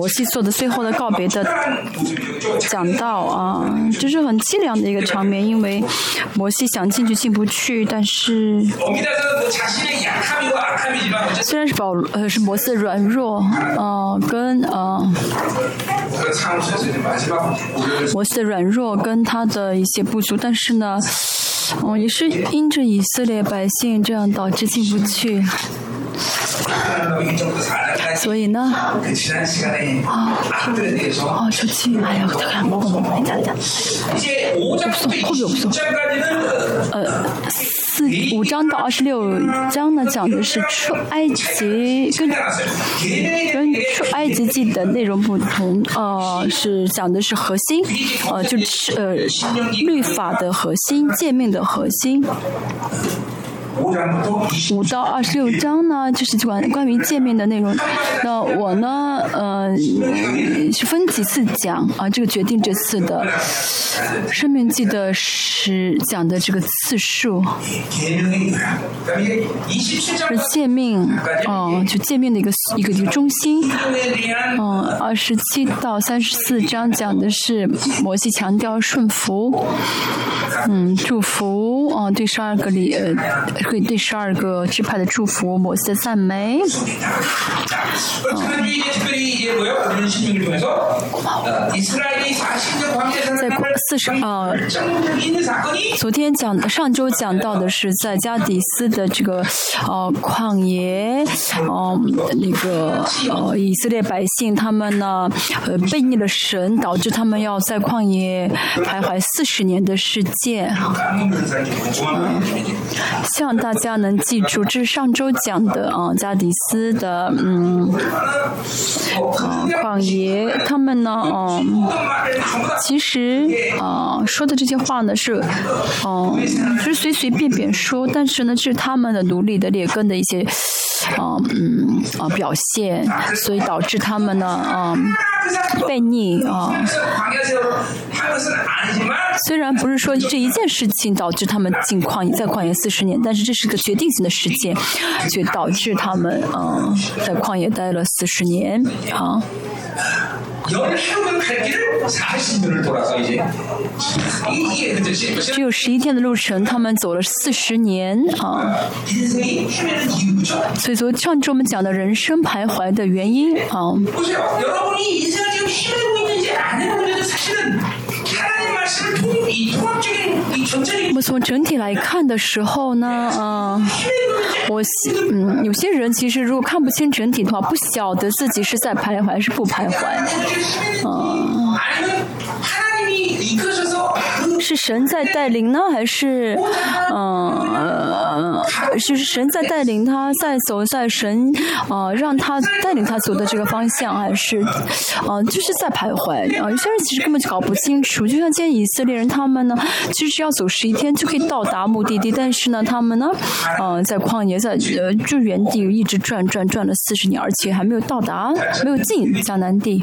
摩西做的最后的告别的讲道啊，这是很凄凉的一个场面，因为摩西想进去进不去，但是虽然是保呃是摩西的软弱，呃跟呃摩西的软弱跟他的一些不足，但是呢，哦也是因着以色列百姓这样导致进不去。所以呢，啊，啊，出去，哎呀，我看，我我我，讲讲，不送，后面不送，呃，四五章到二十六章呢，讲的是出埃及跟跟出埃及记的内容不同，呃，是讲的是核心，呃，就是呃律法的核心，诫命的核心。五到二十六章呢，就是关关于界面的内容。那我呢，呃，是分几次讲啊？这个决定这次的生命记的是讲的这个次数。是界面，哦，就界面的一个一个一个中心。嗯，二十七到三十四章讲的是摩西强调顺服，嗯，祝福，哦，对十二个里呃。可以对十二个支派的祝福，摩西的赞美。在四十呃，昨天讲上周讲到的是在加底斯的这个呃旷野，哦那个呃以色列百姓他们呢呃背逆了神，导致他们要在旷野徘徊四十年的世界。嗯，像。大家能记住，这是上周讲的啊，加迪斯的嗯，啊旷野，他们呢，嗯，其实啊说的这些话呢是，嗯，就是随随便便说，但是呢，这是他们的奴隶的劣根的一些，啊嗯啊表现，所以导致他们呢，啊被逆啊。虽然不是说这一件事情导致他们进旷野，在旷野四十年，但是这是个决定性的事件，就导致他们嗯在旷野待了四十年啊。只有十一天的路程，他们走了四十年啊。所以说，上周我们讲的人生徘徊的原因啊。我们从整体来看的时候呢，嗯，我嗯，有些人其实如果看不清整体的话，不晓得自己是在徘徊还是不徘徊，嗯。是神在带领呢，还是嗯，是神在带领他在走在神啊让他带领他走的这个方向，还是啊就是在徘徊啊？有些人其实根本就搞不清楚。就像今天以色列人他们呢，其实只要走十一天就可以到达目的地，但是呢，他们呢，嗯，在旷野在呃就原地一直转转转了四十年，而且还没有到达，没有进迦南地。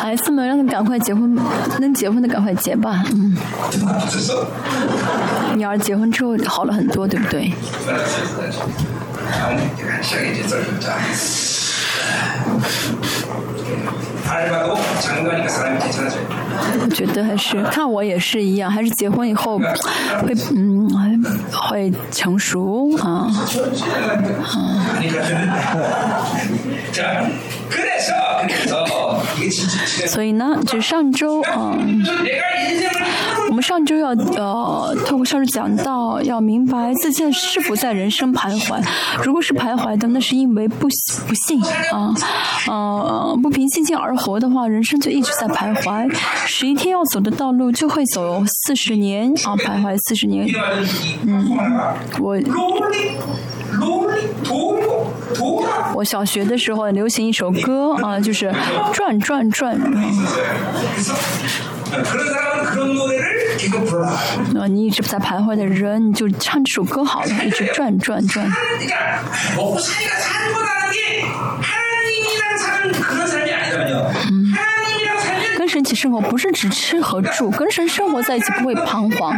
孩子们，让他赶快结婚，能结婚的赶快结吧。嗯。女儿结婚之后好了很多，对不对？我觉得还是看我也是一样，还是结婚以后会嗯会成熟啊啊。所以呢，就上周啊，我们上周要呃，透过上周讲到，要明白自己是否在人生徘徊。如果是徘徊的，那是因为不不信啊，呃，不凭信心而活的话，人生就一直在徘徊。十一天要走的道路，就会走四十年啊，徘徊四十年。嗯，我。我小学的时候流行一首歌啊，就是转转转。啊，你一直在徘徊的人，你就唱这首歌好了，一直转转转。神奇生活不是只吃和住，跟神生活在一起不会彷徨，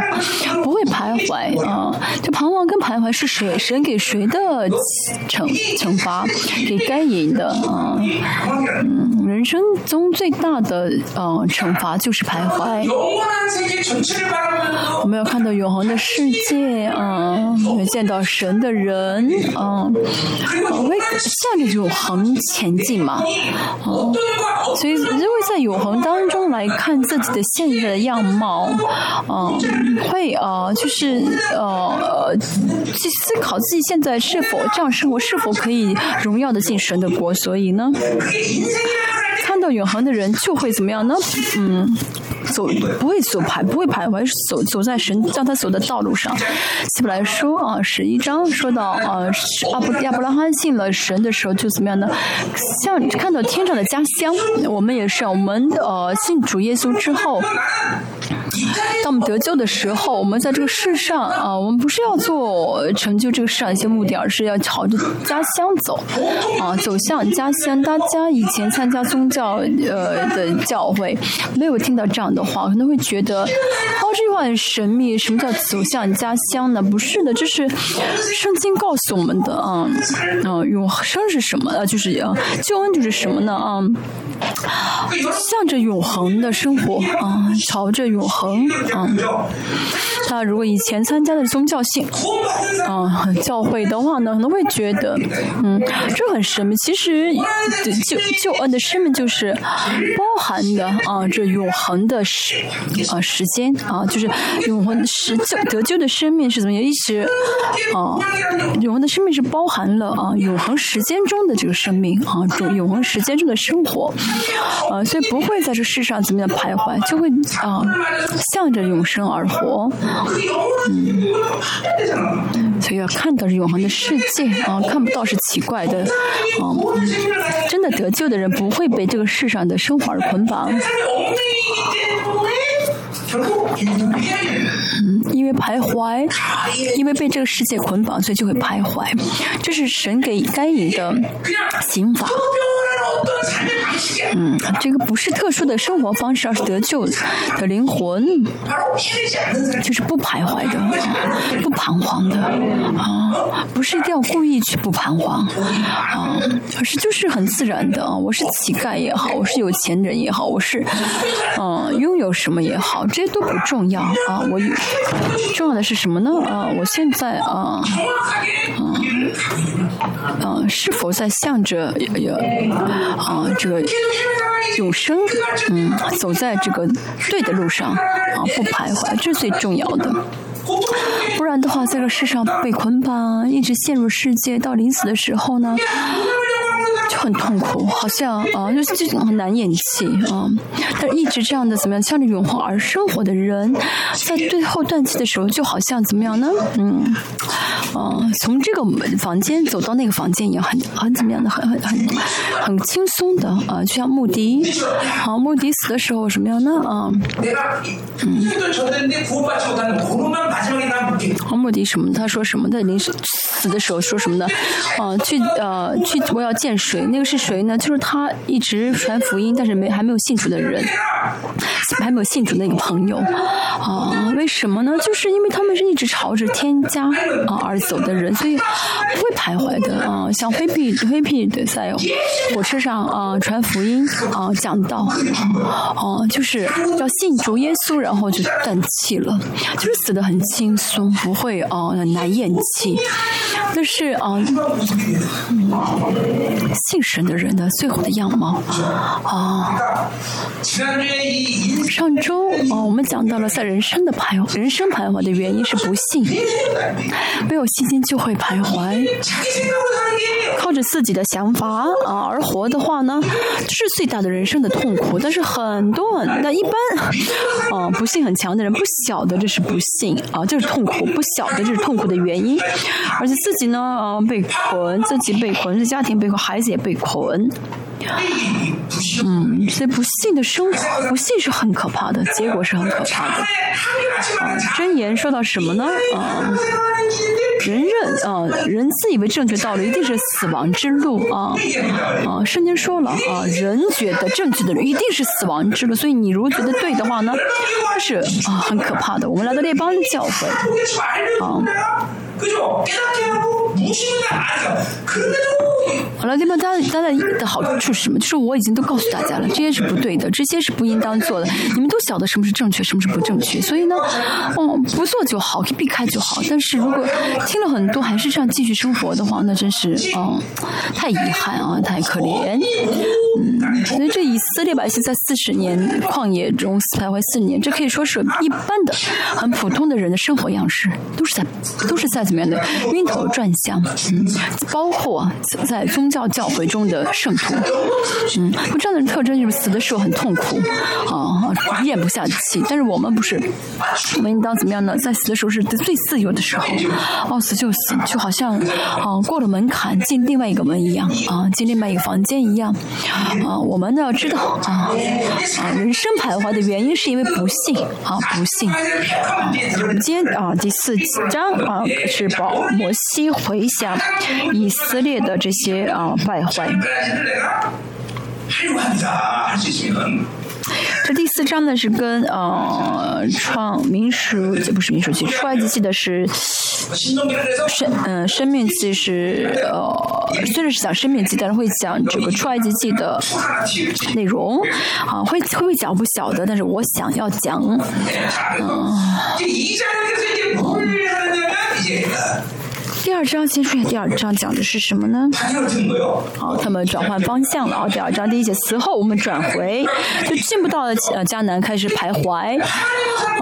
不会徘徊啊！这彷徨跟徘徊是谁？神给谁的惩惩罚？给该隐的啊！嗯，人生中最大的呃惩罚就是徘徊。我们要看到永恒的世界啊，见到神的人啊，会向着永恒前进嘛？啊，所以因为在永恒当。中来看自己的现在的样貌，嗯，会呃，就是呃，去思考自己现在是否这样生活，是否可以荣耀的进神的国。所以呢，永恒的人就会怎么样呢？嗯。走不会走徘不会徘徊，走走在神叫他走的道路上。希伯来书啊，十一章说到啊，阿布亚伯拉罕信了神的时候就怎么样呢？像看到天上的家乡，我们也是，我们呃信主耶稣之后。当我们得救的时候，我们在这个世上啊，我们不是要做成就这个世上一些目的，而是要朝着家乡走啊，走向家乡。大家以前参加宗教呃的教会，没有听到这样的话，可能会觉得 哦，这句话很神秘。什么叫走向家乡呢？不是的，这是圣经告诉我们的啊啊，永生是什么？呃，就是啊，救恩就是什么呢？啊，向着永恒的生活啊，朝着永恒。啊，他如果以前参加的宗教性，啊，教会的话呢，可能会觉得，嗯，这很神秘。其实，救救恩的生命就是包含的啊，这永恒的时啊时间啊，就是永恒时救得救的生命是怎么样？一直啊，永恒的生命是包含了啊永恒时间中的这个生命啊，永永恒时间中的生活啊，所以不会在这世上怎么样徘徊，就会啊。向着永生而活，嗯，所以要看到是永恒的世界啊，看不到是奇怪的，啊，真的得救的人不会被这个世上的生活而捆绑，嗯，因为徘徊，因为被这个世界捆绑，所以就会徘徊，这是神给该隐的刑罚。嗯，这个不是特殊的生活方式，而是得救的灵魂，就是不徘徊的，不彷徨的啊，不是一定要故意去不彷徨啊，而是就是很自然的。我是乞丐也好，我是有钱人也好，我是嗯拥有什么也好，这些都不重要啊。我重要的是什么呢？啊，我现在啊，嗯嗯，是否在向着有啊这个。永生，嗯，走在这个对的路上，啊，不徘徊，这是最重要的。不然的话，在这世上被捆绑，一直陷入世界，到临死的时候呢？就很痛苦，好像啊，就是这种很难演戏啊。但一直这样的怎么样，向着永恒而生活的人，在最后断气的时候，就好像怎么样呢？嗯，啊，从这个房间走到那个房间一样，很很怎么样的，很很很很轻松的啊，就像穆迪，好，穆迪死的时候什么样呢？啊，嗯，好，穆迪什么？他说什么在临死死的时候说什么呢？啊，去呃去，我要见谁？那个是谁呢？就是他一直传福音，但是没还没有信主的人，还没有信主那个朋友啊？为什么呢？就是因为他们是一直朝着添加啊而走的人，所以不会徘徊的啊。像灰屁灰屁的在火车上啊传福音啊讲道啊，就是要信主耶稣，然后就断气了，就是死的很轻松，不会啊难咽气。但是啊。信神的人的最后的样貌啊。上周啊，我们讲到了在人生的徘徊，人生徘徊的原因是不信，没有信心就会徘徊，靠着自己的想法啊而活的话呢，这是最大的人生的痛苦。但是很多那一般啊不信很强的人不晓得这是不信啊，这是痛苦，不晓得这是痛苦的原因，而且自己呢啊被捆，自己被捆，是家庭被捆，孩子也被捆。嗯，所以不幸的生活，不幸是很可怕的，结果是很可怕的。啊，箴言说到什么呢？啊，人认啊，人自以为正确道路一定是死亡之路啊啊，圣经说了啊，人觉得正确的路一定是死亡之路，所以你如果觉得对的话呢，是啊，很可怕的。我们来到列邦教会啊。好了，那么大大家的好处是什么？就是我已经都告诉大家了，这些是不对的，这些是不应当做的。你们都晓得什么是正确，什么是不正确。所以呢，哦，不做就好，可以避开就好。但是如果听了很多还是这样继续生活的话，那真是哦，太遗憾啊，太可怜。嗯，所以这以色列百姓在四十年旷野中徘徊四年，这可以说是一般的、很普通的人的生活样式，都是在都是在怎么样的晕头转向。嗯，包括在宗教教诲中的圣徒。嗯，这样的人特征就是死的时候很痛苦，啊，咽不下气。但是我们不是，我们应当怎么样呢？在死的时候是最自由的时候，哦，死就死，就好像啊过了门槛进另外一个门一样，啊，进另外一个房间一样。啊，我们呢要知道啊啊，人生徘徊的原因是因为不幸啊，不幸。啊今天啊，第四章啊是保摩西回想以色列的这些啊败坏。这第四章呢是跟呃创民书不是民书记，出埃及记的是生嗯生命记是呃虽然是讲生命记，但是会讲这个出埃及记的内容啊会会不会讲不晓得，但是我想要讲嗯。第二章先说一下，第二章讲的是什么呢？好，他们转换方向了啊。第二章第一节，此后我们转回，就进不到呃迦南，开始徘徊。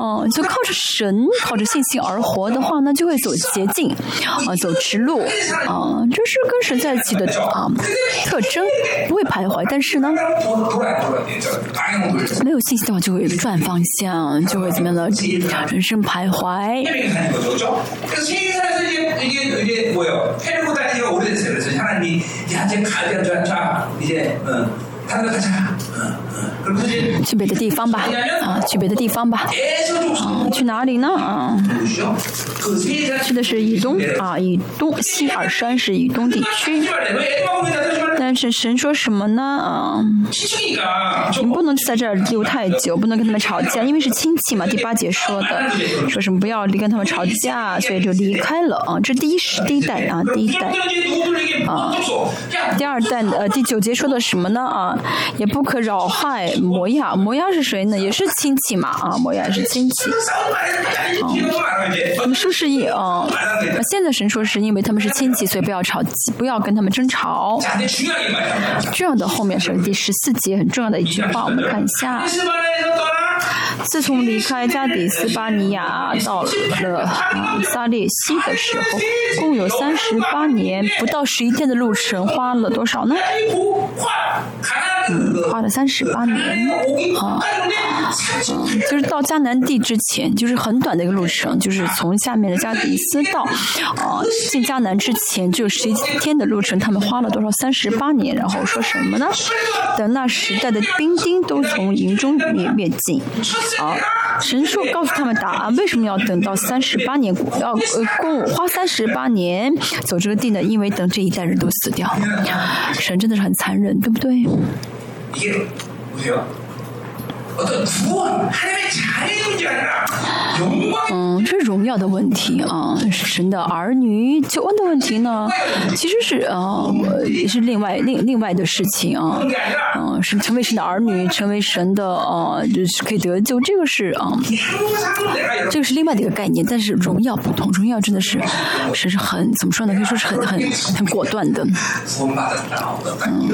嗯，就靠着神，靠着信心而活的话呢，就会走捷径，啊，走直路，啊，这是跟神在一起的啊特征，不会徘徊。但是呢，没有信心的话，就会转方向，就会怎么样呢？人生徘徊。 이제 이제 뭐요? 페르고 다니가 오래됐어요. 그래서 하나님이 이제 가자, 자, 자 이제 어, 타고 가자. 어. 去别的地方吧，啊，去别的地方吧，啊，去哪里呢？啊，去的是以东，啊，以东，西尔山是以东地区。但是神说什么呢？啊，你不能在这儿留太久，不能跟他们吵架，因为是亲戚嘛。第八节说的，说什么不要跟他们吵架，所以就离开了啊。这第一是第一代啊，第一代啊，第二代呃第九节说的什么呢？啊，也不可扰害摩亚，摩亚是谁呢？也是亲戚嘛啊，摩亚是亲戚。啊，我们说是因啊，现在神说是因为他们是亲戚，所以不要吵，不要跟他们争吵。这样的后面是第十四节很重要的一句话，我们看一下。自从离开加底斯巴尼亚到了啊萨列西的时候，共有三十八年，不到十一天的路程，花了多少呢？嗯，花了三十八年啊，嗯，就是到迦南地之前，就是很短的一个路程，就是从下面的加底斯到啊进迦南之前，就十一天的路程，他们花了多少？三十八年，然后说什么呢？等那时代的兵丁都从营中灭灭尽。好，神说告诉他们答案，为什么要等到三十八年？要呃，共花三十八年走这个地呢？因为等这一代人都死掉，神真的是很残忍，对不对？嗯，这是荣耀的问题啊！神的儿女救恩的问题呢，其实是啊，也是另外另另外的事情啊。嗯，是成为神的儿女，成为神的啊，就是可以得救，这个是啊，这个是另外的一个概念，但是荣耀不同，荣耀真的是是是很怎么说呢？可以说是很很 很果断的。嗯，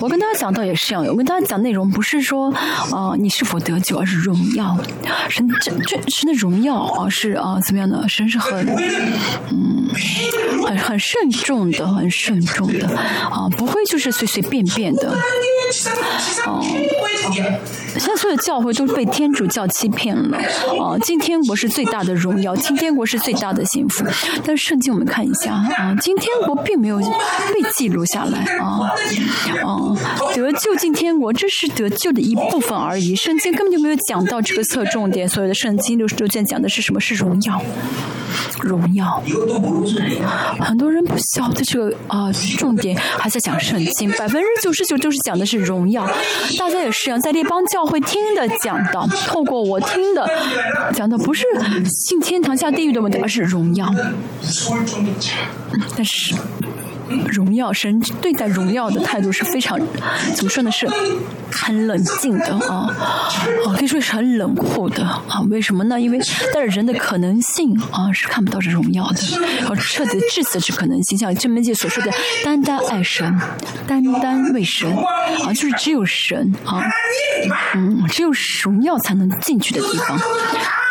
我跟大家讲到也是这样，我跟大家讲内容不是说啊你是否得救，而是荣耀，神这这神的荣耀啊是啊怎么样的？神是很嗯很很慎重的，很慎重的啊，不会就是随随便便的。哦，现在所有教会都被天主教欺骗了。哦，今天国是最大的荣耀，今天国是最大的幸福。但是圣经我们看一下啊，今天国并没有被记录下来啊。哦，得救进天国，这是得救的一部分而而已。圣经根本就没有讲到这个侧重点。所有的圣经六十六卷讲的是什么？是荣耀，荣耀。很多人不晓得这个啊重点，还在讲圣经。百分之九十九都是讲的是荣耀。大家也是一样，在列邦教会听的讲道，透过我听的讲的，不是信天堂下地狱的问题，而是荣耀。但是。荣耀神对待荣耀的态度是非常，怎么说呢？是很冷静的啊，啊，可以说是很冷酷的啊。为什么呢？因为带着人的可能性啊，是看不到这荣耀的，和彻底致死之可能性。像正门界所说的，单单爱神，单单为神啊，就是只有神啊，嗯，只有荣耀才能进去的地方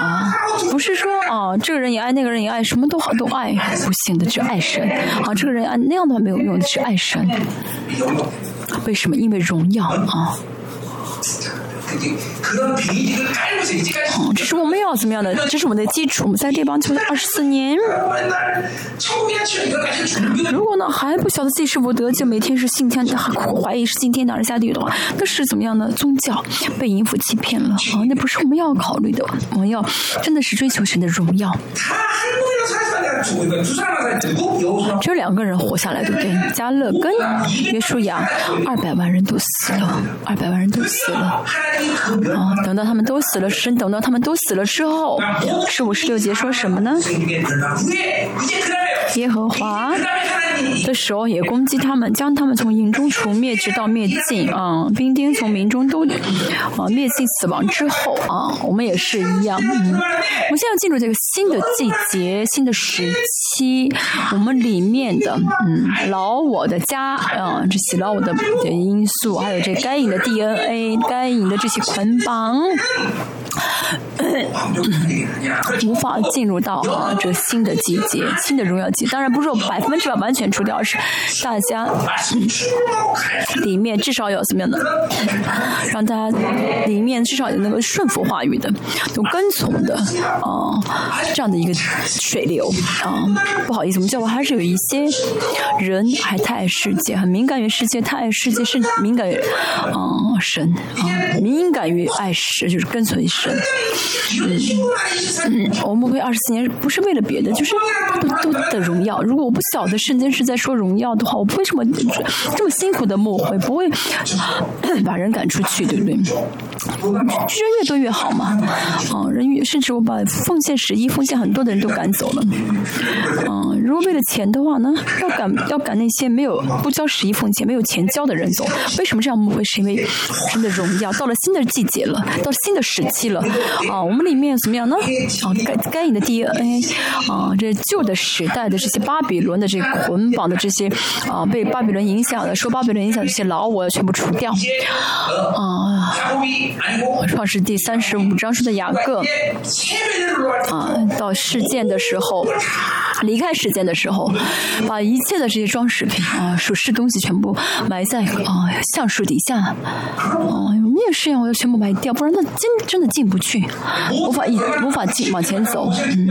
啊，不是说啊，这个人也爱，那个人也爱，什么都好都爱，不行的，只爱神啊，这个人爱那样的话。没有用的去爱神，为什么？因为荣耀啊。哦，这是我们要怎么样的？这是我们的基础。我们在这帮求了二十四年。如果呢还不晓得自己是否得救，每天是信天，怀疑是信天，哪是下地狱的话，那是怎么样的？宗教被淫妇欺骗了啊！那不是我们要考虑的。我们要真的是追求神的荣耀。只有两个人活下来，对不对？加勒跟约书亚，二百万人都死了，二百万人都死了。啊，等到他们都死了，神等到他们都死了之后，十五十六节说什么呢？耶和华的时候也攻击他们，将他们从营中除灭，直到灭尽。啊，兵丁从民中都啊灭尽死亡之后啊，我们也是一样。嗯，我们现在进入这个新的季节、新的时期，我们里面的嗯老我的家啊，这些老我的的因素，还有这该隐的 DNA，该隐的这些捆绑。无法进入到啊这新的季节、新的荣耀季。当然不是说百分之百完全除掉，是大家里面至少有什么样的，让大家里面至少有那个顺服话语的、有跟从的啊这样的一个水流啊。不好意思，我们教会还是有一些人还太爱世界，很敏感于世界，太爱世界，是敏感于啊神啊，敏感于爱神，就是跟随神。嗯，我们会二十四年不是为了别的，就是都都的荣耀。如果我不晓得圣经是在说荣耀的话，我不会这么这么辛苦的牧会，不会把人赶出去，对不对？人越多越好嘛。啊，人甚至我把奉献十一、奉献很多的人都赶走了。嗯，如果为了钱的话呢，要赶要赶那些没有不交十一奉献、没有钱交的人走。为什么这样牧会？是因为神的荣耀到了新的季节了，到新的时期了。啊，我们里面怎么样呢？啊，该该隐的 DNA，啊，这旧的时代的这些巴比伦的这捆捆绑的这些啊，被巴比伦影响的，受巴比伦影响这些老我要全部除掉。啊，创世第三十五章说的雅各，啊，到事件的时候，离开事件的时候，把一切的这些装饰品啊，首饰东西全部埋在啊橡树底下。啊，我们也是要要全部埋掉，不然他真真的进不去。无法一无法进往前走，嗯，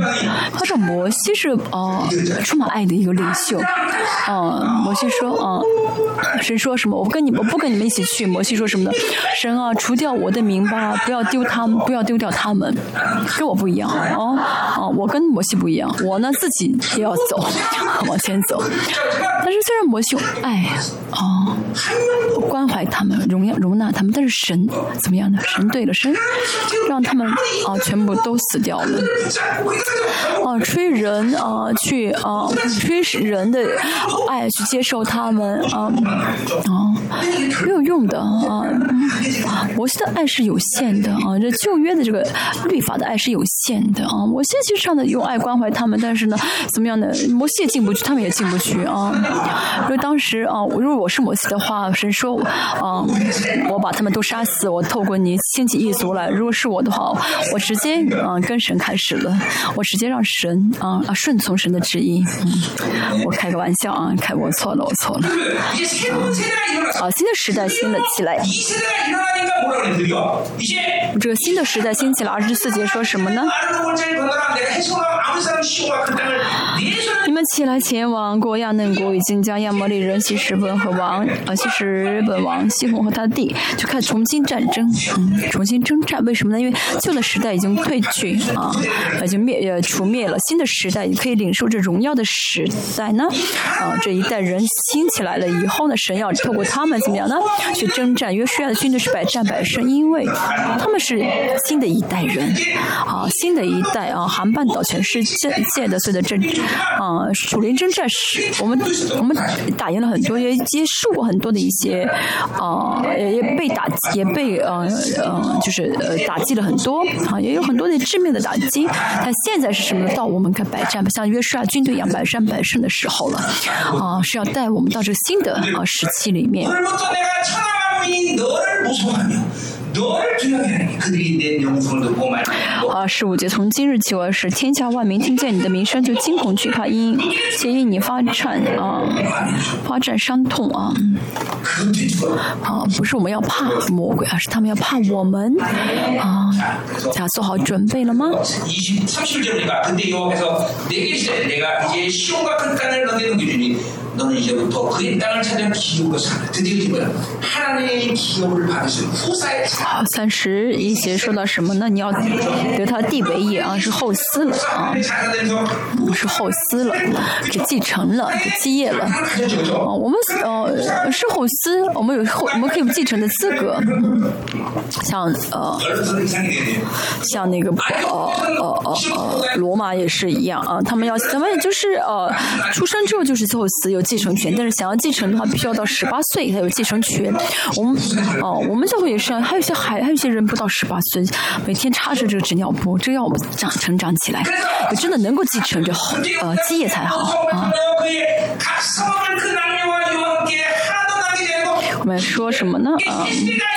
他说摩西是呃充满爱的一个领袖，哦，摩西说啊，神说什么？我不跟你我不跟你们一起去。摩西说什么呢？神啊，除掉我的名吧，不要丢他们，不要丢掉他们，跟我不一样哦哦，我跟摩西不一样，我呢自己也要走，往前走。但是虽然摩西有爱，哦，关怀他们，容容容纳他们，但是神怎么样呢？神对了，神让他们啊全部都死掉了。啊，吹人啊，去啊，吹人的爱去接受他们啊啊，没有用的啊。摩西的爱是有限的啊，这旧约的这个律法的爱是有限的啊。我现在其实上的用爱关怀他们，但是呢，怎么样呢？摩西也进不去，他们也进不去啊。因为当时啊，如果我是摩西的话，神说啊，我把他们都杀死，我透过你兴起一族来。如果是我的话，我直接啊跟神开始了，我直接让神啊啊顺从神的旨意。嗯，我开个玩笑啊，开我错了，我错了。啊，新的时代兴了起来。这个新的时代兴起了，二十四节说什么呢？你们起来前往过亚嫩国，已经将亚摩利人西什本和王呃西什本王西红和他的地，就开始重新战争，重新征战。为什么呢？因为旧的时代已经退去啊，已经灭呃除灭了，新的时代可以领受这荣耀的时代呢。啊，这一代人兴起来了以后呢，神要透过他们怎么样呢？去征战。约书亚的军队是百战百胜，因为他们是新的一代人啊，新的一代啊，韩半岛全世界的所有的征啊，属灵征战史，我们我们打赢了很多，也接受过很多的一些啊，也被打击也被呃呃，就是打击了很多啊，也有很多的致命的打击。但现在是什么？到我们看百战像约书亚军队一样百战百胜的时候了啊，是要带我们到这新的啊时期里面。啊，十五节，从今日起，我使天下万民听见你的名声就惊恐惧怕，因皆因你发颤啊，发战伤痛啊。啊，不是我们要怕魔鬼，而是他们要怕我们啊。大家做好准备了吗？好，三十一节说到什么呢？你要得他地为业啊，是后嗣了啊，是后嗣了，给继承了，给基业了。啊，我们呃是后嗣，我们有后，我们可以有继承的资格。像呃，像那个呃呃呃呃罗马也是一样啊，他们要，他们就是呃出生之后就是后嗣，有继承权，但是想要继承的话，必须要到十八岁才有继承权。我们哦，我们教会也是，还有些还还有些人不到十八岁，每天插着这个纸尿布，这要我们长成长起来，真的能够继承就好呃基业才好啊。我们说什么呢？啊，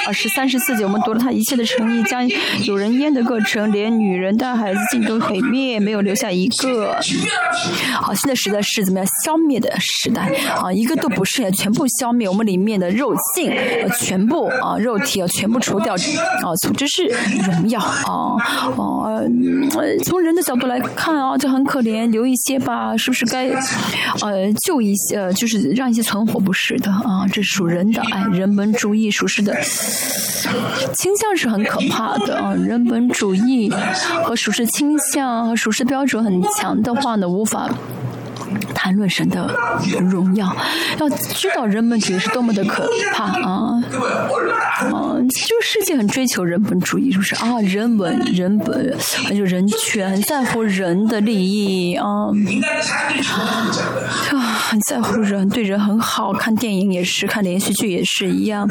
二十三十四节，我们读了他一切的诚意，将有人淹的过程，连女人带孩子尽都毁灭，没有留下一个。好，现在时代是怎么样消灭的时代？啊，一个都不剩，全部消灭。我们里面的肉性，全部啊，肉体啊全部除掉。啊，从这是荣耀啊，哦，从人的角度来看啊，就很可怜，留一些吧，是不是该呃救一些？呃，就是让一些存活，不是的啊，这属人的。哎，人本主义属实的倾向是很可怕的啊！人本主义和属实倾向和属实标准很强的话呢，无法。谈论神的荣耀，要知道人本主义是多么的可怕啊！啊，就世界很追求人本主义，是不是啊？人文人本，还有人权，很在乎人的利益啊！啊，很在乎人，对人很好，看电影也是，看连续剧也是一样。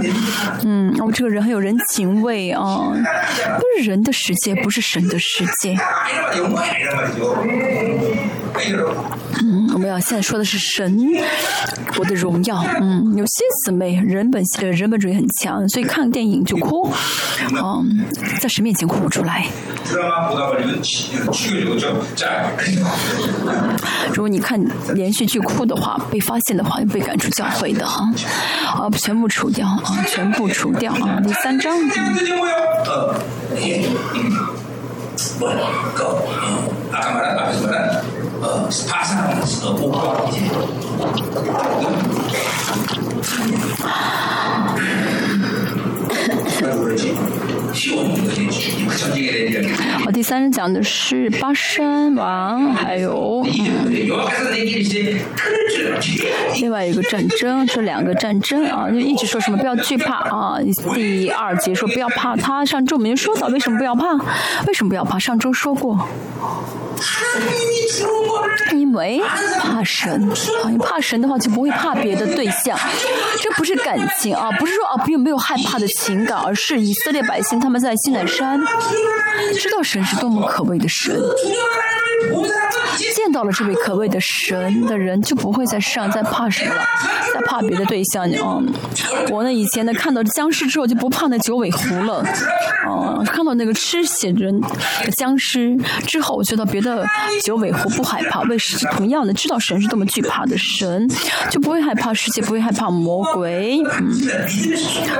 嗯，我这个人很有人情味啊！不是人的世界，不是神的世界。现在说的是神我的荣耀。嗯，有些姊妹人本呃人本主义很强，所以看电影就哭，嗯，在神面前哭不出来。如果你看连续剧哭的话，被发现的话，被赶出教会的啊，啊，全部除掉啊，全部除掉啊。第三章。呃，他上呃不高一些。好，第三人讲的是巴山王，还有另外一个战争，这两个战争啊，就一直说什么不要惧怕啊。第二节说不要怕，他上周我们说到为什么不要怕？为什么不要怕？上周说过。因为怕神啊，你怕神的话就不会怕别的对象，这不是感情啊，不是说啊没有没有害怕的情感，而是以色列百姓他们在西南山知道神是多么可畏的神。见到了这位可畏的神的人，就不会再上再怕什么了，再怕别的对象。嗯，我呢以前呢看到僵尸之后就不怕那九尾狐了。嗯，看到那个吃血人的僵尸之后，我觉得别的九尾狐不害怕。为什同样的知道神是多么惧怕的神，就不会害怕世界，不会害怕魔鬼。嗯，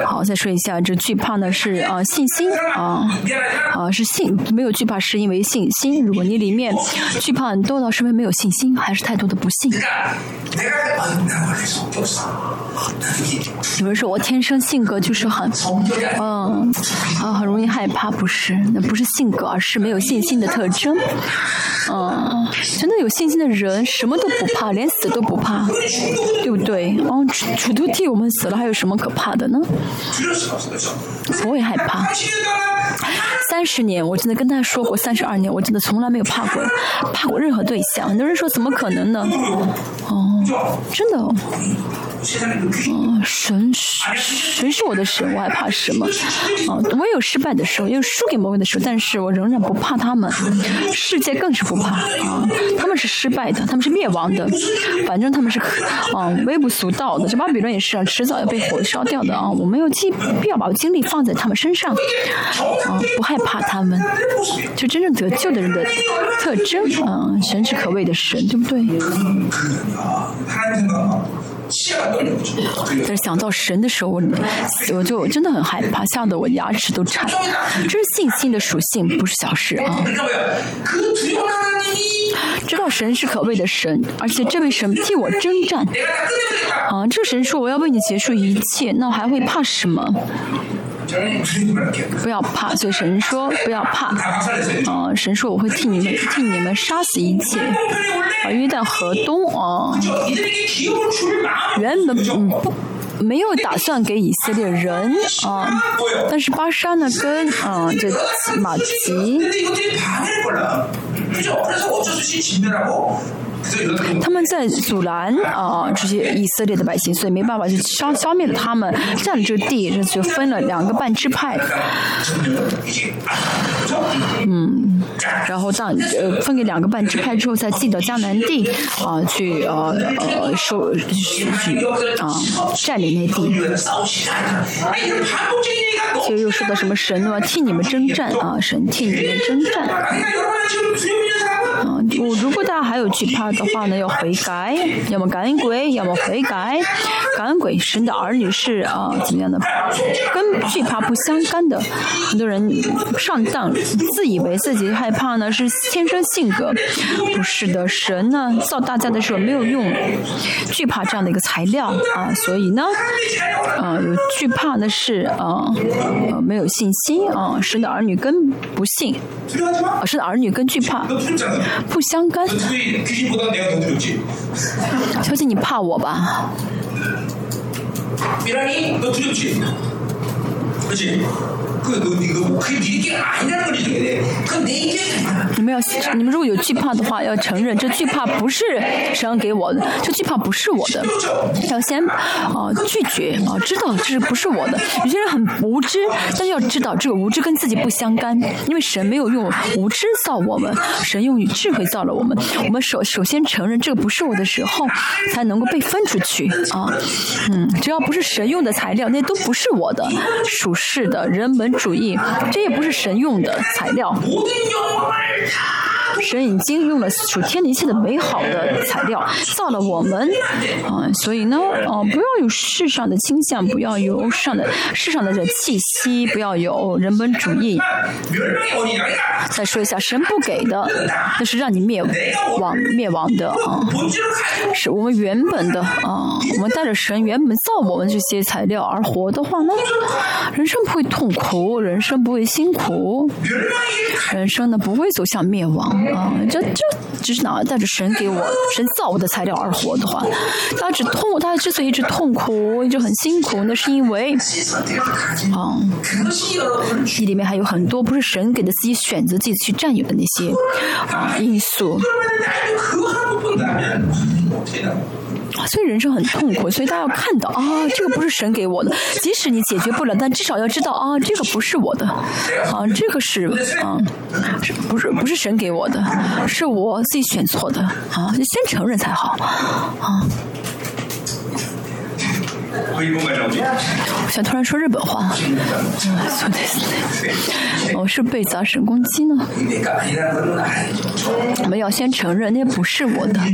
好，再说一下，这惧怕呢是啊信心啊 啊是信，没有惧怕是因为信心。如果你里面惧怕很多到，是因为没有信心，还是太多的不信？有人说我天生性格就是很，嗯，啊，很容易害怕，不是？那不是性格，而是没有信心的特征。嗯，真的有信心的人，什么都不怕，连死都不怕，对不对？哦，主都替我们死了，还有什么可怕的呢？不会害怕。三十年，我真的跟他说过，三十二年，我真的从来没有怕过，怕过任何对象。很多人说怎么可能呢？哦，真的。嗯，神神是我的神，我还怕什么？啊，我有失败的时候，也有输给魔鬼的时候，但是我仍然不怕他们。世界更是不怕啊，他们是失败的，他们是灭亡的，反正他们是啊微不足道的。这巴比伦也是啊，迟早要被火烧掉的啊。我们有必必要把精力放在他们身上啊，不害怕他们，就真正得救的人的特征啊。神是可畏的神，对不对？但是想到神的时候，我我就真的很害怕，吓得我牙齿都颤。这是信心的属性，不是小事啊。知道神是可畏的神，而且这位神替我征战。啊，这神说我要为你结束一切，那我还会怕什么？不要怕，所以神说不要怕。啊，神说我会替你们替你们杀死一切。啊，约旦河东啊，原本嗯不没有打算给以色列人啊，但是巴沙呢跟啊这马吉。他们在阻拦啊这些以色列的百姓，所以没办法就消消灭了他们，占了这个地，就分了两个半支派。嗯，然后当呃分给两个半支派之后，再进到江南地啊去呃呃收啊占领那地。就又说到什么神呢？替你们征战啊，神替你们征战。啊，我如果大家还有惧怕的话呢，要悔改，要么感恩鬼，要么悔改。感恩鬼，神的儿女是啊，怎么样的？跟惧怕不相干的。很多人上当，自以为自己害怕呢是天生性格，不是的。神呢造大家的时候没有用惧怕这样的一个材料啊，所以呢，啊有惧怕的是啊，呃没有信心啊。神的儿女跟不信，神的儿女跟惧怕。不相干。小姐，你怕我吧？你们要，你们如果有惧怕的话，要承认这惧怕不是神给我的，这惧怕不是我的，要先啊拒绝啊，知道这是不是我的。有些人很无知，但是要知道这个无知跟自己不相干，因为神没有用无知造我们，神用智慧造了我们。我们首首先承认这个不是我的时候，才能够被分出去啊。嗯，只要不是神用的材料，那都不是我的，属世的人们。主义，这也不是神用的材料。神已经用了属天的一切的美好的材料造了我们，啊，所以呢，啊，不要有世上的倾向，不要有上的世上的这气息，不要有人本主义。再说一下，神不给的，那是让你灭亡灭亡的啊，是我们原本的啊，我们带着神原本造我们这些材料而活的话呢，人生不会痛苦，人生不会辛苦，人生呢不会走向灭亡啊，这这只是哪带着神给我神造我的材料而活的话，他只痛，他之所以一直痛苦，一直很辛苦，那是因为啊，你里面还有很多不是神给的自己选择自己去占有的那些啊因素。所以人生很痛苦，所以大家要看到啊，这个不是神给我的，即使你解决不了，但至少要知道啊，这个不是我的，啊，这个是啊，不是不是神给我的，是我自己选错的啊，先承认才好啊。我想突然说日本话，そうですね。我是被砸神攻击呢？我们要先承认那不是我的，啊。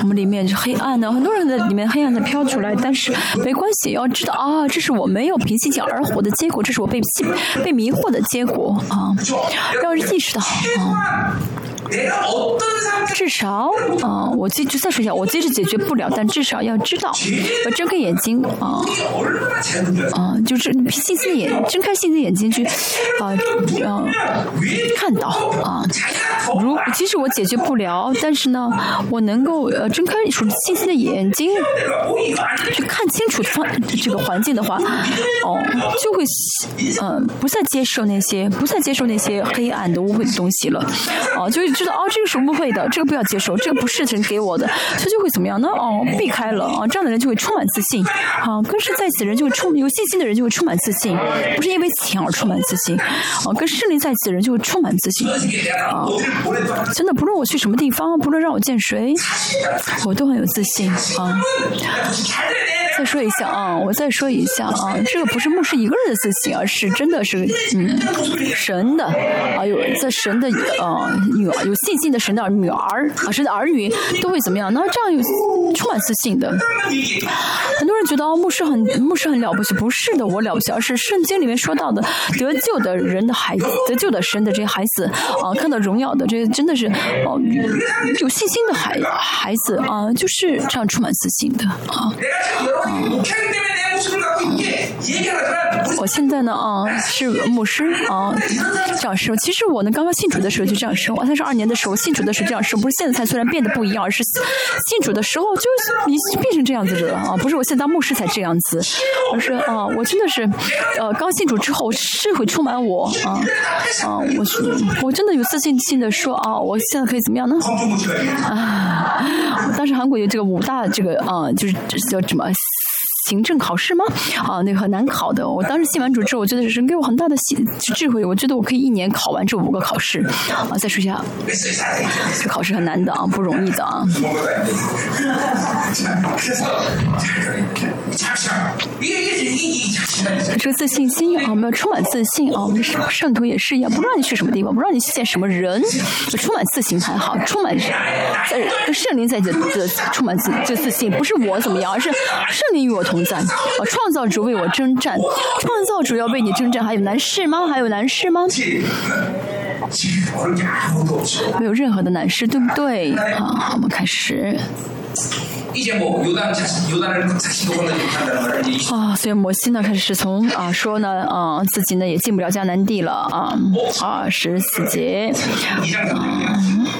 我们里面是黑暗的，很多人在里面黑暗的飘出来，但是没关系，要知道啊，这是我没有平心静而活的结果，这是我被被迷惑的结果啊，要意识到啊。 至少，啊，我继就再说一下，我即使解决不了，但至少要知道，要睁开眼睛，啊，啊，就是信心的眼，睁开信心的眼睛去，啊，啊，看到，啊，如即使我解决不了，但是呢，我能够呃睁开属信心的眼睛，去看清楚方这个环境的话，哦，就会，嗯，不再接受那些，不再接受那些黑暗的污秽的东西了，啊，就会。知道哦，这个是误会的，这个不要接受，这个不是神给我的，他就会怎么样呢？哦，避开了啊，这样的人就会充满自信，啊，跟神在一起的人就会充有信心的人就会充满自信，不是因为钱而充满自信，啊，跟圣灵在一起的人就会充满自信，啊，真的，不论我去什么地方，不论让我见谁，我都很有自信，啊。再说一下啊，我再说一下啊，这个不是牧师一个人的自信，而是真的是嗯神的啊，有在神的呃女儿有信心的神的女儿啊，神的儿女都会怎么样？那这样有充满自信的。很多人觉得哦，牧师很牧师很了不起，不是的，我了不起，而是圣经里面说到的得救的人的孩子，得救的神的这些孩子啊，看到荣耀这真的是哦有信心的孩孩子啊，就是这样充满自信的啊。我现在呢啊是牧师啊这样说，其实我呢刚刚信主的时候就这样说，我三十二年的时候信主的时候这样说，不是现在才虽然变得不一样，而是信主的时候就你变成这样子的了啊，不是我现在当牧师才这样子，而是啊我真的是呃刚信主之后是会充满我啊啊我我真的有自信心的说啊我现在可以怎么样呢啊当时韩国有这个五大这个啊就是叫什么？行政考试吗？啊，那个很难考的。我当时信完主之后，我觉得神给我很大的智慧，我觉得我可以一年考完这五个考试。啊，再说一下，这考试很难的啊，不容易的啊。这个自信心啊，我们要充满自信啊。我们圣徒也是一样，不知道你去什么地方，不知道你见什么人，充满自信还好。充满在跟圣灵在的的充满自这自信，不是我怎么样，而是圣灵与我同。在，啊！创造主为我征战，创造主要为你征战，还有难事吗？还有难事吗？没有任何的难事，对不对？好，我们开始。啊，所以摩西呢开始从啊说呢啊自己呢也进不了迦南地了啊二十四节啊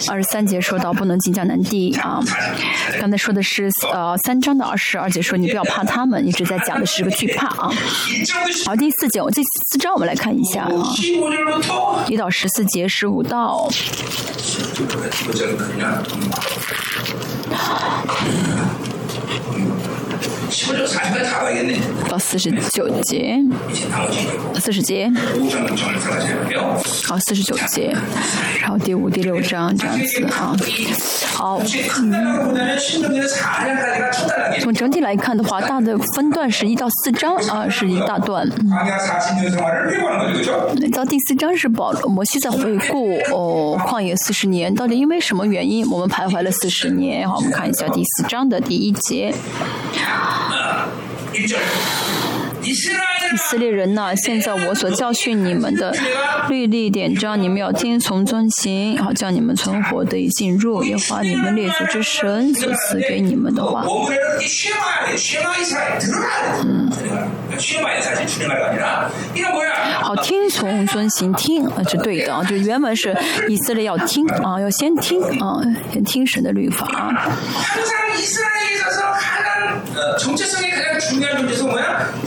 二十三节说到不能进迦南地啊，刚才说的是呃三章的二十二节说你不要怕他们，一直在讲的是个惧怕啊。好，第四节我这四章我们来看一下啊，一到十四节十五到。Yeah. 到四十九节，四十节，好，四十九节，然后第五、第六章这样子啊，好，从整体来看的话，大的分段是一到四章啊，是一大段。到第四章是保摩西在回顾哦旷野四十年，到底因为什么原因我们徘徊了四十年？好，我们看一下第四章的第一节。 아, 어, 1절. 이스라엘 以色列人呐，现在我所教训你们的律例典章，你们要听从遵行，好叫你们存活得以进入，也花你们列祖之神所赐给你们的话。嗯。好，听从遵行，听啊是对的啊，就原文是以色列要听啊，要先听啊，先听神的律法。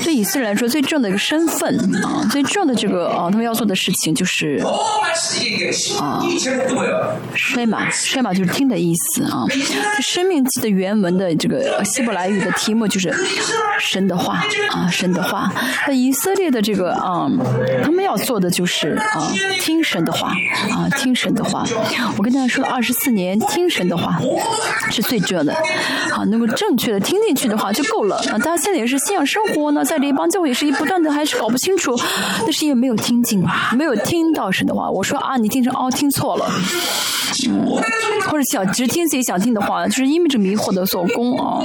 对以色列来说，最重要的一个身份啊，最重要的这个啊，他们要做的事情就是啊，衰马，衰马就是听的意思啊。生命记的原文的这个希伯来语的题目就是神的话啊，神的话。那以色列的这个啊，他们要做的就是啊，听神的话啊，听神的话。我跟大家说了二十四年，听神的话是最重要的。好，能够正确的听进去的话就够了啊。大家现在也是信仰生活呢，在联邦教会是一不断的，还是搞不清楚，那是因为没有听进，没有听到神的话。我说啊，你听成哦，听错了，或者想只听自己想听的话，就是因为这迷惑的做工啊。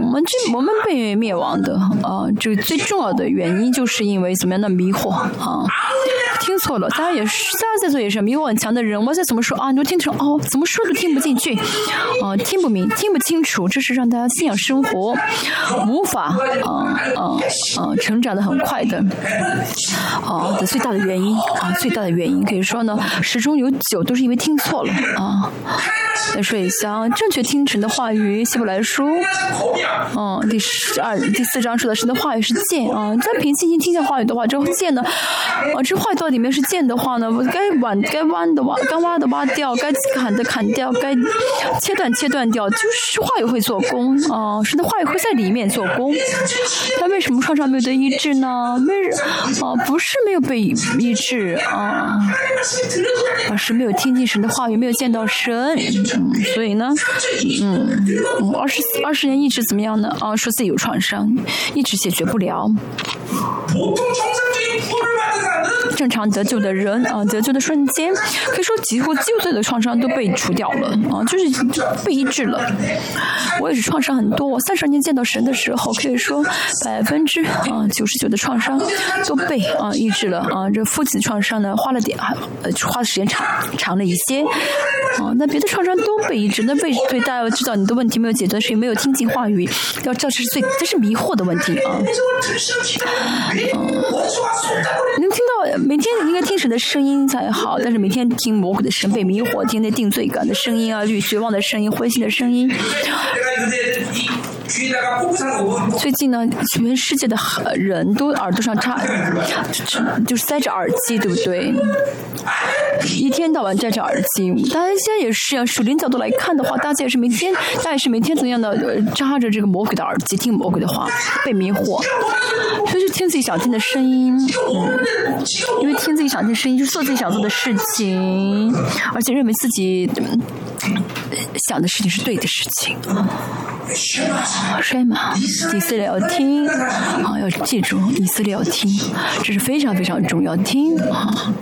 我们这我们被灭亡的啊，这最重要的原因就是因为怎么样的迷惑啊。听错了，大家也是，大家在座也是迷惑很强的人。我再怎么说啊，你都听成哦，怎么说都听不进去，啊，听不明，听不清楚，这是让大家信仰生活无法啊啊啊成长的很快的啊的最大的原因啊最大的原因可以说呢，始终有九都是因为听错了啊。再说一下，正确听神的话语，希伯来书，嗯，第十二第四章说的神的话语是剑啊。在凭信心听见话语的话，这剑呢，啊，这话语到里面是剑的话呢，该弯该弯的挖，该挖的挖掉，该砍的砍掉，该切断切断掉，就是话语会做工啊，神的话语会在里面做工。那为什么创伤没有得医治呢？没啊，不是没有被医治啊，而是没有听进神的话语，没有见到神。所以呢，嗯，二十二十年一直怎么样呢？啊，说自己有创伤，一直解决不了。正常得救的人啊，得救的瞬间，可以说几乎旧岁的创伤都被除掉了啊，就是被医治了。我也是创伤很多，我三十年见到神的时候，可以说百分之啊九十九的创伤都被啊医治了啊。这父亲创伤呢，花了点呃花的时间长长了一些啊，那别的创伤都被医治。那被对大家要知道你的问题没有解决，是因为没有听进话语，要这是最这是迷惑的问题啊。每天你应该听谁的声音才好，但是每天听魔鬼的声，被迷惑，听那定罪感的声音啊，绝望的声音，灰心的声音。最近呢，全世界的人都耳朵上插，就是塞着耳机，对不对？一天到晚戴着耳机，大家现在也是啊。属灵角度来看的话，大家也是每天，大家也是每天怎样的扎着这个魔鬼的耳机，听魔鬼的话，被迷惑，所以就听自己想听的声音，嗯，因为听自己想听的声音，就做自己想做的事情，而且认为自己想的事情是对的事情。摔马，以色列要听，啊，要记住，以色列要听，这是非常非常重要，听啊。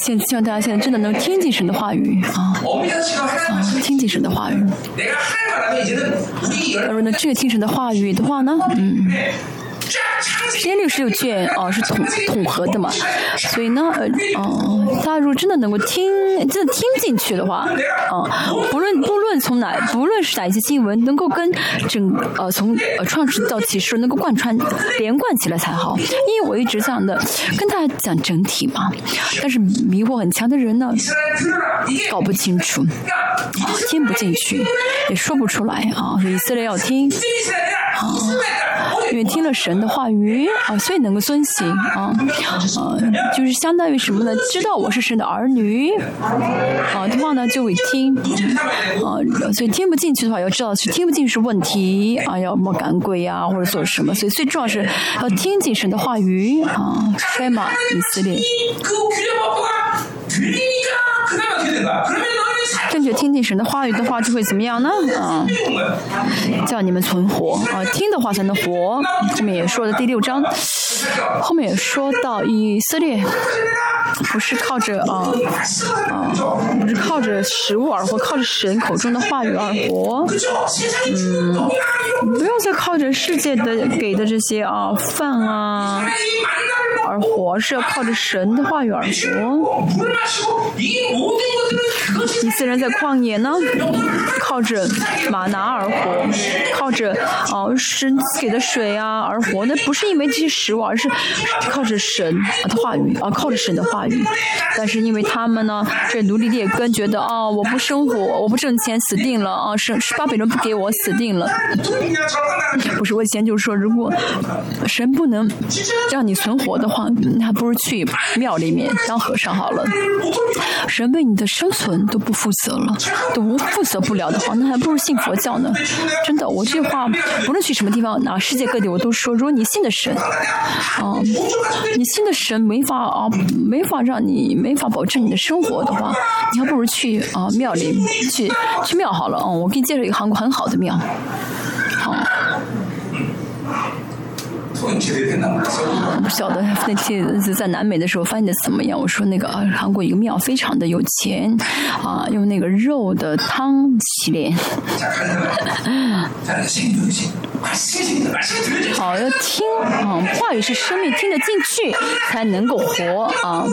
现希望大家现在真的能听进神的话语啊，啊，听进神的话语。要说呢，这个听神的话语的话呢，嗯。时间六十六卷哦，是统统合的嘛，所以呢，呃，哦，大家如果真的能够听，真的听进去的话，啊，不论不论从哪，不论是哪一些新闻，能够跟整呃从呃创始到启示能够贯穿连贯起来才好，因为我一直讲的跟大家讲整体嘛，但是迷惑很强的人呢，搞不清楚，听不进去，也说不出来啊，以色列要听，啊。因为听了神的话语啊，所以能够遵行啊啊，就是相当于什么呢？知道我是神的儿女啊的话呢，就会听啊，所以听不进去的话，要知道是听不进是问题啊，要么赶鬼呀，或者做什么，所以最重要是要听进神的话语啊，该嘛以色列。正确听进神的话语的话，就会怎么样呢？啊，叫你们存活啊，听的话才能活。后面也说的第六章，后面也说到以色列不是靠着啊啊，不是靠着食物而活，靠着神口中的话语而活。嗯，不要再靠着世界的给的这些啊饭啊而活，是要靠着神的话语而活。以色列人在旷野呢，靠着马拿而活，靠着哦神给的水啊而活。那不是因为这些食物，而是靠着神的话语啊，靠着神的话语。但是因为他们呢，这奴隶劣根觉得啊，我不生活，我不挣钱，死定了啊！是十八百人不给我，死定了。不是我以前就是说，如果神不能让你存活的话，那还不如去庙里面当和尚好了。神为你的生存都不负责了，都无负责不了的话，那还不如信佛教呢。真的，我这话无论去什么地方，哪世界各地我都说：如果你信的神，啊，你信的神没法啊，没法让你没法保证你的生活的话，你还不如去啊庙里去去庙好了。哦，我给你介绍一个韩国很好的庙，好。不晓得那天在南美的时候翻译的怎么样？我说那个韩国一个庙非常的有钱，啊，用那个肉的汤洗脸。好，要听啊，话语是生命，听得进去才能够活啊。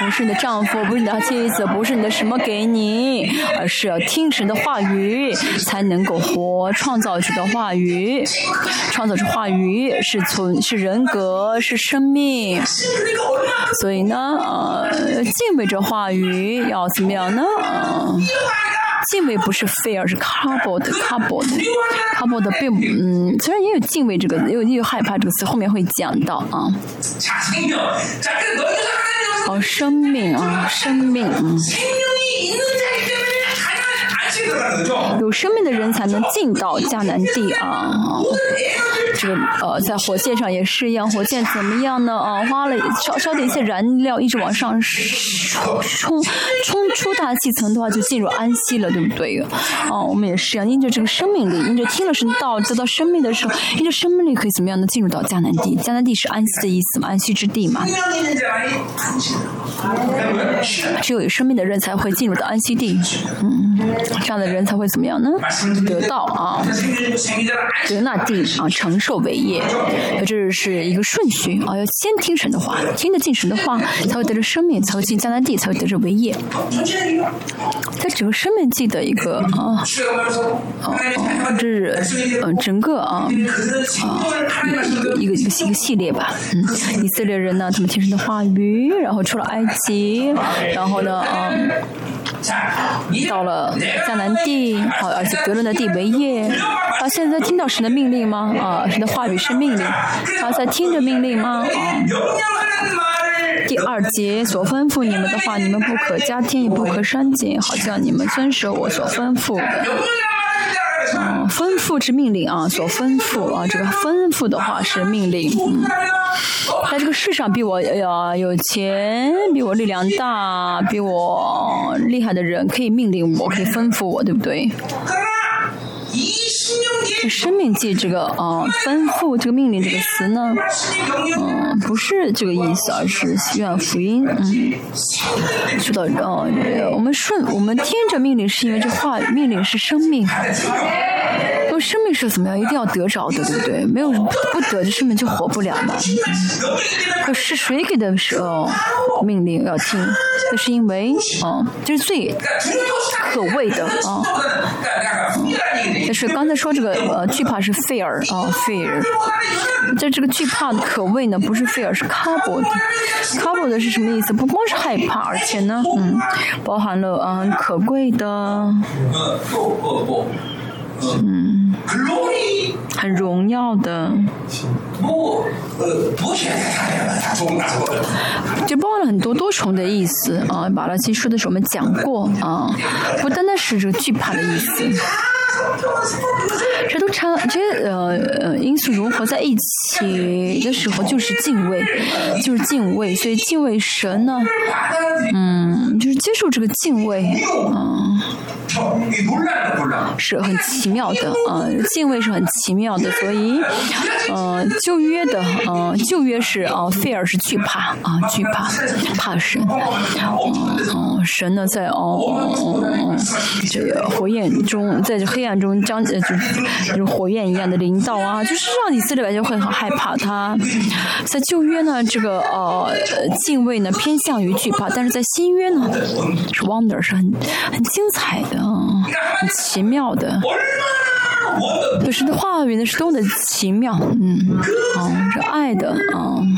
不是你的丈夫，不是你的妻子，不是你的什么给你，而是要听神的话语才能够活。创造主的话语，创造出话语是存是人格是生命，所以呢，呃，敬畏着话语要怎么样呢？敬畏不是 fear，是 cupboard，cupboard，cupboard 并嗯，虽然也有敬畏这个，也有也有害怕这个词，后面会讲到啊。哦，生命啊，生命，嗯。有生命的人才能进到迦南地啊！这个呃，在火箭上也是一样，火箭怎么样呢？啊，花了烧烧的一些燃料，一直往上冲冲出大气层的话，就进入安息了，对不对？啊，我们也是啊，因着这个生命力，因着听了神道，得到生命的时候，因着生命力可以怎么样呢？进入到迦南地，迦南地是安息的意思嘛？安息之地嘛？只有有生命的人才会进入到安息地，嗯，这样的人才会怎么样呢？得到啊，得那地啊，承受为业，这是一个顺序啊，要先听神的话，听得进神的话，才会得着生命，才会进迦南地，才会得着为业。在整个生命记的一个啊啊，这是嗯整个啊啊一个一个一个系列吧，嗯，以色列人呢，他们听神的话语，然后出了埃及，然后呢，嗯，到了迦南地，好，而且格伦的地为业，啊，现在听到神的命令吗？啊，神的话语是命令，啊，在听着命令吗？啊，第二节所吩咐你们的话，你们不可加添，也不可删减，好像你们遵守我所吩咐的。嗯，吩咐之命令啊，所吩咐啊，这个吩咐的话是命令。嗯，在这个世上比我要有钱、比我力量大、比我厉害的人，可以命令我，可以吩咐我，对不对？生命记这个啊，吩咐这个命令这个词呢，嗯，不是这个意思，而是愿福音。嗯，说到哦，我们顺我们听着命令，是因为这话命令是生命。生命是怎么样，一定要得着的，对不对？没有不得的生命就活不了嘛。可是谁给的时候命令要听？那是因为啊，这是最可畏的啊。但是刚才说这个呃惧怕是 fear 啊 fear，在这个惧怕的可畏呢，不是 fear 是 covered。covered 是什么意思？不光是害怕，而且呢，嗯，包含了啊可贵的。嗯，很荣耀的。就包含了很多多重的意思啊。马拉基说的时候我们讲过啊，不单单是这个惧怕的意思。这都差，这些呃呃因素融合在一起的时候，就是敬畏，就是敬畏。所以敬畏神呢，嗯，就是接受这个敬畏，嗯。是很奇妙的啊，敬畏是很奇妙的，所以，呃，旧约的，呃，旧约是啊，费尔是惧怕啊，惧怕，怕神，嗯，神呢在哦，这个火焰中，在这黑暗中将呃就就是火焰一样的领导啊，就是让以色列百姓会很害怕他。在旧约呢，这个呃敬畏呢偏向于惧怕，但是在新约呢，是 wonder 是很很精彩的。嗯，很奇妙的，就是话语呢是多么的奇妙，嗯，啊，是爱的，嗯。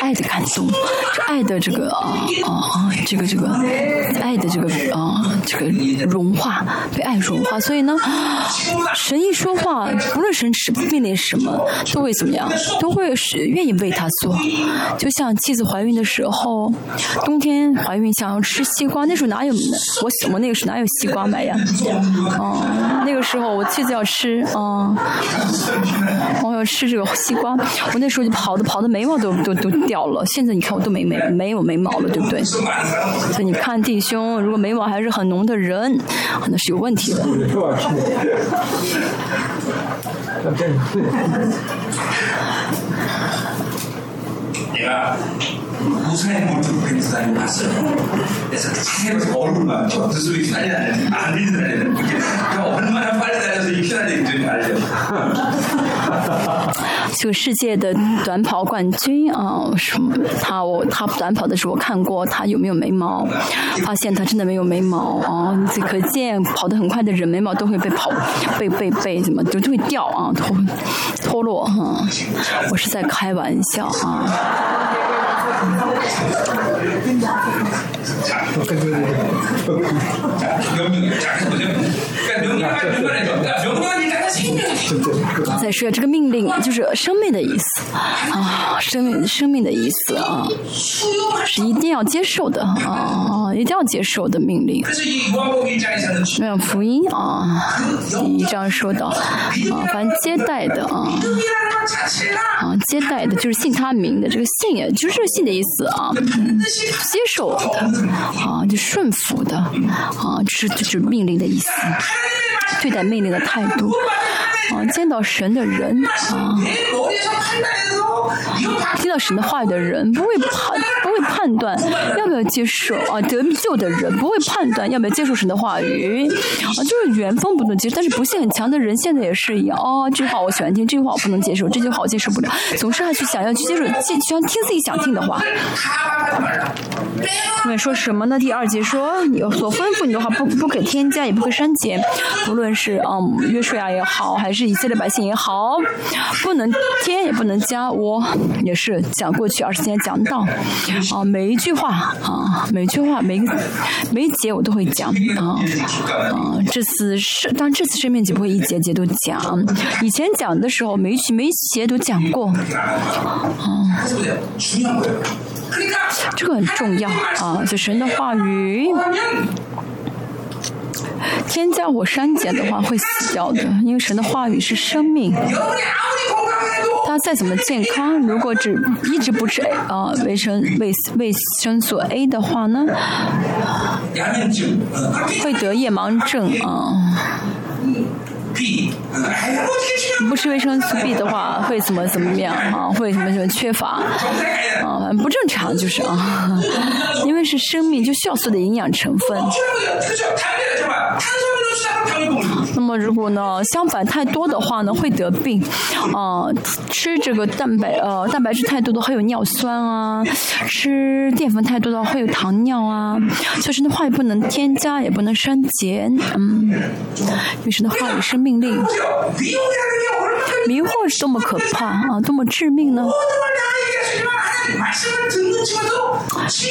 爱的感动，这爱的这个啊啊啊，这个这个爱的这个啊这个融化，被爱融化。所以呢，神一说话，不论神是命令什么，都会怎么样，都会是愿意为他做。就像妻子怀孕的时候，冬天怀孕想要吃西瓜，那时候哪有我我那个时候哪有西瓜买呀？哦，那个时候我妻子要吃啊，我要吃这个西瓜，我那时候就跑的跑的眉毛都都。都掉了，现在你看我都没眉没有眉毛了，对不对？所以你看弟兄，如果眉毛还是很浓的人，那是有问题的。这个世界的短跑冠军啊，什么？他我他短跑的时候我看过他有没有眉毛，发现他真的没有眉毛啊！这可见跑得很快的人眉毛都会被跑被被被怎么就就会掉啊脱脱落哈！我是在开玩笑啊。再说这个命令就是生命的意思。啊，生命生命的意思啊，是一定要接受的啊，一定要接受的命令。没有福音啊，第一章说到啊，凡接待的啊，啊接待的就是信他名的，这个信也就是信的意思啊，接受的啊，就顺服的啊，这是就是命令的意思，对待命令的态度。啊，见到神的人啊，听到神的话语的人，不会判不会判断要不要接受啊，得救的人不会判断要不要接受神的话语啊，就是原封不动接受。但是不信很强的人现在也是一样哦，这句话我喜欢听，这句话我不能接受，这句话我接受不了，总是还去想要去接受，喜欢听自己想听的话。后面说什么呢？第二节说，你所吩咐你的话不不可添加，也不可删减，不论是嗯约束呀也好，还是以色列百姓也 好，不能添也不能加。我也是讲过去二十天讲到啊，每一句话啊，每一句话每个每一节我都会讲啊啊。这次是，当这次生命节不会一节节都讲，以前讲的时候每一句每一节都讲过啊。这个很重要啊！就神的话语，添加或删减的话会死掉的，因为神的话语是生命。他再怎么健康，如果只一直不吃啊维生维维生素 A 的话呢，会得夜盲症啊。B，不吃维生素 B 的话，会怎么怎么样啊？会什么什么缺乏啊？不正常就是啊，因为是生命，就需要所有的营养成分。那么如果呢，相反太多的话呢，会得病啊。吃这个蛋白呃蛋白质太多的会有尿酸啊，吃淀粉太多的话会有糖尿啊。所以神的话也不能添加，也不能删减，嗯，因为神的话语生命令。迷惑是多么可怕啊，多么致命呢？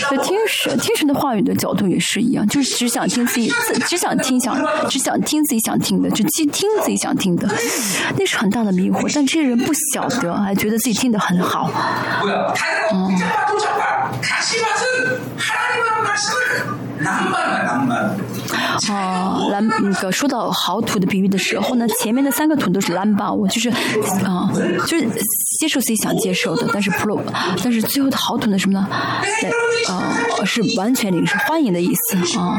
在听神听神的话语的角度也是一样，就是只想听自己，只想听想，只想听自己想听的，只去听自己想听的，那是很大的迷惑。但这些人不晓得，还觉得自己听得很好。嗯。啊，蓝那个说到好土的比喻的时候呢，前面的三个土都是蓝巴，我就是啊，就是接受自己想接受的，但是 pro，但是最后的好土呢什么呢？啊，是完全领受欢迎的意思啊，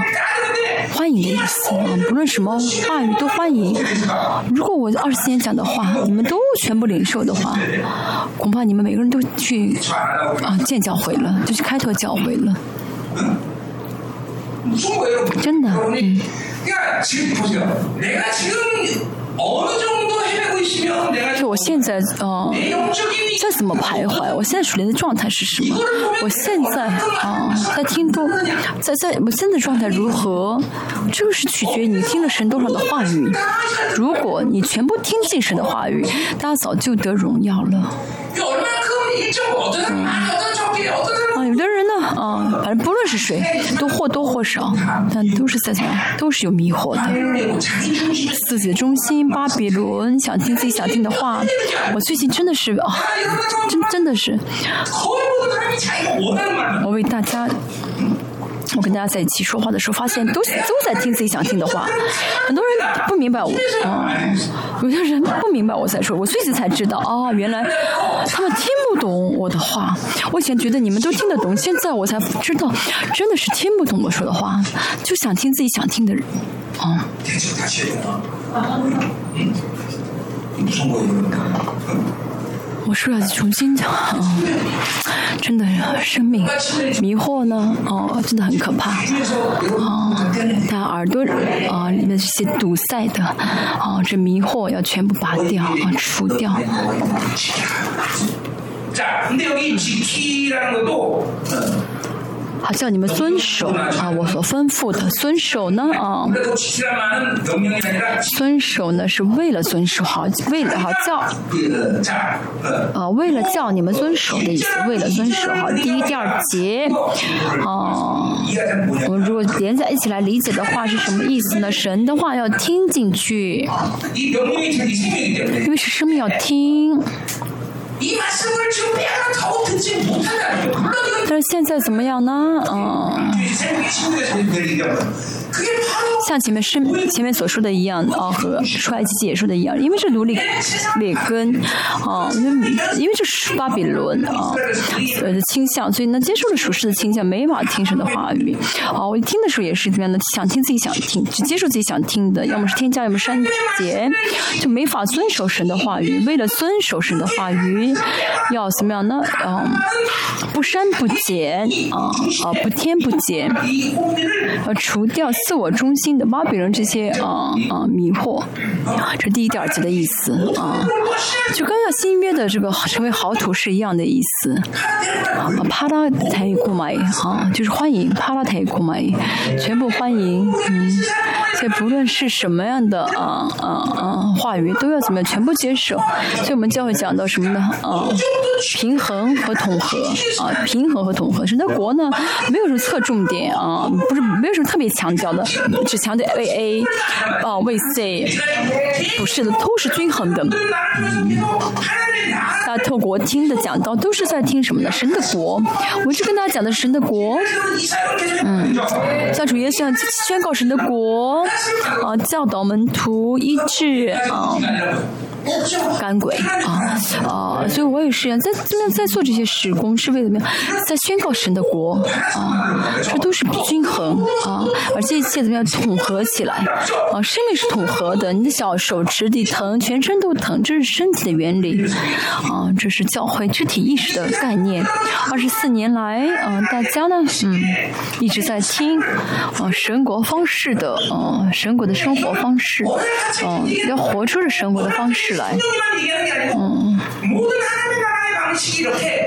欢迎的意思啊，不论什么话语都欢迎。如果我二十四年讲的话，你们都全部领受的话，恐怕你们每个人都去啊建教会了，就去开拓教会了。真的，嗯。就我现在，呃，在怎么徘徊，我现在属灵的状态是什么？我现在啊，在听多，在在我现在状态如何？这个是取决于你听了神多少的话语。如果你全部听进神的话语，大家早就得荣耀了。啊，有的人呢，啊，反正不论是谁，都或多或少，但都是在都是有迷惑的。自己的中心，巴比伦，想听自己想听的话。我最近真的是啊，真真的是，我为大家。我跟大家在一起说话的时候，发现都都在听自己想听的话。很多人不明白我，啊，有些人不明白我在说。我最近才知道，啊，原来他们听不懂我的话。我以前觉得你们都听得懂，现在我才知道，真的是听不懂我说的话，就想听自己想听的人，啊。我说要重新讲，啊，真的生命迷惑呢，哦，真的很可怕，哦，他耳朵啊里面这些堵塞的，哦，这迷惑要全部拔掉啊，除掉。好，叫你们遵守啊，我所吩咐的遵守呢啊，遵守呢是为了遵守，好，为了好叫啊，为了叫你们遵守的意思，为了遵守好，第一、第二节啊，我们如果连在一起来理解的话是什么意思呢？神的话要听进去，因为是生命要听。但是现在怎么样呢？嗯。像前面是前面所说的一样啊，和出埃及记说的一样，因为是奴隶劣根啊，因为因为这是巴比伦啊呃的倾向，所以呢接受了属实的倾向，没法听神的话语啊。我听的时候也是怎么样的，想听自己想听，只接受自己想听的，要么是添加，要么删减，就没法遵守神的话语。为了遵守神的话语，要怎么样呢？嗯，不删不减啊啊，不添不减，要除掉自我中心。的巴比伦这些啊啊迷惑，这第一点节的意思啊，就跟新约的这个成为好土是一样的意思啊。帕拉台库买啊，就是欢迎帕拉台库买，全部欢迎。嗯，所以不论是什么样的啊啊啊话语，都要怎么样全部接受。所以我们教会讲到什么呢？啊，平衡和统合啊，平衡和统合。神的国呢，没有什么侧重点啊，不是没有什么特别强调的。强调为 A，啊为 C，不是的，都是均衡的。大家透过听的讲到都是在听什么呢？神的国，我就跟大家讲的神的国。嗯，像主耶稣宣告神的国，啊，教导门徒医治啊。干鬼啊啊！所以我也是在这边在做这些施工，是为了什么？在宣告神的国啊！这都是不均衡啊，而这一切怎么样统合起来啊？生命是统合的，你的小手指里疼，全身都疼，这是身体的原理啊！这是教会肢体意识的概念。二十四年来啊，大家呢，嗯，一直在听啊神国方式的啊神国的生活方式，嗯，要活出这神国的方式。来。 어. 모든 하나님 나라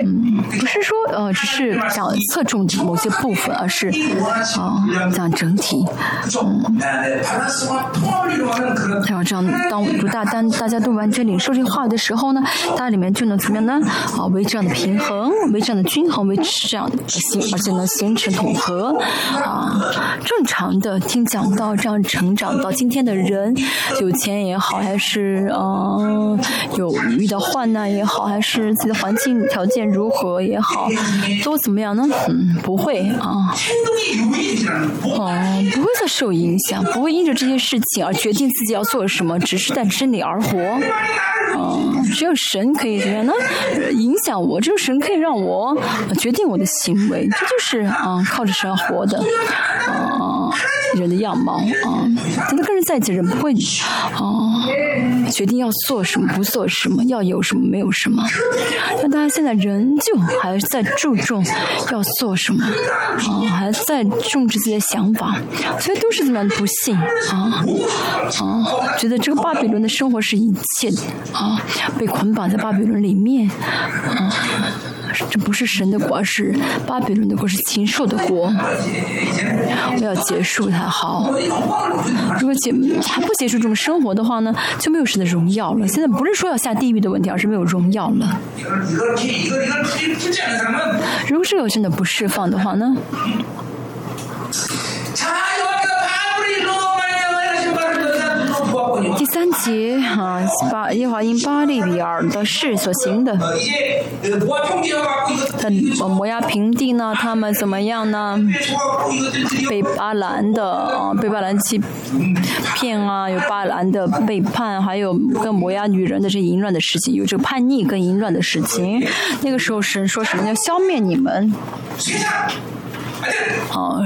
嗯，不是说呃只是讲侧重某些部分，而是啊讲整体。嗯，然后这样，当不大当大家都完全领受这话的时候呢，它里面就能怎么样呢？啊，为这样的平衡，为这样的均衡，维持这样的形，而且能形成统合。啊，正常的听讲到这样成长到今天的人，有钱也好，还是嗯有遇到患难也好，还是自己的环境境条件如何也好，都怎么样呢？嗯，不会啊，哦，不会再受影响，不会因着这些事情而决定自己要做什么，只是在真理而活。嗯，只有神可以怎么样呢？影响我，只有神可以让我决定我的行为，这就是啊，靠着神活的啊人的样貌啊。真的跟人在一起，人不会啊决定要做什么，不做什么，要有什么，没有什么。但大家现在仍旧还在注重要做什么啊，还在重视自己的想法，所以都是怎么样的不幸啊啊，觉得这个巴比伦的生活是一切啊，被捆绑在巴比伦里面啊。这不是神的国，是巴比伦的国，是禽兽的国。我要结束它，好。如果结还不结束这种生活的话呢，就没有神的荣耀了。现在不是说要下地狱的问题，而是没有荣耀了。如果这个真的不释放的话呢？节啊，巴耶华因巴利比尔的事所行的，他摩押平地呢？他们怎么样呢？被巴兰的啊，被巴兰欺骗啊，有巴兰的背叛，还有跟摩押女人的这淫乱的事情，有这个叛逆跟淫乱的事情。那个时候神说什么？要消灭你们。啊。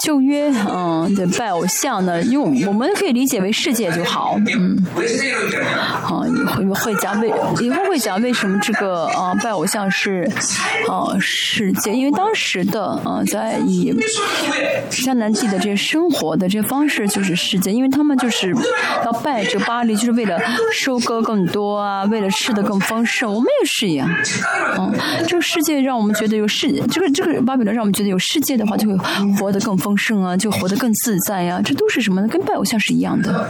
旧约，嗯，对，拜偶像呢，用我们可以理解为世界就好，嗯，啊，会会讲为以后会讲为什么这个啊拜偶像是啊世界，因为当时的啊在以迦南地的这些生活的这些方式就是世界，因为他们就是要拜这巴黎，就是为了收割更多啊，为了吃的更丰盛，我们也是一样，嗯，这个世界让我们觉得有世，这个这个巴比伦让我们觉得有世界的话，就会活得更。丰盛啊，就活得更自在呀，这都是什么呢？跟拜偶像是一样的。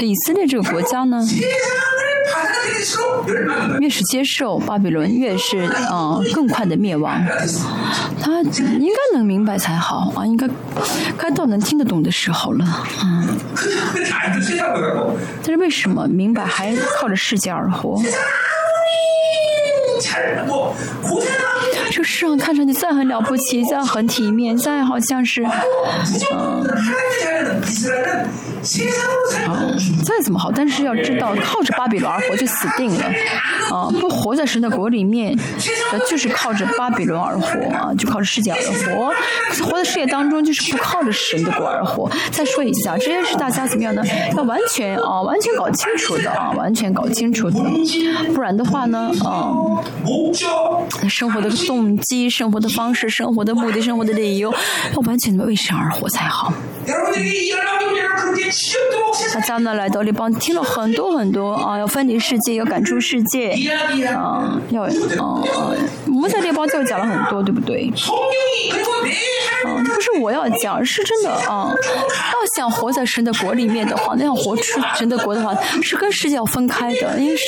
以色列这个国家呢，越是接受巴比伦，越是啊更快的灭亡。他应该能明白才好啊，应该该到能听得懂的时候了啊。但是为什么明白还靠着世界而活？这世上看上去再很了不起，再很体面，再好像是，嗯，嗯，再怎么好，但是要知道，靠着巴比伦而活就死定了，啊，不活在神的国里面，就是靠着巴比伦而活啊，就靠着世界而活，活在世界当中就是不靠着神的国而活。再说一下，这些是大家怎么样呢？要完全啊，完全搞清楚的啊，完全搞清楚的，不然的话呢，啊，生活的动。机、生活的方式、生活的目的、生活的理由，要完全为神而活才好。大家呢来到这帮听了很多很多啊，要分离世界，要赶出世界啊，要啊啊，我们在这帮就讲了很多，对不对？啊，不是我要讲，是真的啊。要想活在神的国里面的话，那样活出神的国的话，是跟世界要分开的，因为是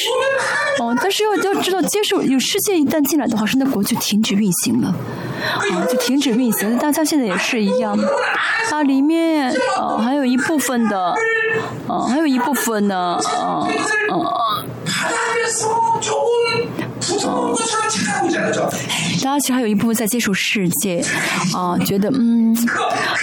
哦，但是要要知道接受有世界一旦进来的话，神的国就停止运行了，啊，就停止运行。大家现在也是一样，它里面啊还有一部分的，啊还有一部分的，啊啊。大家其实还有一部分在接触世界，啊，觉得嗯，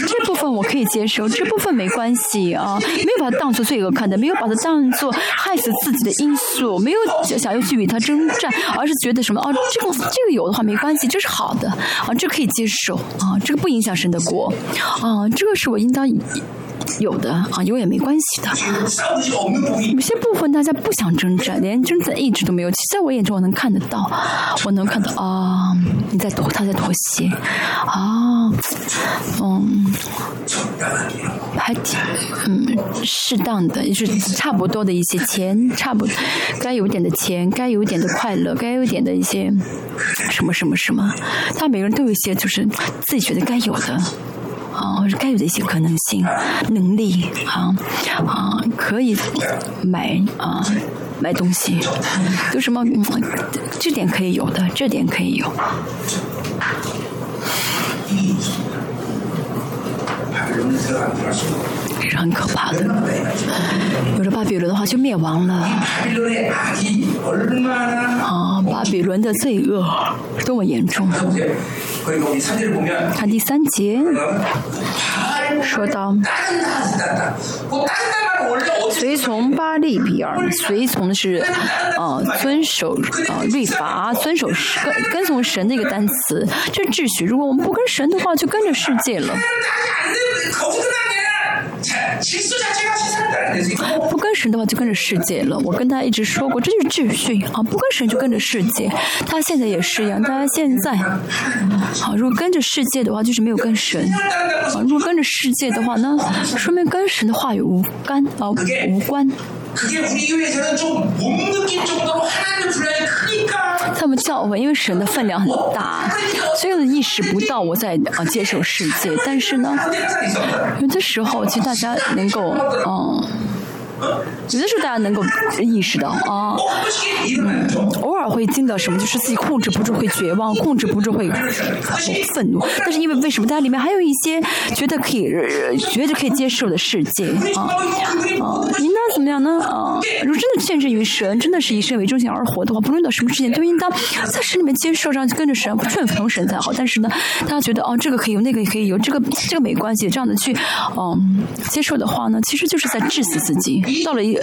这部分我可以接受，这部分没关系啊，没有把它当做罪恶看的，没有把它当做害死自己的因素，没有想要去与他征战，而是觉得什么啊，这个这个有的话没关系，这是好的啊，这可以接受啊，这个不影响神的国啊，这个是我应当。有的啊，有也没关系的。有些部分大家不想征战，连征战意志都没有。其实在我眼中，我能看得到，我能看到啊，你在妥，他在妥协啊，嗯，还挺嗯适当的，也是差不多的一些钱，差不该有点的钱，该有点的快乐，该有点的一些什么什么什么，他每个人都有一些就是自己觉得该有的。啊，该有的一些可能性、能力啊啊，可以买啊买东西，有什么这点可以有的，这点可以有。是很可怕的。有了巴比伦的话，就灭亡了。啊，巴比伦的罪恶多么严重！看第三节，说到随从巴利比尔，随从的是呃遵守呃律法，遵守跟跟从神的一个单词，这秩序。如果我们不跟神的话，就跟着世界了。不跟神的话就跟着世界了。我跟他一直说过，这就是秩序啊！不跟神就跟着世界。他现在也是一样，他现在 好，如果跟着世界的话，就是没有跟神啊。如果跟着世界的话，那 说明跟神的话语无干啊无关。他们叫我因为神的分量很大，所以意识不到我在啊接受世界。但是呢，有的时候其实大家能够嗯。有的时候大家能够意识到啊，偶尔会惊到什么，就是自己控制不住会绝望，控制不住会愤怒。但是因为为什么？大家里面还有一些觉得可以、觉得可以接受的世界啊啊！应当怎么样呢？啊，如果真的见证于神，真的是以神为中心而活的话，不论到什么事情都应当在神里面接受，让跟着神，顺服神才好。但是呢，大家觉得哦，这个可以有，那个也可以有，这个这个没关系，这样的去嗯接受的话呢，其实就是在致死自己。到了一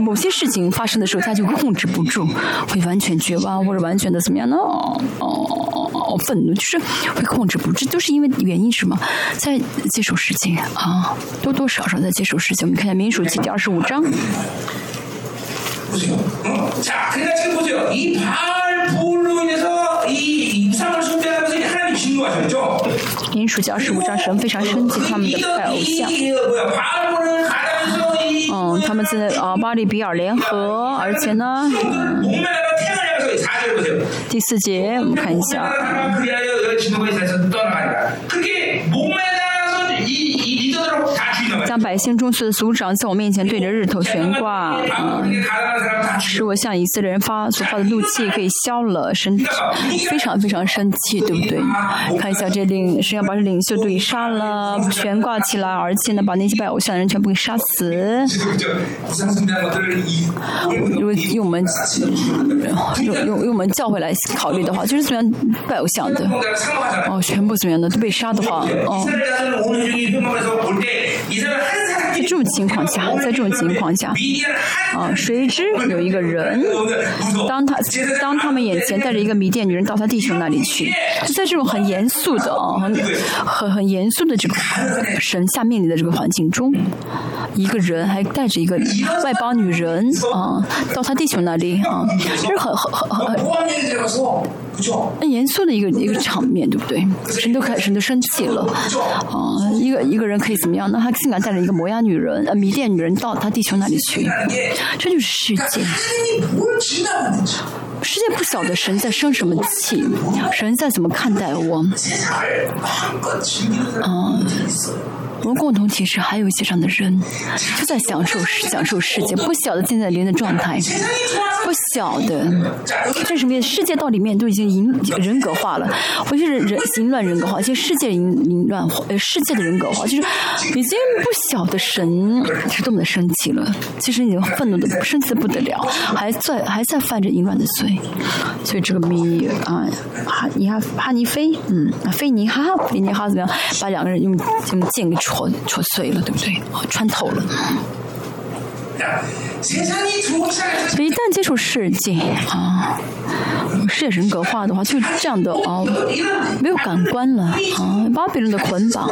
某些事情发生的时候，他就控制不住，会完全绝望，或者完全的怎么样呢？哦哦，愤怒就是会控制不住，都是因为原因什么？在接受事情啊，多多少少在接受事情。我们看一下《民数记》第二十五章。民数记二十五章，神非常生气他们的拜偶像。嗯，他们在啊巴利比尔联合，而且呢，第四节我们看一下。百姓中所的族长在我面前对着日头悬挂，使我向以色列人发所发的怒气可以消了，生非常非常生气，对不对？看一下这领，是要把这领袖都给杀了，悬挂起来，而且呢，把那些拜偶像的人全部给杀死。如果用我们用用用我们教会来考虑的话，就是怎么样拜偶像的，哦，全部怎么样的都被杀的话，哦。你在这种情况下，在这种情况下，啊，谁知有一个人，当他当他们眼前带着一个迷甸女人到他弟兄那里去，就在这种很严肃的啊，很很很严肃的这个神下命令的这个环境中，一个人还带着一个外邦女人啊，到他弟兄那里啊，这是很很很很很严肃的一个一个场面，对不对？神都开，神都生气了啊，一个一个人可以怎么样？那他竟然带着一个摩押女女人，呃，迷恋女人到他地球那里去，这就是世界。世界不晓得神在生什么气，神在怎么看待我。嗯，我们共同体是还有一些这样的人，就在享受 享受世界，不晓得现在人的状态，不晓得这什么世界到里面都已经淫人格化了，不是人淫乱人格化，就世界淫淫乱化，呃，世界的人格化，就是已经不晓得神是多么的生气了，其实已经愤怒的生气的不得了，还在还在犯着淫乱的罪。所以这个米啊，哈尼哈哈尼菲，嗯，菲尼哈菲尼哈怎么样？把两个人用用剑给戳戳碎了，对不对？穿透了。所以一旦接触世界啊，世界人格化的话，就这样的啊，没有感官了啊，巴比伦的捆绑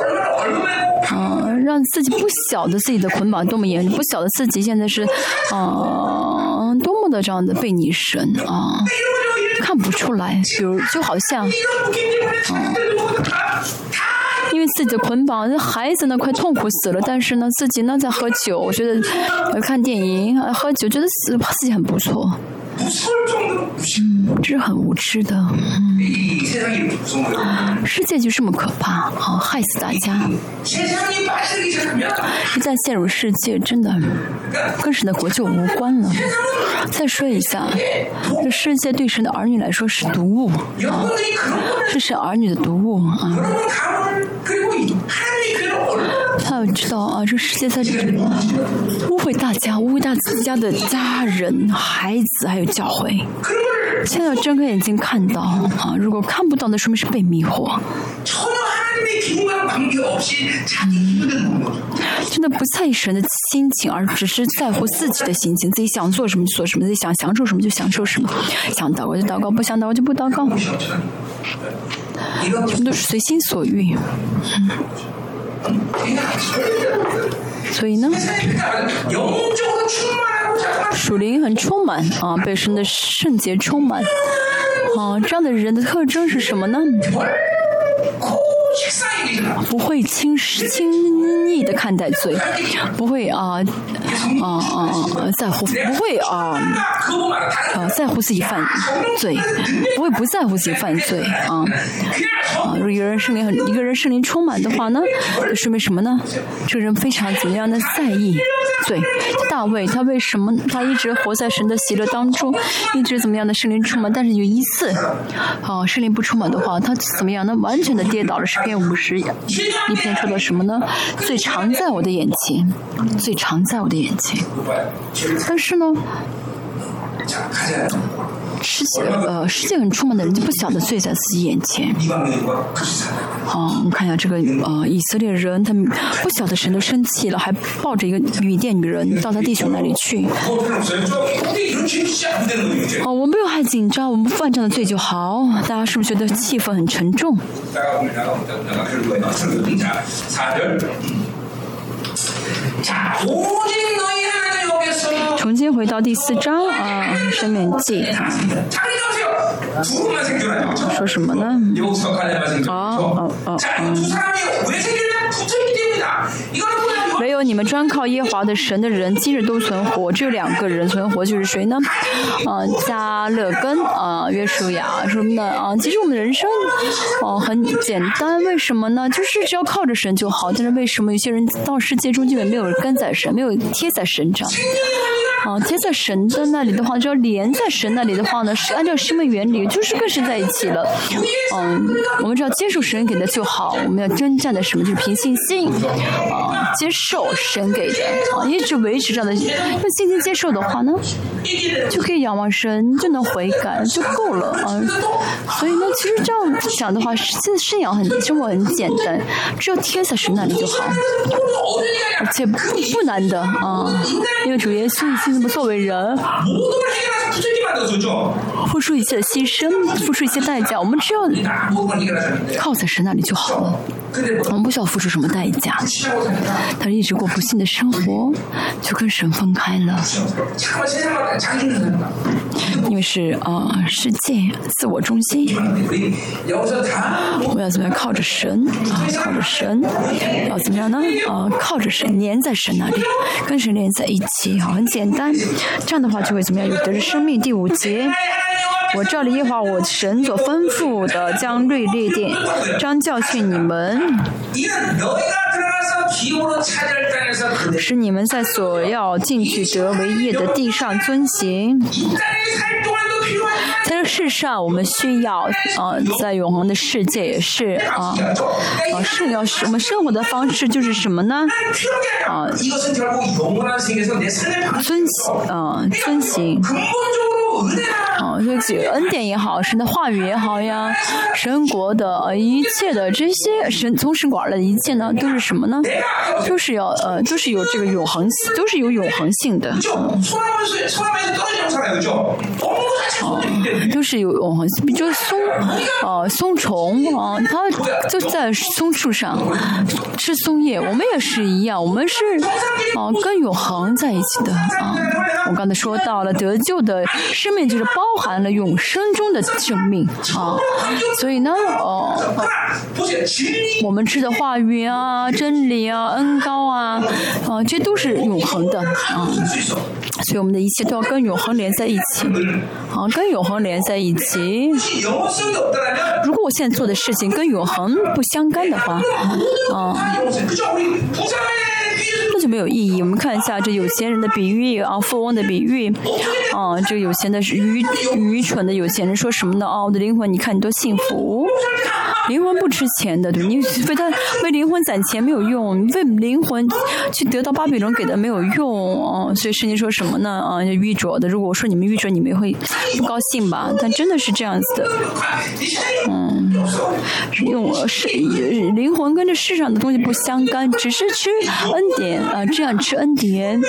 啊，让自己不晓得自己的捆绑多么严重，不晓得自己现在是啊，多么的这样的被你神啊，看不出来，比如就好像啊。因为自己的捆绑，孩子呢快痛苦死了，但是呢自己呢在喝酒，我觉得看电影喝酒，觉得自自己很不错。嗯，这是很无知的。嗯，世界就这么可怕，啊，害死大家。一旦陷入世界，真的跟神的国就无关了。再说一下，这世界对神的儿女来说是毒物，啊，是神儿女的毒物啊。他要知道啊，这世界在污秽大家，污秽大家的家人、孩子，还有教会。现在要睁开眼睛看到啊，如果看不到，那说明是被迷惑。真的不在意神的心情，而只是在乎自己的心情，自己想做什么就做什么，自己想享受什么就享受什么，想祷告就祷告，不想祷告就不祷告，全都是随心所欲。所以呢，属灵很充满啊，被神的圣洁充满啊，这样的人的特征是什么呢？不会轻轻易的看待罪，不会啊啊啊在乎，不会啊啊在乎自己犯罪，不会不在乎自己犯罪啊啊！如果一个人圣灵很一个人圣灵充满的话呢，说明什么呢？这个人非常怎么样的在意罪。大卫他为什么他一直活在神的喜乐当中，一直怎么样的圣灵充满？但是有一次啊圣灵不充满的话，他怎么样呢？完全的跌倒了，诗篇五十。一篇说的什么呢？最常在我的眼前，最常在我的眼前。但是呢，世界呃世界很充满的人就不晓得罪在自己眼前。好，我们看一下这个呃以色列人，他们不晓得神都生气了，还抱着一个旅店女人到他弟兄那里去。哦，我们不用太紧张，我们犯这样的罪就好。大家是不是觉得气氛很沉重？重新回到第四章啊，《生命记》啊，说什么呢？哦哦哦嗯。没有你们专靠耶华的神的人，今日都存活。只有两个人存活，就是谁呢？啊，加勒根啊，约书亚什么的啊。其实我们的人生哦很简单，为什么呢？就是只要靠着神就好。但是为什么有些人到世界中基本没有跟在神，没有贴在神上？啊，贴在神的那里的话，只要连在神那里的话呢，是按照生命原理，就是跟神在一起了。嗯，我们只要接受神给的就好。我们要征战的什么？就是凭信心啊，接受受神给的啊，一直维持这样的用信心接受的话呢，就可以仰望神，就能悔改就够了啊。所以呢，其实这样讲的话，现信仰很生活很简单，只要贴在神那里就好，而且不不难的啊，因为主耶稣已经。怎么作为人，付出一切的牺牲，付出一些代价，我们只要靠在神那里就好了。我们不需要付出什么代价，他一直过不幸的生活，就跟神分开了。因为是啊，世界自我中心，我们要怎么样靠着神啊？靠着神，要怎么样呢？啊，靠着神，粘在神那里，跟神连在一起，好，很简单。这样的话就会怎么样？有得着生命。第五节。我这里一会儿我神所吩咐的，将瑞列殿，将教训你们，使你们在所要进去得为业的地上遵行。在这世上，我们需要啊，在永恒的世界也是啊啊，是要我们生活的方式就是什么呢？啊，遵行啊，遵行。哦，这个恩典也好，神的话语也好呀，神国的一切的这些神从神管的一切呢，都是什么呢？都是要呃，都是有这个永恒，都是有永恒性的。哦，都是有永恒，就是松，呃，松虫啊，它就在松树上吃松叶，我们也是一样，我们是哦跟永恒在一起的啊。我刚才说到了得救的生命，就是包含了永生中的生命啊。所以呢，哦，我们吃的话语啊、真理啊、恩高啊，啊，这都是永恒的啊。所以我们的一切都要跟永恒连在一起，啊，跟永恒连在一起。如果我现在做的事情跟永恒不相干的话，啊。那就没有意义。我们看一下这有钱人的比喻啊，富翁的比喻啊，这个有钱的是愚愚蠢的有钱人说什么呢？啊，我的灵魂，你看你多幸福。灵魂不值钱的，对你为他为灵魂攒钱没有用，为灵魂去得到巴比伦给的没有用啊！所以圣经说什么呢？啊，愚拙的。如果我说你们愚拙，你们会不高兴吧？但真的是这样子的，嗯，用是灵魂跟这世上的东西不相干，只是吃恩典啊，这样吃恩典。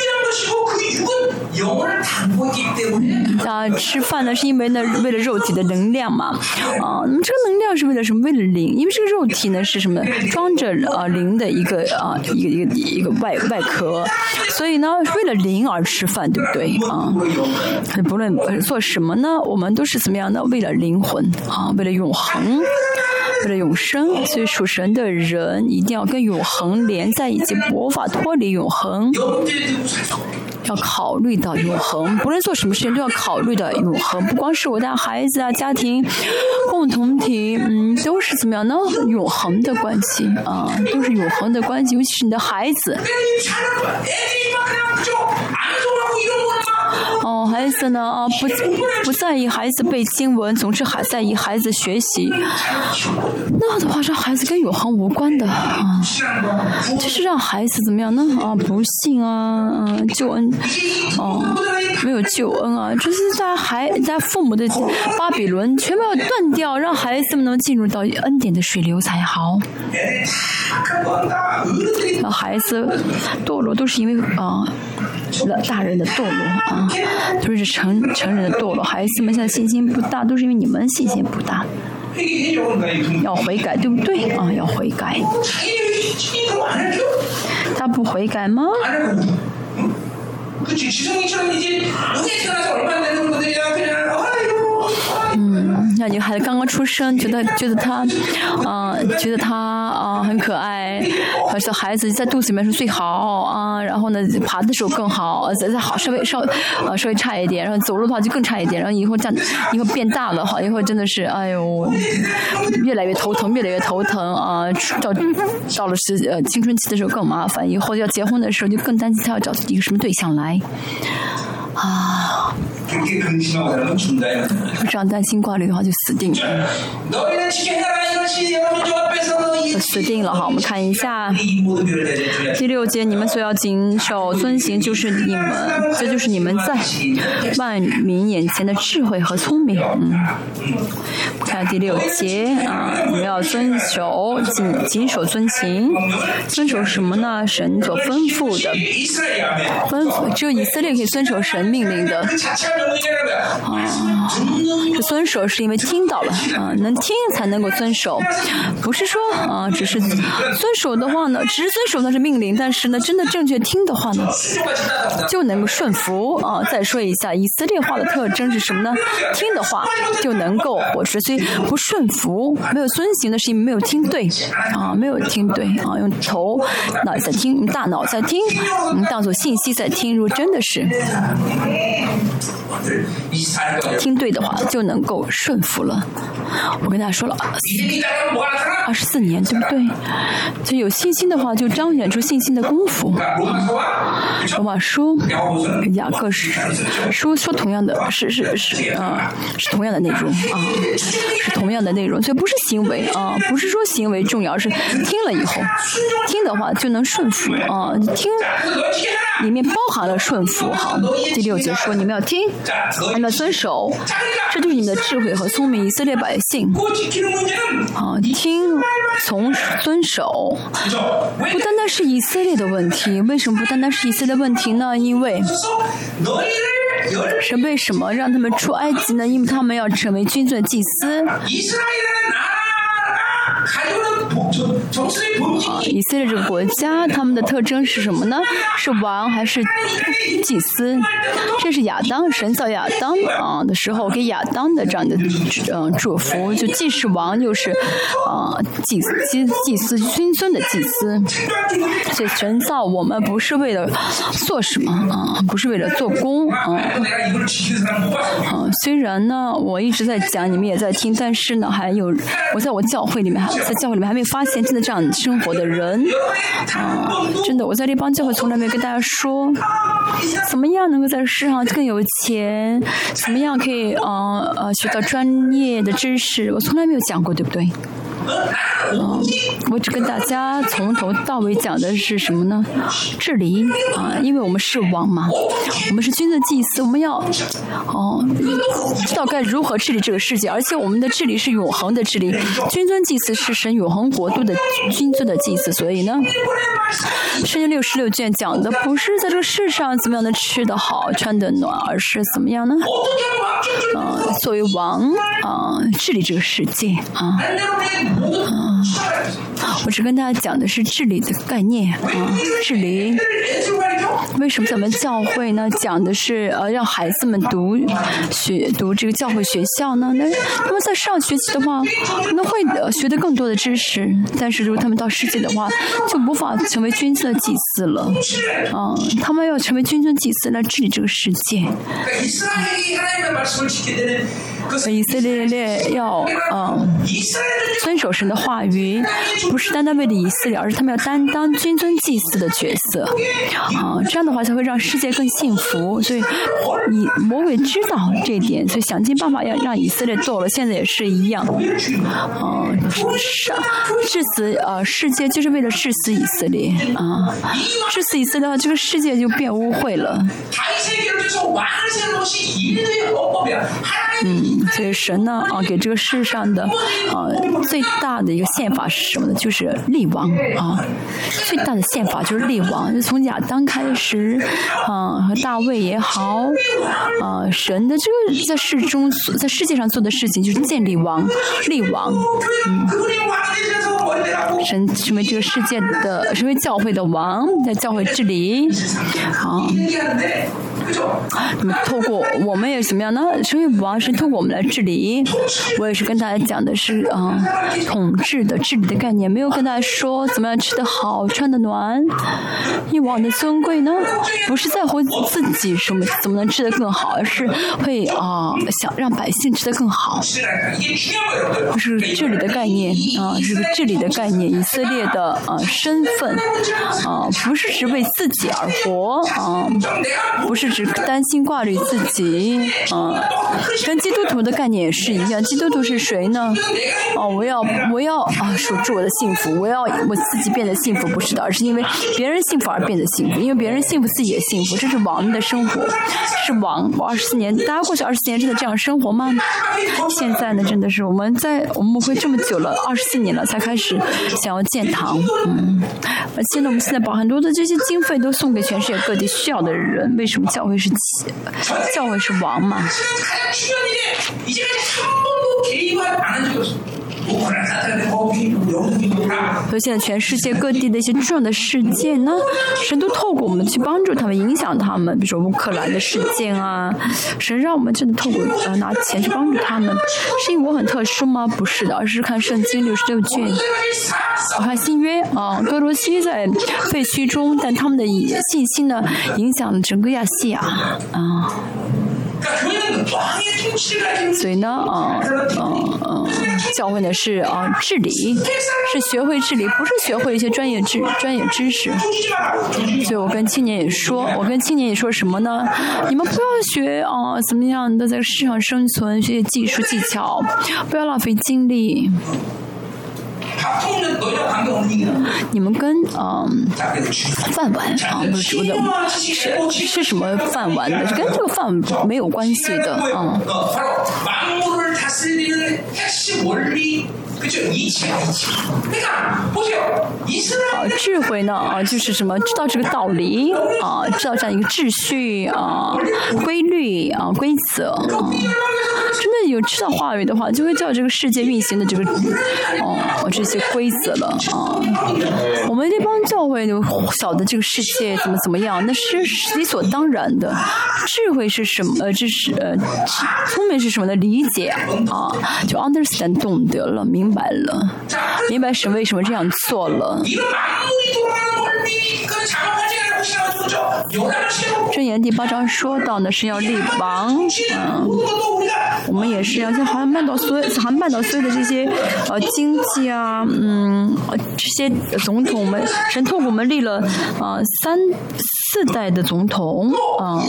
啊，吃饭呢是因为呢为了肉体的能量嘛？啊，那么这个能量是为了什么？为了灵，因为这个肉体呢是什么？装着啊灵的一个啊一个一个一个外外壳，所以呢为了灵而吃饭，对不对啊？不论做什么呢，我们都是怎么样呢？为了灵魂啊，为了永恒，为了永生。所以属神的人一定要跟永恒连在一起，无法脱离永恒。要考虑到永恒，不论做什么事情都要考虑到永恒。不光是我的孩子啊，家庭、共同体，嗯，都是怎么样呢？永恒的关系啊，都是永恒的关系，尤其是你的孩子。哦，孩子呢啊，不不在意孩子背经文，总是还在意孩子学习。那的话，让孩子跟永恒无关的啊，就是让孩子怎么样呢？啊，不信啊，嗯，救恩，哦，没有救恩啊，就是在孩在父母的巴比伦全部要断掉，让孩子们能进入到恩典的水流才好。那孩子堕落都是因为啊。了大人的堕落啊，都是成成人的堕落。孩子们现在信心不大，都是因为你们信心不大。要悔改，对不对啊？要悔改。他不悔改吗？嗯，那女孩子刚刚出生，觉得觉得她，啊，觉得她啊很可爱，而且孩子在肚子里面是最好啊，然后呢爬的时候更好，再再好稍微稍啊稍微差一点，然后走路的话就更差一点，然后以后这样以后变大了话，以后真的是哎呦越来越头疼，越来越头疼啊，到到了是呃青春期的时候更麻烦，以后要结婚的时候就更担心他要找一个什么对象来啊。这样担心挂虑的话，就死定了。死定了哈！我们看一下第六节，你们所要谨守遵行，就是你们，这就是你们在万民眼前的智慧和聪明。嗯，看第六节啊，你们要遵守谨谨守遵行，遵守什么呢？神所吩咐的，吩咐只有以色列可以遵守神命令的。啊，这遵守是因为听到了啊，能听才能够遵守，不是说啊，只是遵守的？话呢，只是遵守那是命令，但是呢，真的？正确听的？话呢，就能够顺服啊。再说一下，以色列话的？特征是什么呢？听的？话就能够我是，所以不顺服、没有遵行的？是因为没有听对啊，没有听对啊，用头脑在听，用大脑在听，我们当做信息在听，如果真的？是。100听对的话就能够顺服了。我跟大家说了，二十四年，对不对？就有信心的话，就彰显出信心的功夫。罗马书、雅各书说说同样的，是是是啊，是同样的内容啊，是同样的内容。所以不是行为啊，不是说行为重要，是听了以后，听的话就能顺服啊。听里面包含了顺服。哈，第六节说你们要听。按照遵守，这就是你们的智慧和聪明。以色列百姓，啊，听从遵守，不单单是以色列的问题。为什么不单单是以色列问题呢？因为神为什么让他们出埃及呢？因为他们要成为君尊祭司。啊，以色列这个国家，他们的特征是什么呢？是王还是祭司？这是亚当神造亚当啊的时候给亚当的这样的嗯祝福，就既是王又是啊祭祭祭司君尊的祭司。所以神造我们不是为了做什么啊，不是为了做工啊。啊，虽然呢我一直在讲，你们也在听，但是呢还有我在我教会里面，在教会里面还没发现真的这样生活的人啊，真的我在这帮教会从来没跟大家说，怎么样能够在世上更有钱，怎么样可以呃呃学到专业的知识，我从来没有讲过，对不对？嗯，我只跟大家从头到尾讲的是什么呢？治理啊，因为我们是王嘛，我们是君的祭司，我们要哦知道该如何治理这个世界，而且我们的治理是永恒的治理。君尊祭司是神永恒国度的君尊的祭司，所以呢，圣经六十六卷讲的不是在这个世上怎么样能吃得好、穿得暖，而是怎么样呢？啊，作为王啊，治理这个世界啊。我只跟大家讲的是治理的概念啊，治理。为什么咱们教会呢？讲的是呃，让孩子们读学读这个教会学校呢？那他们在上学期的话，可能会学的更多的知识，但是如果他们到世界的话，就无法成为君尊祭司了。啊，他们要成为君尊祭司来治理这个世界。以色列列要嗯遵守神的话语，不是单单为了以色列，而是他们要担当君尊祭祀的角色，啊，这样的话才会让世界更幸福。所以，以魔鬼知道这一点，所以想尽办法要让以色列做了。现在也是一样，啊，杀致死呃世界就是为了致死以色列啊，致死以色列的话，这个世界就变污秽了。嗯，所以神呢啊，给这个世上的啊最大的一个宪法是什么呢？就是立王啊，最大的宪法就是立王，就从亚当开始啊，和大卫也好啊，神的这个在世中在世界上做的事情就是建立王，立王，嗯，神成为这个世界的成为教会的王，在教会治理啊。那么透过我们也怎么样呢？成为王是通过我们来治理。我也是跟大家讲的是啊，统治的治理的概念，没有跟大家说怎么样吃得好、穿得暖。因为王的尊贵呢，不是在乎自己什么怎么能吃得更好，而是会啊想让百姓吃得更好。这是治理的概念啊，是个治理的概念。以色列的啊身份啊，不是只为自己而活啊，不是。只担心挂虑自己，啊，跟基督徒的概念也是一样。基督徒是谁呢？哦，我要我要啊，守住我的幸福，我要我自己变得幸福，不是的，而是因为别人幸福而变得幸福，因为别人幸福自己也幸福，这是王的生活，是王。我二十四年，大家过去二十四年真的这样生活吗？现在呢，真的是我们在我们会这么久了，二十四年了才开始想要建堂，嗯，而且呢，我们现在把很多的这些经费都送给全世界各地需要的人，为什么教会是教会是王嘛？所以现在全世界各地的一些重要的事件呢，神都透过我们去帮助他们，影响他们。比如说乌克兰的事件啊，神让我们真的透过呃拿钱去帮助他们，是因为我很特殊吗？不是的，而是看圣经六十六卷，我看新约啊，哥罗西在废墟中，但他们的信心呢，影响了整个亚细亚啊。所以呢，啊，嗯嗯，教会呢是啊治理，是学会治理，不是学会一些专业知专业知识。所以我跟青年也说，我跟青年也说什么呢？你们不要学啊，怎么样的在市场生存，学些技术技巧，不要浪费精力。你们跟嗯饭。碗啊不是的是是什么饭碗的？是跟这个饭没有关系的啊。啊，智慧呢？啊，就是什么？知道这个道理啊，知道这样一个秩序啊、规律啊、规则。啊。真的有知道话语的话，就会知道这个世界运行的这个哦这些。规则了啊。我们这帮教会就晓得这个世界怎么怎么样，那是理所当然的。智慧是什么？呃，这是呃，聪明是什么的理解啊？就 understand 懂得了，明白了，明白神为什么这样做了。箴言第八章说到呢是要立王，嗯，我们也是要像韩半岛所有好像半岛所有的这些呃经济啊，嗯，这些总统们，神透过我们立了啊三四代的总统啊，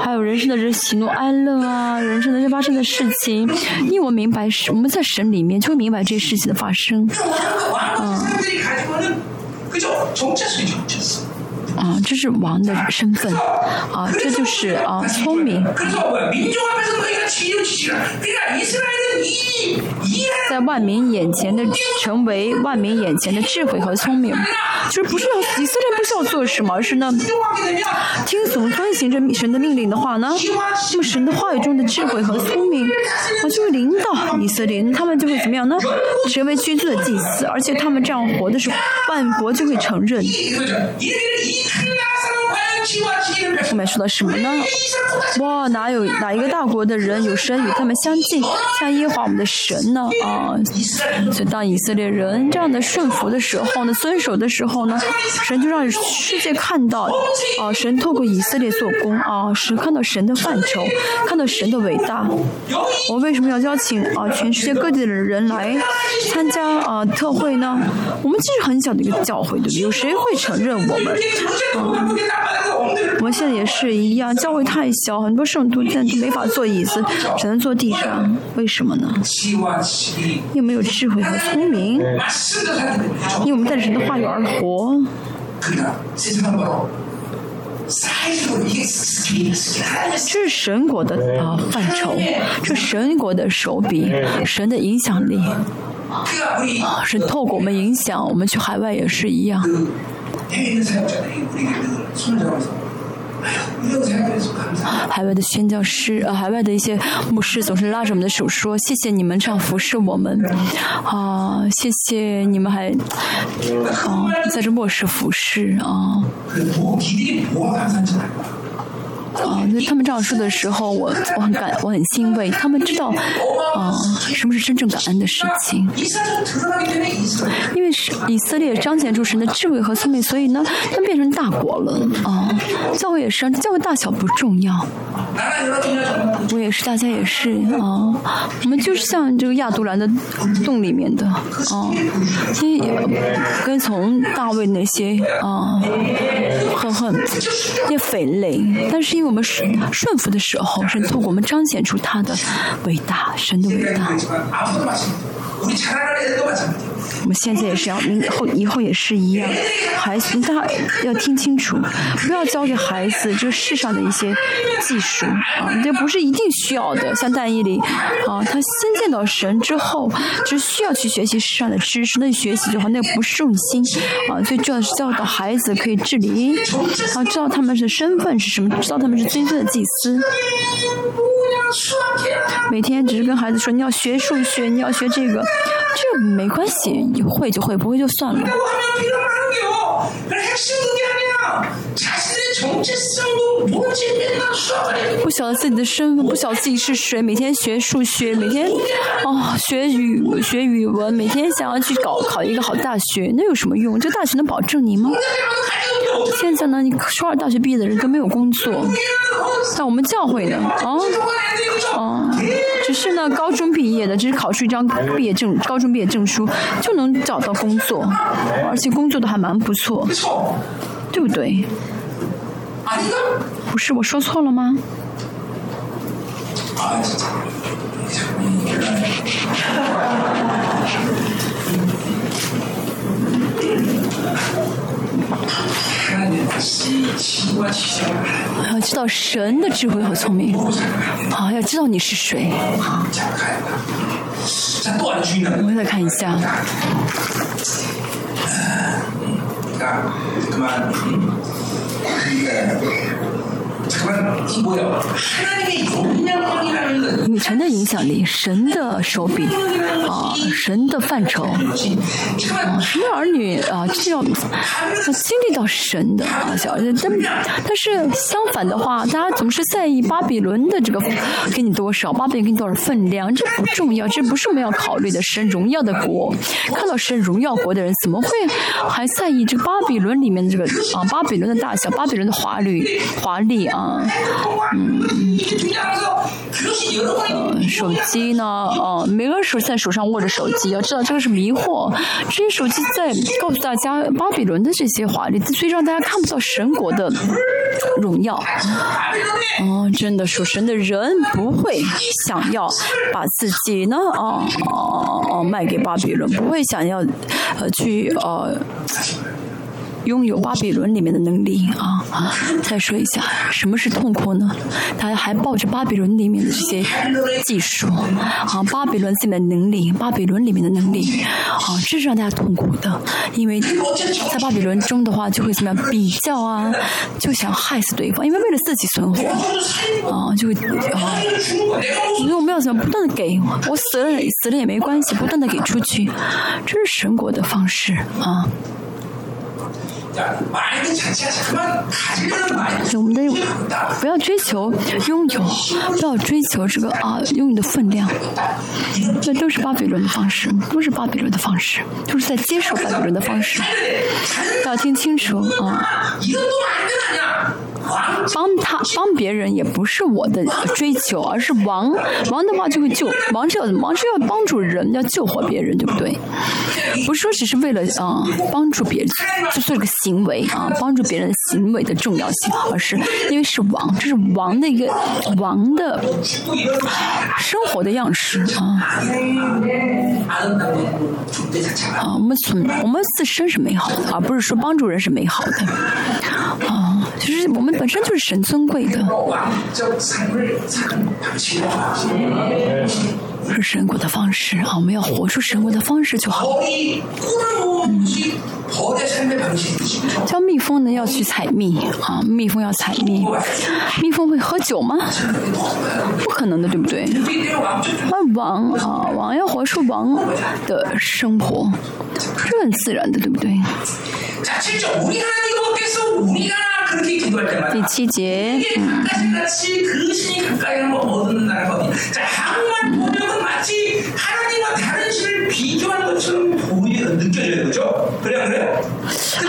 还有人生的这喜怒哀乐啊，人生的这发生的事情，因为我明白是我们在神里面就会明白这些事情的发生，嗯。啊，这是王的身份，啊，这就是啊聪明。在万民眼前的成为万民眼前的智慧和聪明，就是不是要以色列不需要做什么，而是呢听从遵行着神的命令的话呢，那么神的话语中的智慧和聪明，啊就会领导以色列，他们就会怎么样呢？成为君尊的祭司，而且他们这样活的时候，万国就会承认。后面说的什么呢？哇，哪有哪一个大国的人有神与他们相近，像耶和华我们的神呢？啊，所以当以色列人这样的顺服的时候呢，遵守的时候呢，神就让世界看到，啊，神透过以色列做工，啊，是看到神的范畴，看到神的伟大。我为什么要邀请啊全世界各地的人来参加啊特会呢？我们这是很小的一个教会，对不对？有谁会承认我们？我们现在也是一样，教会太小，很多圣徒现在都没法坐椅子，只能坐地上。为什么呢？又没有智慧和聪明，因为我们带着神的话语而活。这是神国的啊范畴，这是神国的手笔，神的影响力。神透过我们影响，我们去海外也是一样。海外的宣教师，呃，海外的一些牧师总是拉着我们的手说：“谢谢你们这样服侍我们，啊，谢谢你们还，啊，在这末世服侍啊。”啊，那他们这样说的时候，我我很感，我很欣慰。他们知道，啊，什么是真正感恩的事情。因为是以色列彰显出神的智慧和聪明，所以呢，他们变成大国了。啊，教会也是，教会大小不重要。我也是，大家也是啊。我们就是像这个亚杜兰的洞里面的啊，其实也跟从大卫那些啊，很很那些匪类，但是因我们顺顺服的时候，神透过我们彰显出他的伟大，神的伟大。我们现在也是要，明后以后也是一样。孩子，大要听清楚，不要教给孩子这世上的一些技术啊，这不是一定需要的。像大义里啊，他先见到神之后，就需要去学习世上的知识，那学习就好，那不是重心啊。最重要的是教导孩子可以治理啊，知道他们的身份是什么，知道他们是尊尊的祭司。每天只是跟孩子说你要学数学，你要学这个，这没关系，会就会，不会就算了。不晓得自己的身份，不晓得自己是谁，每天学数学，每天哦学语学语文，每天想要去搞考一个好大学，那有什么用？这大学能保证你吗？现在呢，你初二大学毕业的人都没有工作，在我们教会呢，啊啊，只是呢高中毕业的，只是考出一张毕业证，高中毕业证书就能找到工作，而且工作的还蛮不错，对不对？不是我说错了吗？要知道神的智慧和聪明，好，要知道你是谁。我们再看一下。女神的影响力，神的手笔，啊，神的范畴，啊，神的儿女啊，就要经历到神的啊，小但但是相反的话，大家总是在意巴比伦的这个给你多少，巴比伦给你多少分量，这不重要，这不是我们要考虑的。神荣耀的国，看到神荣耀国的人，怎么会还在意这个巴比伦里面的这个啊，巴比伦的大小，巴比伦的华丽华丽啊，嗯。呃，手机呢？呃，每个人手在手上握着手机，要知道这个是迷惑。这些手机在告诉大家巴比伦的这些华丽，所以让大家看不到神国的荣耀。哦，真的属神的人不会想要把自己呢，哦哦哦，卖给巴比伦，不会想要呃去呃。拥有巴比伦里面的能力啊！再说一下，什么是痛苦呢？他还抱着巴比伦里面的这些技术啊，巴比伦里面的能力，巴比伦里面的能力啊，这是让大家痛苦的。因为在巴比伦中的话，就会怎么样比较啊，就想害死对方，因为为了自己存活啊，就会啊，因为我们要怎么不断的给我死了死了也没关系，不断的给出去，这是神国的方式啊。我们的不要追求拥有，不要追求这个啊拥有的分量，这都是巴比伦的方式，都是巴比伦的方式，都是在接受巴比伦的方式，要听清楚啊。帮他帮别人也不是我的追求，而是王王的话就会救王是要王是要帮助人，要救活别人，对不对？不是说只是为了啊帮助别人，就做这个行为啊帮助别人行为的重要性，而是因为是王，这是王的一个王的生活的样式啊啊，我们从我们自身是美好的，而不是说帮助人是美好的啊，就是我们。本身就是神尊贵的，神国的方式啊！我们要活出神国的方式就好。嗯，像蜜蜂呢，要去采蜜啊，蜜蜂要采蜜，蜜蜂会喝酒吗？不可能的，对不对？那王啊，王要活出王的生活，这很自然的，对不对？第七节，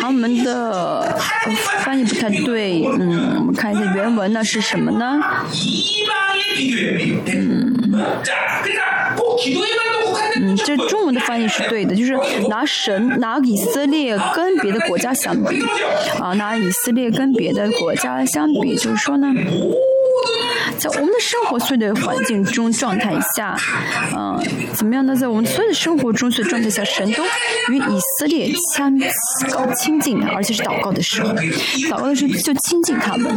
好，我们的翻译不太对，嗯，我们看一下原文呢是什么呢？嗯。嗯，这中文的翻译是对的，就是拿神拿以色列跟别的国家相比，啊，拿以色列跟别的国家相比，就是说呢，在我们的生活所的环境中状态下，嗯，怎么样呢？在我们所有的生活中所状态下，神都与以色列相亲近的，而且是祷告的时候，祷告的时候就亲近他们。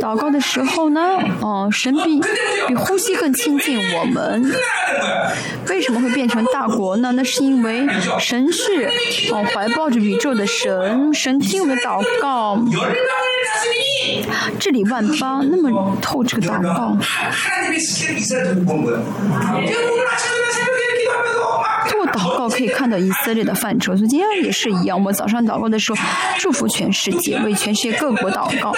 祷告的时候呢，哦，神比比呼吸更亲近我们。为什么会变成大国呢？那是因为神是哦怀抱着宇宙的神，神听我们的祷告，治理万邦，那么透这个祷告。通过祷告可以看到以色列的范畴，所以今天也是一样。我早上祷告的时候，祝福全世界，为全世界各国祷告。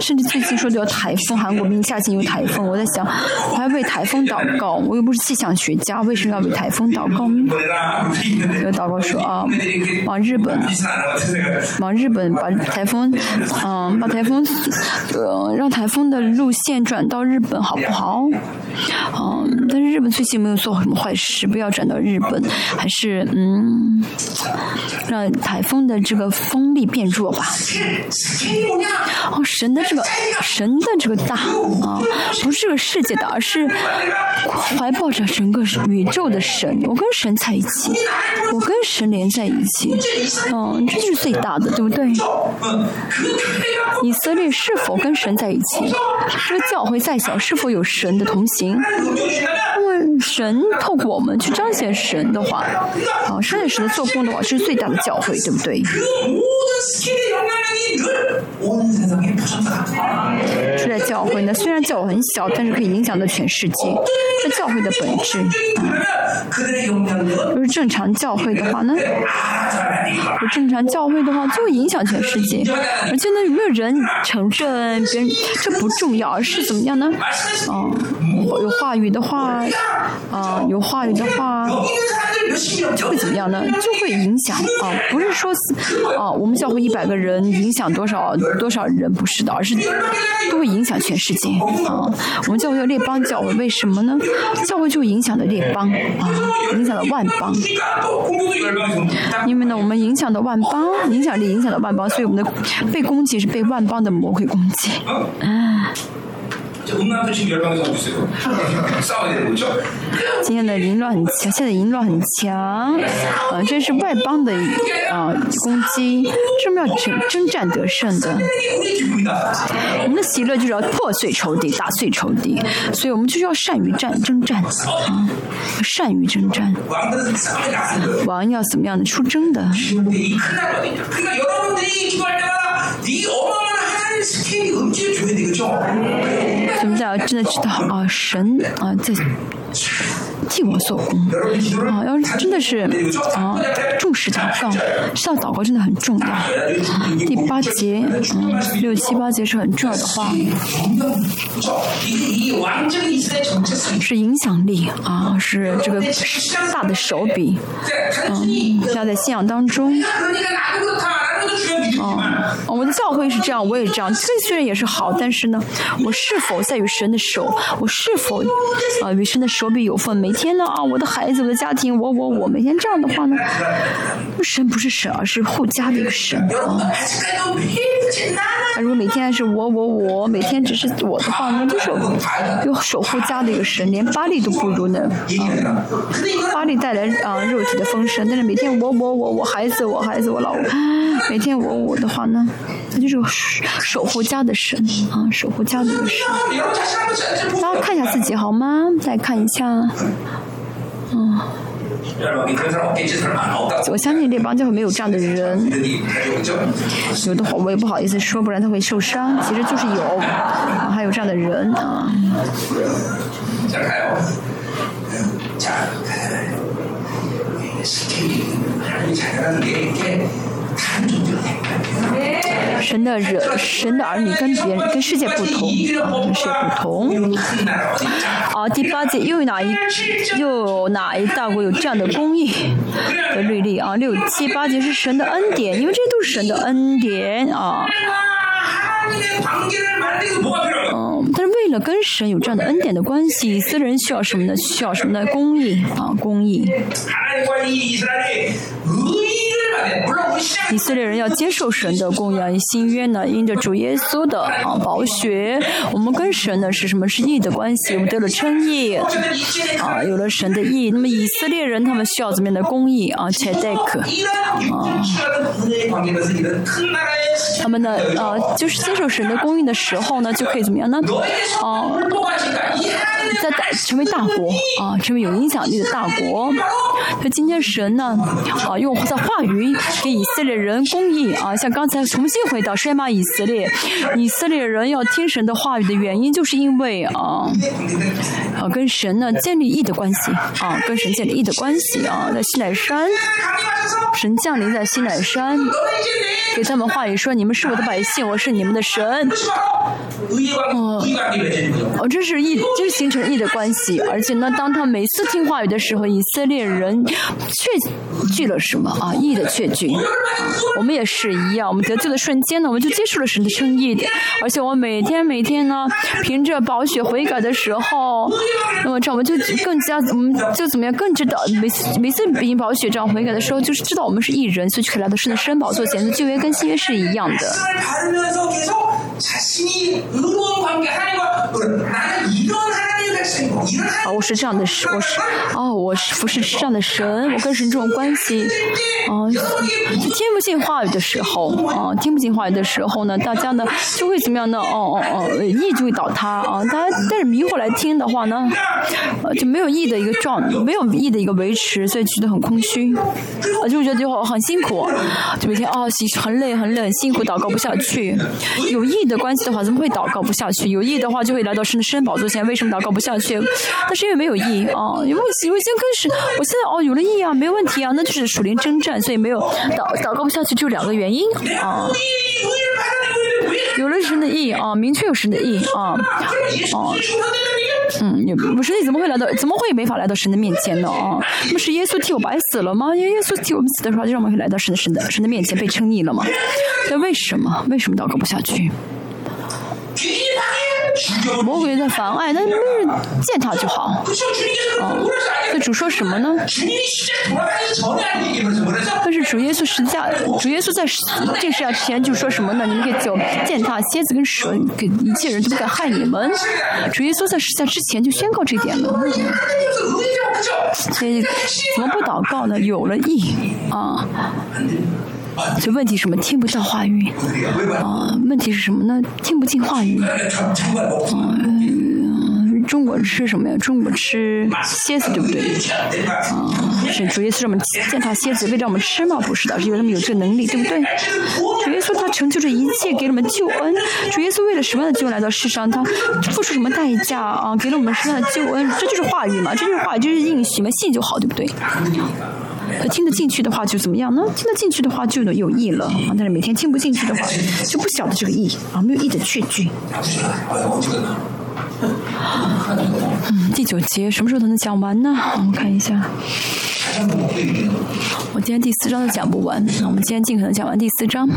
甚至最近说的有台风，韩国明夏天有台风，我在想，我还为台风祷告。我又不是气象学家，为什么要为台风祷告呢？有祷告说啊，往日本，往日本把台风，嗯，把台风，呃，让台风的路线转到日本，好不好？嗯，但是日本最近没有做什么坏事，不要转到日本。还是嗯，让台风的这个风力变弱吧。哦，神的这个神的这个大啊，不是这个世界的，而是怀抱着整个宇宙的神。我跟神在一起，我跟神连在一起。嗯，这就是最大的，对不对？以色列是否跟神在一起？这个教会再小，是否有神的同行？神透过我们去彰显神的话，啊，彰显神的做工的话，这是最大的教诲，对不对？住在教会呢，虽然教会很小，但是可以影响到全世界。这教会的本质啊，如果是正常教会的话呢，不正常教会的话就会影响全世界。而且呢，有没有人承认别人这不重要，而是怎么样呢？啊，有话语的话，啊，有话语的话。就会怎么样呢？就会影响啊，不是说啊，我们教会一百个人影响多少多少人不是的，而是都会影影响全世界啊。我们教会叫列邦教会，为什么呢？教会就影响了列邦啊，影响了万邦。因为呢，我们影响的万邦，影响力影响了万邦，所以我们的被攻击是被万邦的魔鬼攻击。今天的淫乱很强，现在淫乱很强，啊，这是外邦的啊攻击，是我们要征征战得胜的。我们的喜乐就是要破碎仇敌，打碎仇敌，所以我们就是要善于战征战啊，善于征战。王要怎么样的出征的？怎么讲？真的知道啊，神啊在替我做工啊，要是真的是啊重视祷告，知道祷告真的很重要。第八节，嗯，六七八节是很重要的话，是影响力啊，是这个大的手笔，嗯，要在信仰当中。哦，我的教会是这样，我也这样。这虽然也是好，但是呢，我是否在与神的手？我是否啊与神的手比有份？每天呢啊，我的孩子，我的家庭，我我我，每天这样的话呢，神不是神，而是护家的一个神啊。如果每天是我我我，每天只是我的话那，就是有守护家的一个神，连巴力都不如呢。啊，巴利带来啊肉体的丰盛，但是每天我我我我孩子我孩子我老每天我我的话呢，那就是守护家的神啊，守护家的一个神。大家看一下自己好吗？再看一下，嗯。我相信这帮教会没有这样的人，有的话我也不好意思说，不然他会受伤。其实就是有，还有这样的人啊。神的人，神的儿女跟别人、跟世界不同啊，跟世界不同。啊，第八节又有哪一又有哪一大国有这样的公义的律例啊？六七八节是神的恩典，因为这些都是神的恩典啊。嗯，但是为了跟神有这样的恩典的关系，以色列人需要什么呢？需要什么呢？公义啊，公义。以色列人要接受神的供养，新约呢，因着主耶稣的啊宝血，我们跟神呢是什么？是义的关系，我们得了称义啊，有了神的义。那么以色列人他们需要怎么样的公义啊？切代克啊，他们呢呃，就是接受神的供应的时候呢，就可以怎么样呢？啊，在大成为大国啊，成为有影响力的大国。那今天神呢啊，用在话语给以色列人公义啊，像刚才重新回到摔骂以色列，以色列人要听神的话语的原因，就是因为啊啊跟神呢建立义的关系啊，跟神建立义的关系啊，在西乃山，神降临在西乃山，给他们话语说：你们是我的百姓，我是你们的神。哦哦，这是义，这是形成义的关系，而且呢，当他每次听话语的时候，以色列人确据了什么啊？义的确据。我们也是一样，我们得救的瞬间呢，我们就接受了神的称义的，而且我每天每天呢，凭着宝血悔改的时候，那么这样我们就更加，我们就怎么样更知道每次每次凭宝血这样悔改的时候，就是知道我们是义人，所以去来到神的圣宝座前，旧约跟新约是一样的。missing 啊，我是这样的神，我是哦，我是不是这样的神？我跟神这种关系，啊，听不进话语的时候，啊，听不进话语的时候呢，大家呢就会怎么样呢？哦哦哦，意就会倒塌啊！大家带着迷惑来听的话呢，呃，就没有意的一个状，没有意的一个维持，所以觉得很空虚，啊，就觉得就很辛苦，就每天啊，很累很累很辛苦，祷告不下去。有意的关系的话，怎么会祷告不下去？有意的话，就会来到神的圣宝座前。为什么祷告不下去？那是因为没有意啊！因为我已经开始，我现在哦有了意啊，没问题啊，那就是属灵征战，所以没有祷祷告不下去，就两个原因啊。有了神的意啊，明确有神的意啊，啊，嗯，不是你怎么会来到？怎么会没法来到神的面前呢？啊，不是耶稣替我白死了吗？耶耶稣替我们死的时候，就让我们来到神的神的神的面前被称义了吗？那为什么？为什么祷告不下去？魔鬼在妨碍，那没人见他就好。哦，那主说什么呢？但是主耶稣实价，主耶稣在这个世界之前就说什么呢？你们可以走践踏蝎子跟蛇，给一切人都不敢害你们。主耶稣在世界之前就宣告这点了。所以怎么不祷告呢？有了意啊。所以问题什么？听不到话语啊？问题是什么呢？听不进话语。嗯，中国吃什么呀？中国吃蝎子，对不对？啊，是主耶稣让我们践踏蝎子，为了让我们吃吗？不是的，是因为他们有这个能力，对不对？主耶稣他成就这一切，给了我们救恩。主耶稣为了什么样的救恩来到世上？他付出什么代价啊？给了我们什么样的救恩？这就是话语嘛？这就是话语，就是应许嘛？信就好，对不对？他听得进去的话就怎么样呢？听得进去的话就能有意了啊！但是每天听不进去的话，就不晓得这个意啊，没有意的确据。嗯，第九节什么时候才能讲完呢？我们看一下。我今天第四章都讲不完，那我们今天尽可能讲完第四章。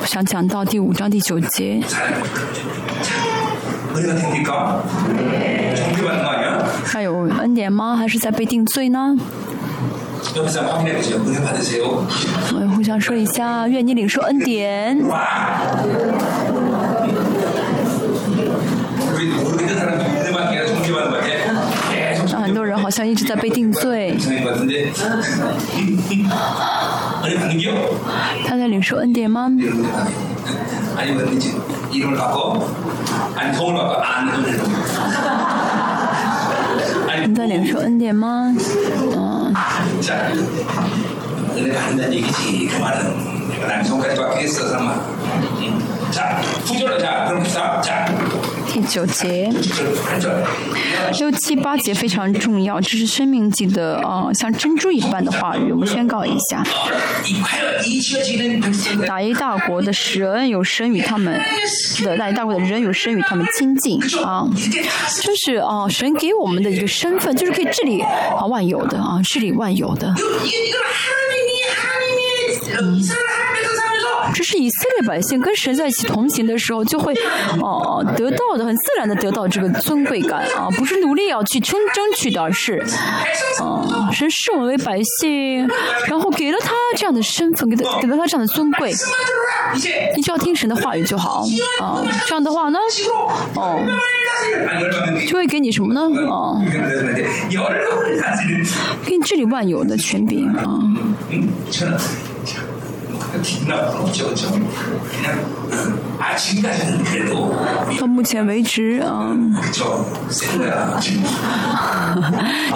我想讲到第五章第九节。还有恩典吗？还是在被定罪呢？我们互相说一下，愿你领受恩典。那很多人好像一直在被定罪。他在领受恩典吗？你在领受恩典吗？嗯。第九节，六七八节非常重要，这是生命记的啊，像珍珠一般的话语，我们宣告一下。打一大国的神有神与他们的打一大国的人有神与他们亲近啊，就是啊神给我们的一个身份，就是可以治理啊万有的啊治理万有的。嗯。这是以色列百姓跟神在一起同行的时候，就会哦得到的，很自然的得到这个尊贵感啊，不是努力要去争争取的，而是啊，神视我为百姓，然后给了他这样的身份，给他给了他这样的尊贵，你只要听神的话语就好啊，这样的话呢，哦，就会给你什么呢？哦，给你治理万有的权柄啊。到目前为止啊，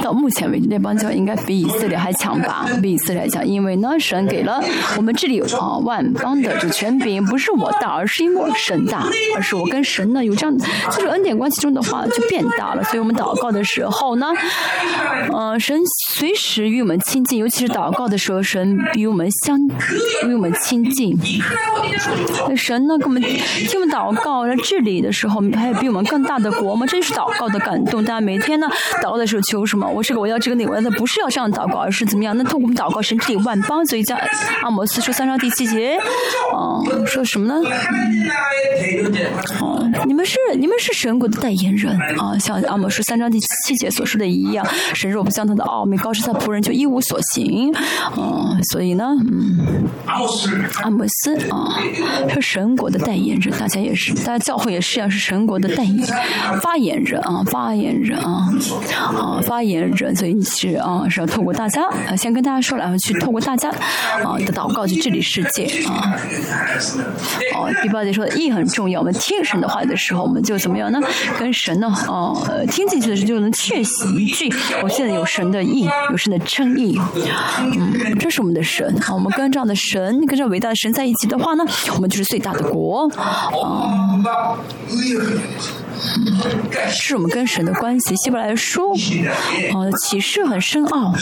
到目前为止，那帮教应该比以色列还强吧？比以色列强，因为呢，神给了我们这里啊万邦的这权柄，不是我大，而是因为神大，而是我跟神呢有这样，就是恩典关系中的话就变大了。所以我们祷告的时候呢，呃，神随时与我们亲近，尤其是祷告的时候，神与我们相与我们亲近。神呢，给我们听我们祷告来治理的时候，还有比我们更大的国吗？这就是祷告的感动。大家每天呢，祷告的时候求什么？我是个我要这个那个，那不是要这样祷告，而是怎么样？那通过我们祷告，神治理万邦。所以在阿摩斯书三章第七节，啊，说什么呢？哦，你们是你们是神国的代言人啊，像阿摩斯三章第七节所说的一样，神若不将他的奥秘告诉他仆人，就一无所行。嗯，所以呢，嗯。阿摩斯啊，是神国的代言人，大家也是，大家教会也是一样，是神国的代言发言人啊，发言人啊，啊，发言人，所以你是啊，是要透过大家啊，先跟大家说，然后去透过大家啊的祷告去治理世界啊。哦，第八节说的意很重要，我们听神的话的时候，我们就怎么样呢？跟神呢，哦，听进去的时候就能确信一句，我现在有神的意，有神的称意，嗯，这是我们的神啊，我们跟这样的神，跟这伟大的神在一起的话呢，我们就是最大的国啊。是我们跟神的关系。希伯来书，啊，启示很深奥。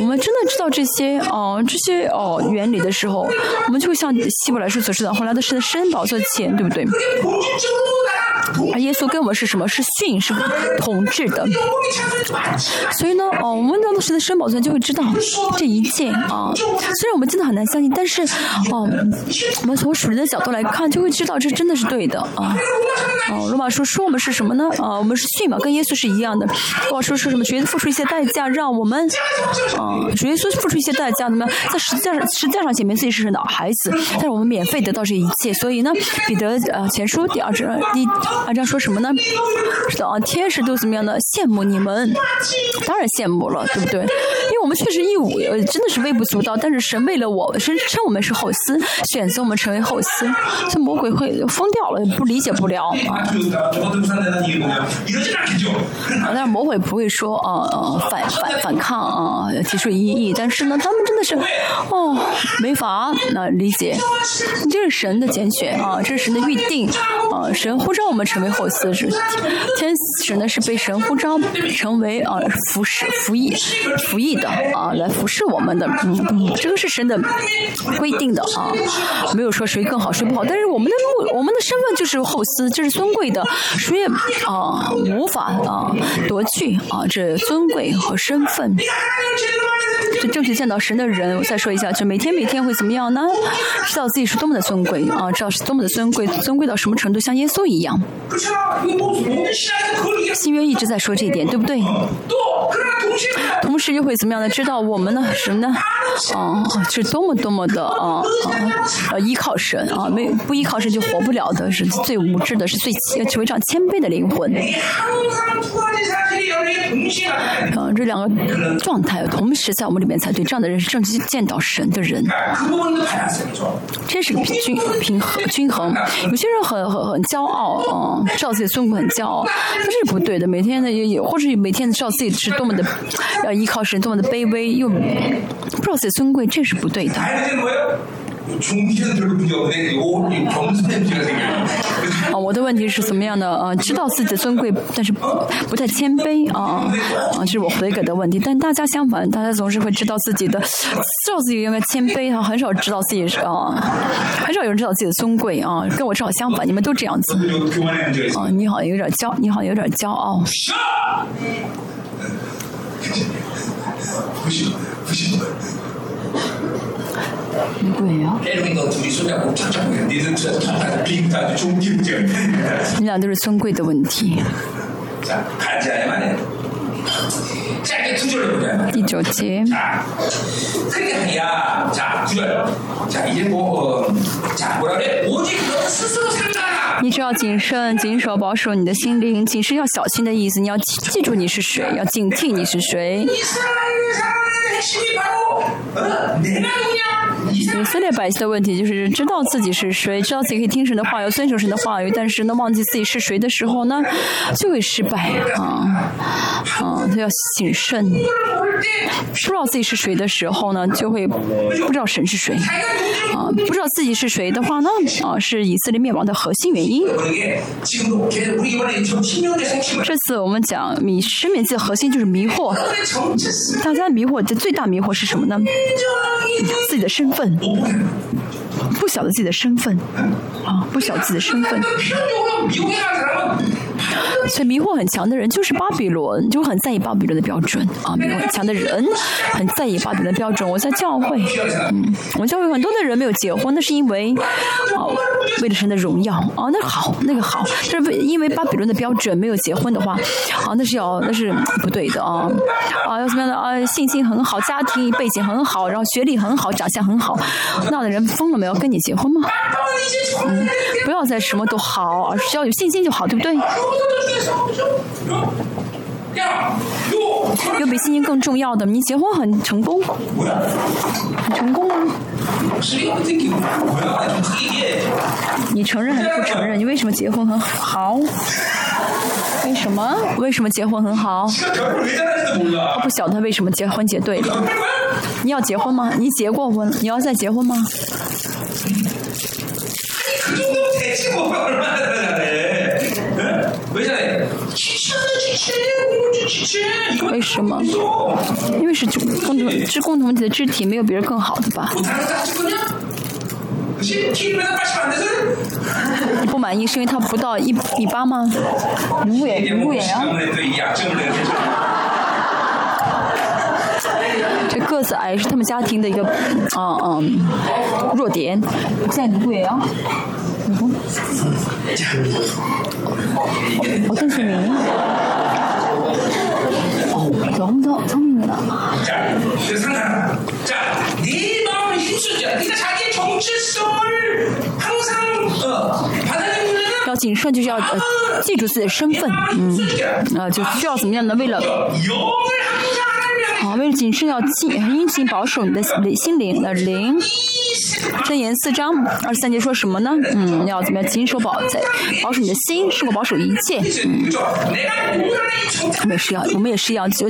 我们真的知道这些哦，这些哦原理的时候，我们就会像希伯来书所知道，后来的是的申宝座前，对不对？而耶稣跟我们是什么？是训，是统治的。所以呢，哦，我们当时的申宝座就会知道这一切啊。虽然我们真的很难相信，但是哦，我们从属灵的角度来看，就会知道这真的是对的啊。哦，罗马书说我们是什么呢？啊，我们是训嘛，跟耶稣是一样的。罗马书说什么？学付出一些代价，让我们啊，主耶稣付出一些代价，怎么？在实际上实际上显明自己是神的孩子，但是我们免费得到这一切。所以呢，彼得呃前书第二章第二章说什么呢？是的啊，天使都怎么样呢？羡慕你们，当然羡慕了，对不对？因为我们确实义务呃真的是微不足道，但是神为了我，神称我们是后嗣，选择我们成为后嗣，这魔鬼会疯掉了，不理解不了 啊。但是魔鬼不会说啊呃反反反抗啊，提出异议，但是呢，他们真的是哦没法那理解，这是神的拣选啊，这是神的预定啊，神呼召我们成为后嗣是天使呢是被神呼召成为啊服侍服役服役的啊来服侍我们的，嗯，这个是神的规定的啊，没有说谁更好谁不好，但是我们的目我们的身份就是后嗣，这是尊贵的，谁也啊无法啊夺去啊这尊贵和身份。就正式见到神的人，我再说一下，就每天每天会怎么样呢？知道自己是多么的尊贵啊，知道是多么的尊贵，尊贵到什么程度，像耶稣一样。新约一直在说这一点，对不对？同时又会怎么样呢？知道我们呢什么呢？啊，是多么多么的啊啊依靠神啊，没不依靠神就活不了的，是最无知的，是最求这样谦卑的灵魂。啊，这两个状态同时在我们里面才对，这样的人是正式见到神的人。这是个均平衡均衡。有些人很很很骄傲嗯，知道自己尊贵很骄傲，这是不对的。每天的也有，或者每天知道自己是多么的要依靠神，多么的卑微，又不知道自己尊贵，这是不对的。啊，我的问题是什么样的？呃，知道自己的尊贵，但是不太谦卑啊啊，这是我回给的问题。但大家相反，大家总是会知道自己的，知道自己应该谦卑啊，很少知道自己是啊，很少有人知道自己的尊贵啊，跟我正好相反，你们都这样子啊，你好像有点骄，你好像有点骄傲。对呀。你俩都是尊贵的问题。第九节。你只要谨慎、谨守、保守你的心灵，谨慎要小心的意思。你要记住你是谁，要警惕你是谁。以色列百姓的问题就是知道自己是谁，知道自己可以听神的话，要遵守神的话语，但是呢，忘记自己是谁的时候呢，就会失败啊啊！他要谨慎，不知道自己是谁的时候呢，就会不知道神是谁啊！不知道自己是谁的话呢，啊，是以色列灭亡的核心原因。这次我们讲迷生命记的核心就是迷惑，大家迷惑的最大迷惑是什么呢？自己的身份，不晓得自己的身份，啊，不晓得自己的身份。所以迷惑很强的人就是巴比伦，就很在意巴比伦的标准啊。迷惑很强的人很在意巴比伦的标准。我在教会，嗯，我教会很多的人没有结婚，那是因为啊，为了神的荣耀啊，那好，那个好，但是因为巴比伦的标准没有结婚的话，啊，那是要那是不对的啊啊，要什么样的啊？信心很好，家庭背景很好，然后学历很好，长相很好，那样的人疯了没有？跟你结婚吗？嗯，不要再什么都好，而是要有信心就好，对不对？有比信心更重要的，你结婚很成功，很成功吗？你承认还是不承认？你为什么结婚很好？为什么？为什么结婚很好？我不晓得为什么结婚结对了。你要结婚吗？你结过婚？你要再结婚吗？为什么？因为是共同是共同体的肢体，没有别人更好的吧？不满意是因为他不到一米八吗？五五呀！这个子矮是他们家庭的一个，嗯嗯，弱点。现在五五呀？요 누구？ 어떤시민 어, 너무 더 성민이다. 자, 자, 네 마음을 힘쓰자. 네가 자기의 정체성을 항상 어, 받아들이는 要谨慎，就是要呃记住自己的身份，嗯，啊，就需要怎么样呢？为了 啊，为了谨慎，要谨殷勤保守你的心灵的灵。箴言四章二十三节说什么呢？嗯，要怎么样谨守保在保守你的心，是否保守一切。嗯，我们也是要，我们也是要就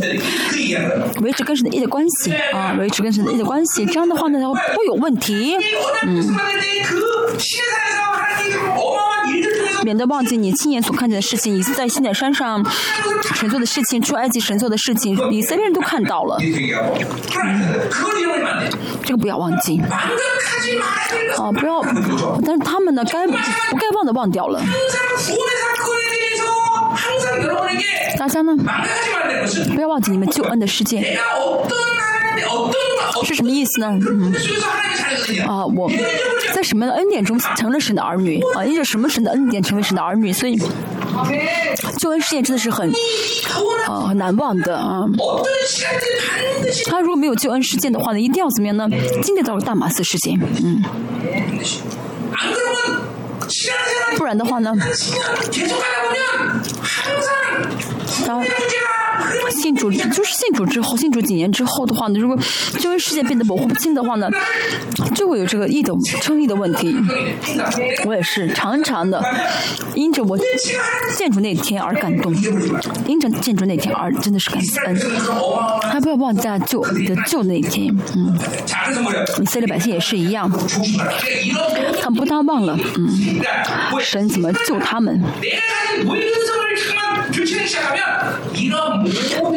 维持跟神的一的关系啊，维持跟神的一的关系。这样的话呢，不有问题。嗯。免得忘记你亲眼所看见的事情，以及在西奈山上神做的事情，出埃及神做的事情，以色列人都看到了。这个不要忘记。啊，不要，但是他们呢，该不该忘的忘掉了。大家呢，不要忘记你们救恩的事件。是什么意思呢？嗯，啊，我在什么恩典中成了神的儿女啊？因着什么神的恩典成为神的儿女？所以救恩事件真的是很啊很难忘的啊。他如果没有救恩事件的话呢，一定要怎么样呢？今天到了大马斯事件，嗯，不然的话呢？当信主就是信主之后，信主几年之后的话呢，如果救恩事件变得模糊不清的话呢，就会有这个义的称义的问题。我也是常常的因着我建筑那天而感动，因着建筑那天而真的是感恩。还不要忘记救的救那天，嗯，以色列百姓也是一样，他们不但忘了，嗯，神怎么救他们。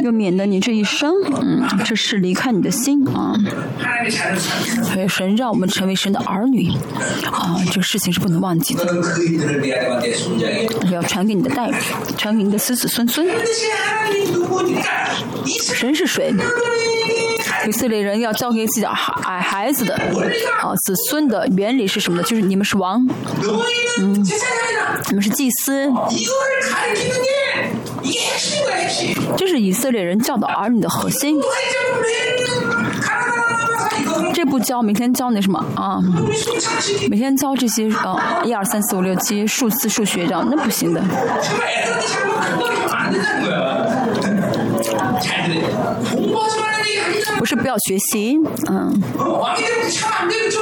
又免得你这一生，嗯，这是离开你的心啊。所以神让我们成为神的儿女，啊，这个事情是不能忘记的。要传给你的代，传给你的子子孙孙。神是谁？以色列人要交给自己的孩孩子的，啊，子孙的原理是什么呢？就是你们是王，嗯，你们是祭司。这是以色列人教导儿女的核心。这不教，每天教那什么啊？每天教这些啊，一二三四五六七数字数学这样，那不行的。不是不要学习，嗯，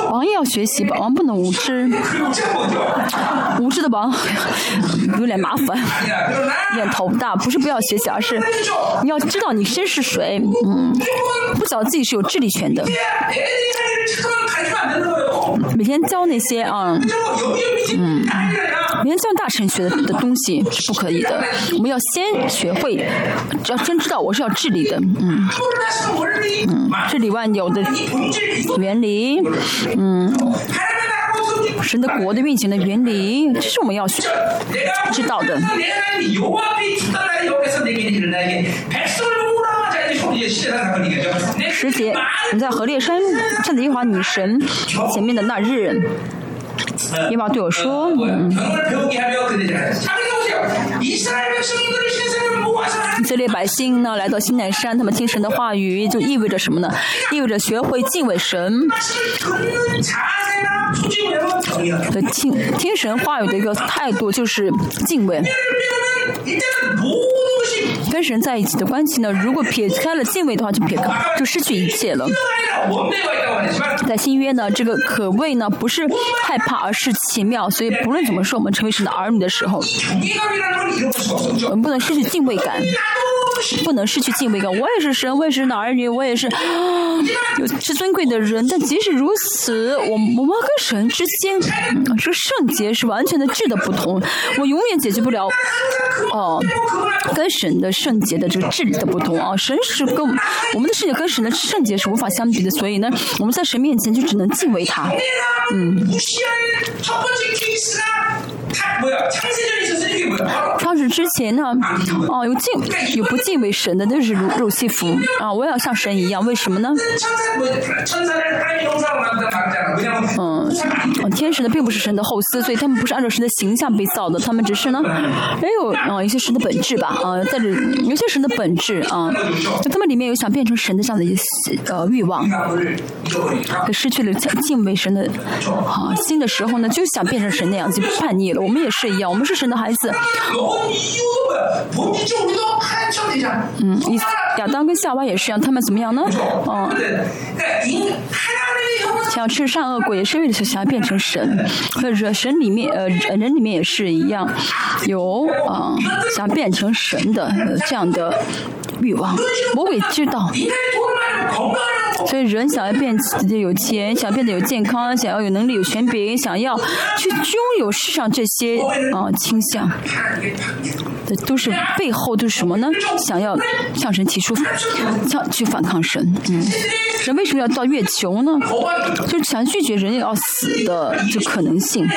王也要学习吧，王不能无知，无知的王 有点麻烦，有点头大。不是不要学习，而是你要知道你身是谁，嗯，不晓得自己是有智力权的。每天教那些啊，嗯，每天教大神学的的东西是不可以的。我们要先学会，要真知道我是要治理的，嗯。嗯，这里万有的原理，嗯，神的国的运行的原理，这是我们要知道的。十节，你在何烈山站在耶和华女神前面的那日，耶和华对我说。以色列百姓呢，来到西南山，他们听神的话语，就意味着什么呢？意味着学会敬畏神。的听听神话语的一个态度就是敬畏。跟神在一起的关系呢，如果撇开了敬畏的话，就撇开，就失去一切了。在新约呢，这个可畏呢，不是害怕，而是奇妙。所以不论怎么说，我们成为神的儿女的时候，我们不能失去敬畏感。不能失去敬畏感。我也是神，我也是儿女，我也是 有是尊贵的人。但即使如此，我我们跟神之间，这个圣洁是完全的质的不同。我永远解决不了哦，跟神的圣洁的这个质的不同啊。神是跟我们的世界跟神的圣洁是无法相比的，所以呢，我们在神面前就只能敬畏他。嗯。创始之前呢，哦，有敬有不敬畏神的，那是路路西弗。啊！我也要像神一样，为什么呢？嗯，天使呢并不是神的后嗣，所以他们不是按照神的形象被造的，他们只是呢，没有啊一些神的本质吧啊，在这有些神的本质啊，就他们里面有想变成神的这样的一些呃欲望，可失去了敬畏神的啊心的时候呢，就想变成神那样，就叛逆了。我们也是一样，我们是神的孩子。嗯，亚当跟夏娃也是一样，他们怎么样呢？嗯，想要吃善恶果，也是为了想要变成神。或者神里面，呃，人里面也是一样，有啊，想变成神的这样的欲望。魔鬼知道。所以人想要变得有钱，想变得有健康，想要有能力、有权柄，想要去拥有世上这些啊倾向，这都是背后都是什么呢？想要向神提出，向去反抗神。嗯，人为什么要到月球呢？就是想拒绝人要死的这可能性。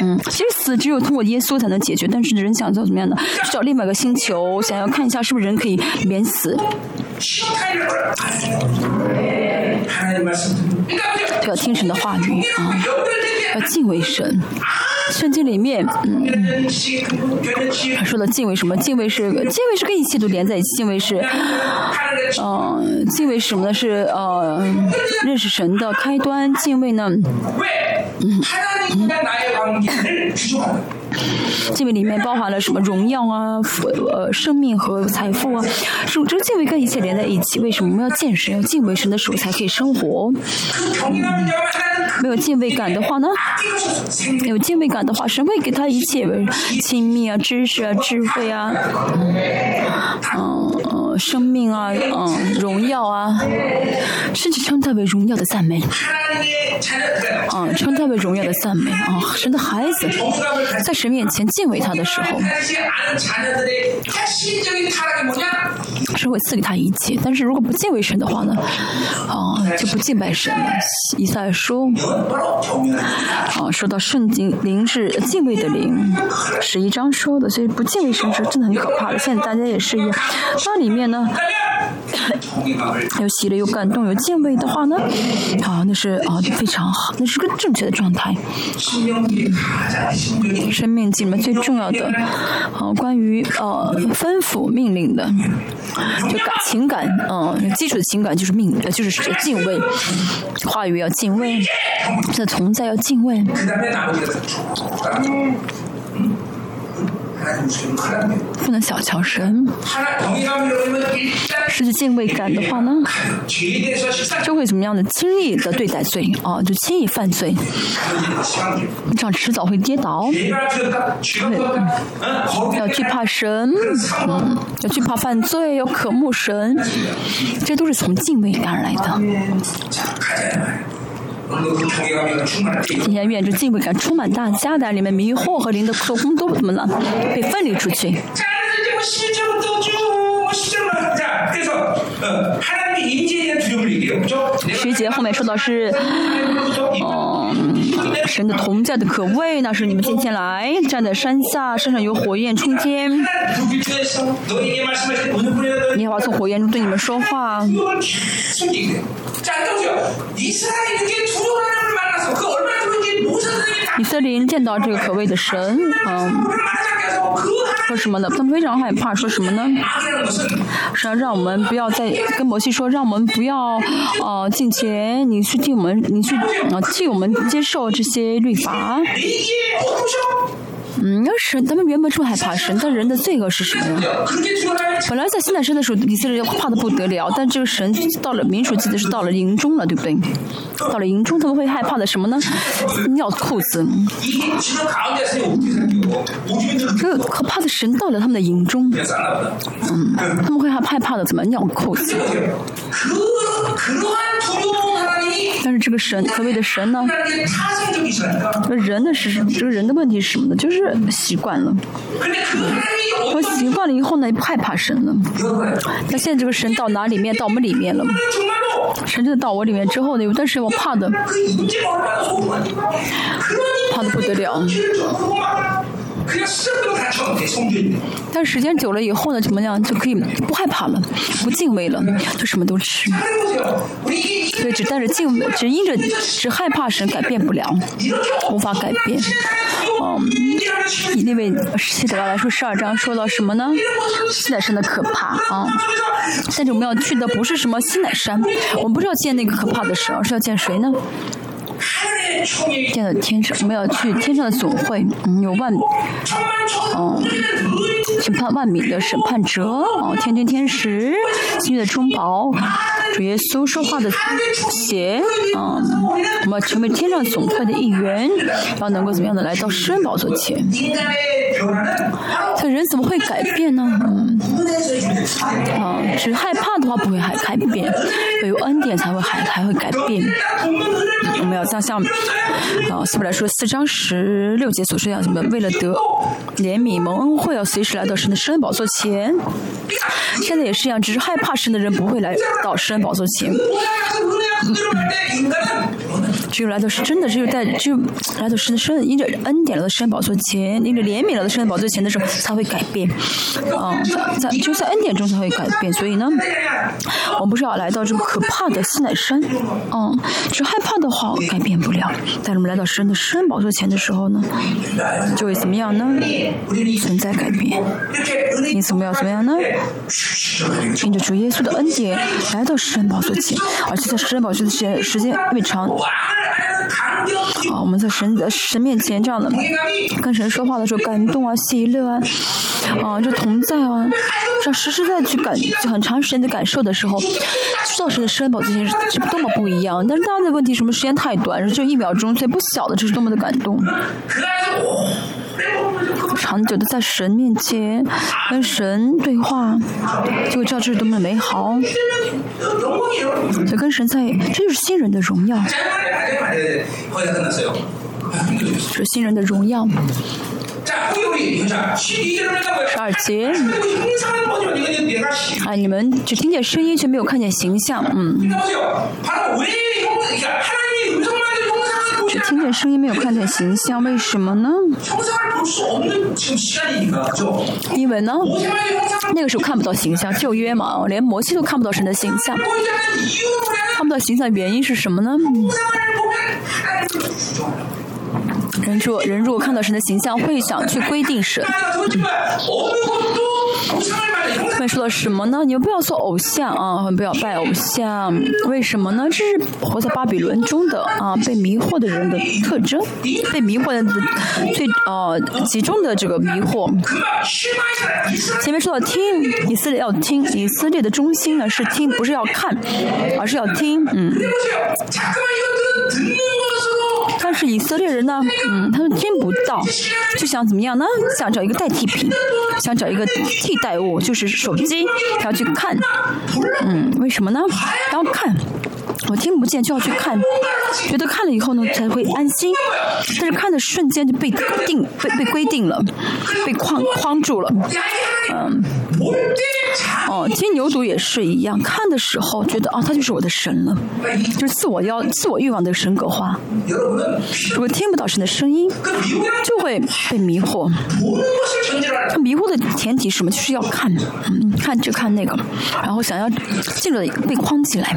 嗯，其实死只有通过耶稣才能解决，但是人想做怎么样呢？找另外一个星球，想要看一下是不是人可以免死。要听神的话语啊，要敬畏神。圣经里面，嗯，他说的敬畏什么？敬畏是敬畏是跟一切都连在一起。敬畏是，嗯，敬畏什么呢？是呃，认识神的开端。敬畏呢？嗯。敬畏里面包含了什么荣耀啊，呃，生命和财富啊，是这敬畏跟一切连在一起。为什么我们要见神？要敬畏神的时候才可以生活。没有敬畏感的话呢？有敬畏感的话，神会给他一切亲密啊、知识啊、智慧啊，嗯，生命啊，嗯，荣耀啊，甚至称他为荣耀的赞美。啊，称他为荣耀的赞美啊！神的孩子在神面前敬畏他的时候，神会赐给他一切。但是如果不敬畏神的话呢？啊，就不敬拜神了。以赛说，啊，说到圣经灵是敬畏的灵，十一章说的，所以不敬畏神是真的很可怕的。现在大家也是一样，它里面呢。有喜乐，有感动，有敬畏的话呢，啊，那是啊非常好，那是个正确的状态。生命里面最重要的，啊，关于呃吩咐命令的，就感情感，嗯，基础的情感就是命，就是敬畏，话语要敬畏，这存在要敬畏。不能小瞧神，失去敬畏感的话呢，就会怎么样的轻易的对待罪啊，就轻易犯罪，这样迟早会跌倒。要惧怕神，嗯，要惧怕犯罪，要渴慕神，这都是从敬畏感来的。今天愿这敬畏感充满大家的里面迷惑和灵的做工都怎么了？被分离出去。十节后面说的是，嗯，神的同在的可畏，那是你们今天来站在山下，山上有火焰冲天。你好，从火焰中对你们说话。以色列人见到这个可畏的神，嗯。说什么呢？他们非常害怕，说什么呢？是要让我们不要再跟摩西说，让我们不要呃进前，你去替我们，你去啊替我们接受这些律法。嗯，那神，他们原本这么害怕神，但人的罪恶是什么呢？本来在西奈山的时候，以色列人怕的不得了，但这个神到了民数记得是到了营中了，对不对？到了营中，他们会害怕的什么呢？尿裤子。这个可怕的神到了他们的营中，嗯，他们会害害怕的怎么尿裤子？但是这个神，所谓的神呢？这人的是这个人的问题是什么呢？就是习惯了。我习惯了以后呢，不害怕神了。那现在这个神到哪里面？到我们里面了。神真的到我里面之后呢，有段时间我怕的，怕的不得了。但时间久了以后呢，怎么样就可以不害怕了，不敬畏了，就什么都吃。对，只带着敬畏，只因着只害怕神改变不了，无法改变。嗯，以那位希德拉来说，十二章说到什么呢？西乃山的可怕啊！但是我们要去的不是什么西乃山，我们不是要见那个可怕的神，而是要见谁呢？见到天上，我们要去天上的总会，嗯，有万，嗯，审判万民的审判者，哦，天天天使，新月的中宝，主耶稣说话的鞋，嗯，我们要成为天上总会的一员，要能够怎么样的来到施恩宝座前？这人怎么会改变呢？嗯，啊，只害怕的话不会还改变，要有恩典才会还还会改变。我们要像像，啊，希伯来说四章十六节所说一样，什么？为了得怜悯蒙恩惠，要随时来到神的圣恩宝座前。现在也是一样，只是害怕神的人不会来到圣恩宝座前。只有来到是真的，只有在只有来到神的圣因着恩典了的圣宝座前，因着怜悯了的圣宝座前的时候才会改变，嗯，在就在恩典中才会改变。所以呢，我们不是要来到这个可怕的西乃山，嗯，只害怕的话改变不了。但是我们来到神的圣宝座前的时候呢，就会怎么样呢？存在改变。你怎么要怎么样呢？凭着主耶稣的恩典来到圣宝座前，而且在圣宝座前时间越长。啊，我们在神的神面前这样的跟神说话的时候，感动啊，喜乐啊，啊，就同在啊，这样实实在在去感，很长时间的感受的时候，知道神的圣宝这些是多么不一样。但是大家的问题，什么时间太短，就一秒钟，所以不晓得这是多么的感动。长久的在神面前跟神对话，就会知道这是多么的美好。就跟神在，这就是新人的荣耀。是新人的荣耀。十二节。啊，你们只听见声音，却没有看见形象，嗯。听见声音，没有看见形象，为什么呢？因为呢，那个时候看不到形象，旧约嘛，连摩西都看不到神的形象。看不到形象的原因是什么呢？人若人如果看到神的形象，会想去规定神。面说了什么呢？你们不要做偶像啊，不要拜偶像。为什么呢？这是活在巴比伦中的啊，被迷惑的人的特征，被迷惑的最呃集中的这个迷惑。前面说到听，以色列要听，以色列的中心呢是听，不是要看，而是要听，嗯。以色列人呢，嗯，他们听不到，就想怎么样呢？想找一个代替品，想找一个替代物，就是手机，他要去看，嗯，为什么呢？他要看，我听不见就要去看，觉得看了以后呢才会安心，但是看的瞬间就被定被被规定了，被框框住了，嗯，哦，金牛犊也是一样，看的时候觉得啊，他就是我的神了，就是自我要自我欲望的神格化。如果听不到神的声音，就会被迷惑。他迷惑的前提是什么？就是要看，嗯，看这看那个，然后想要进入被框起来。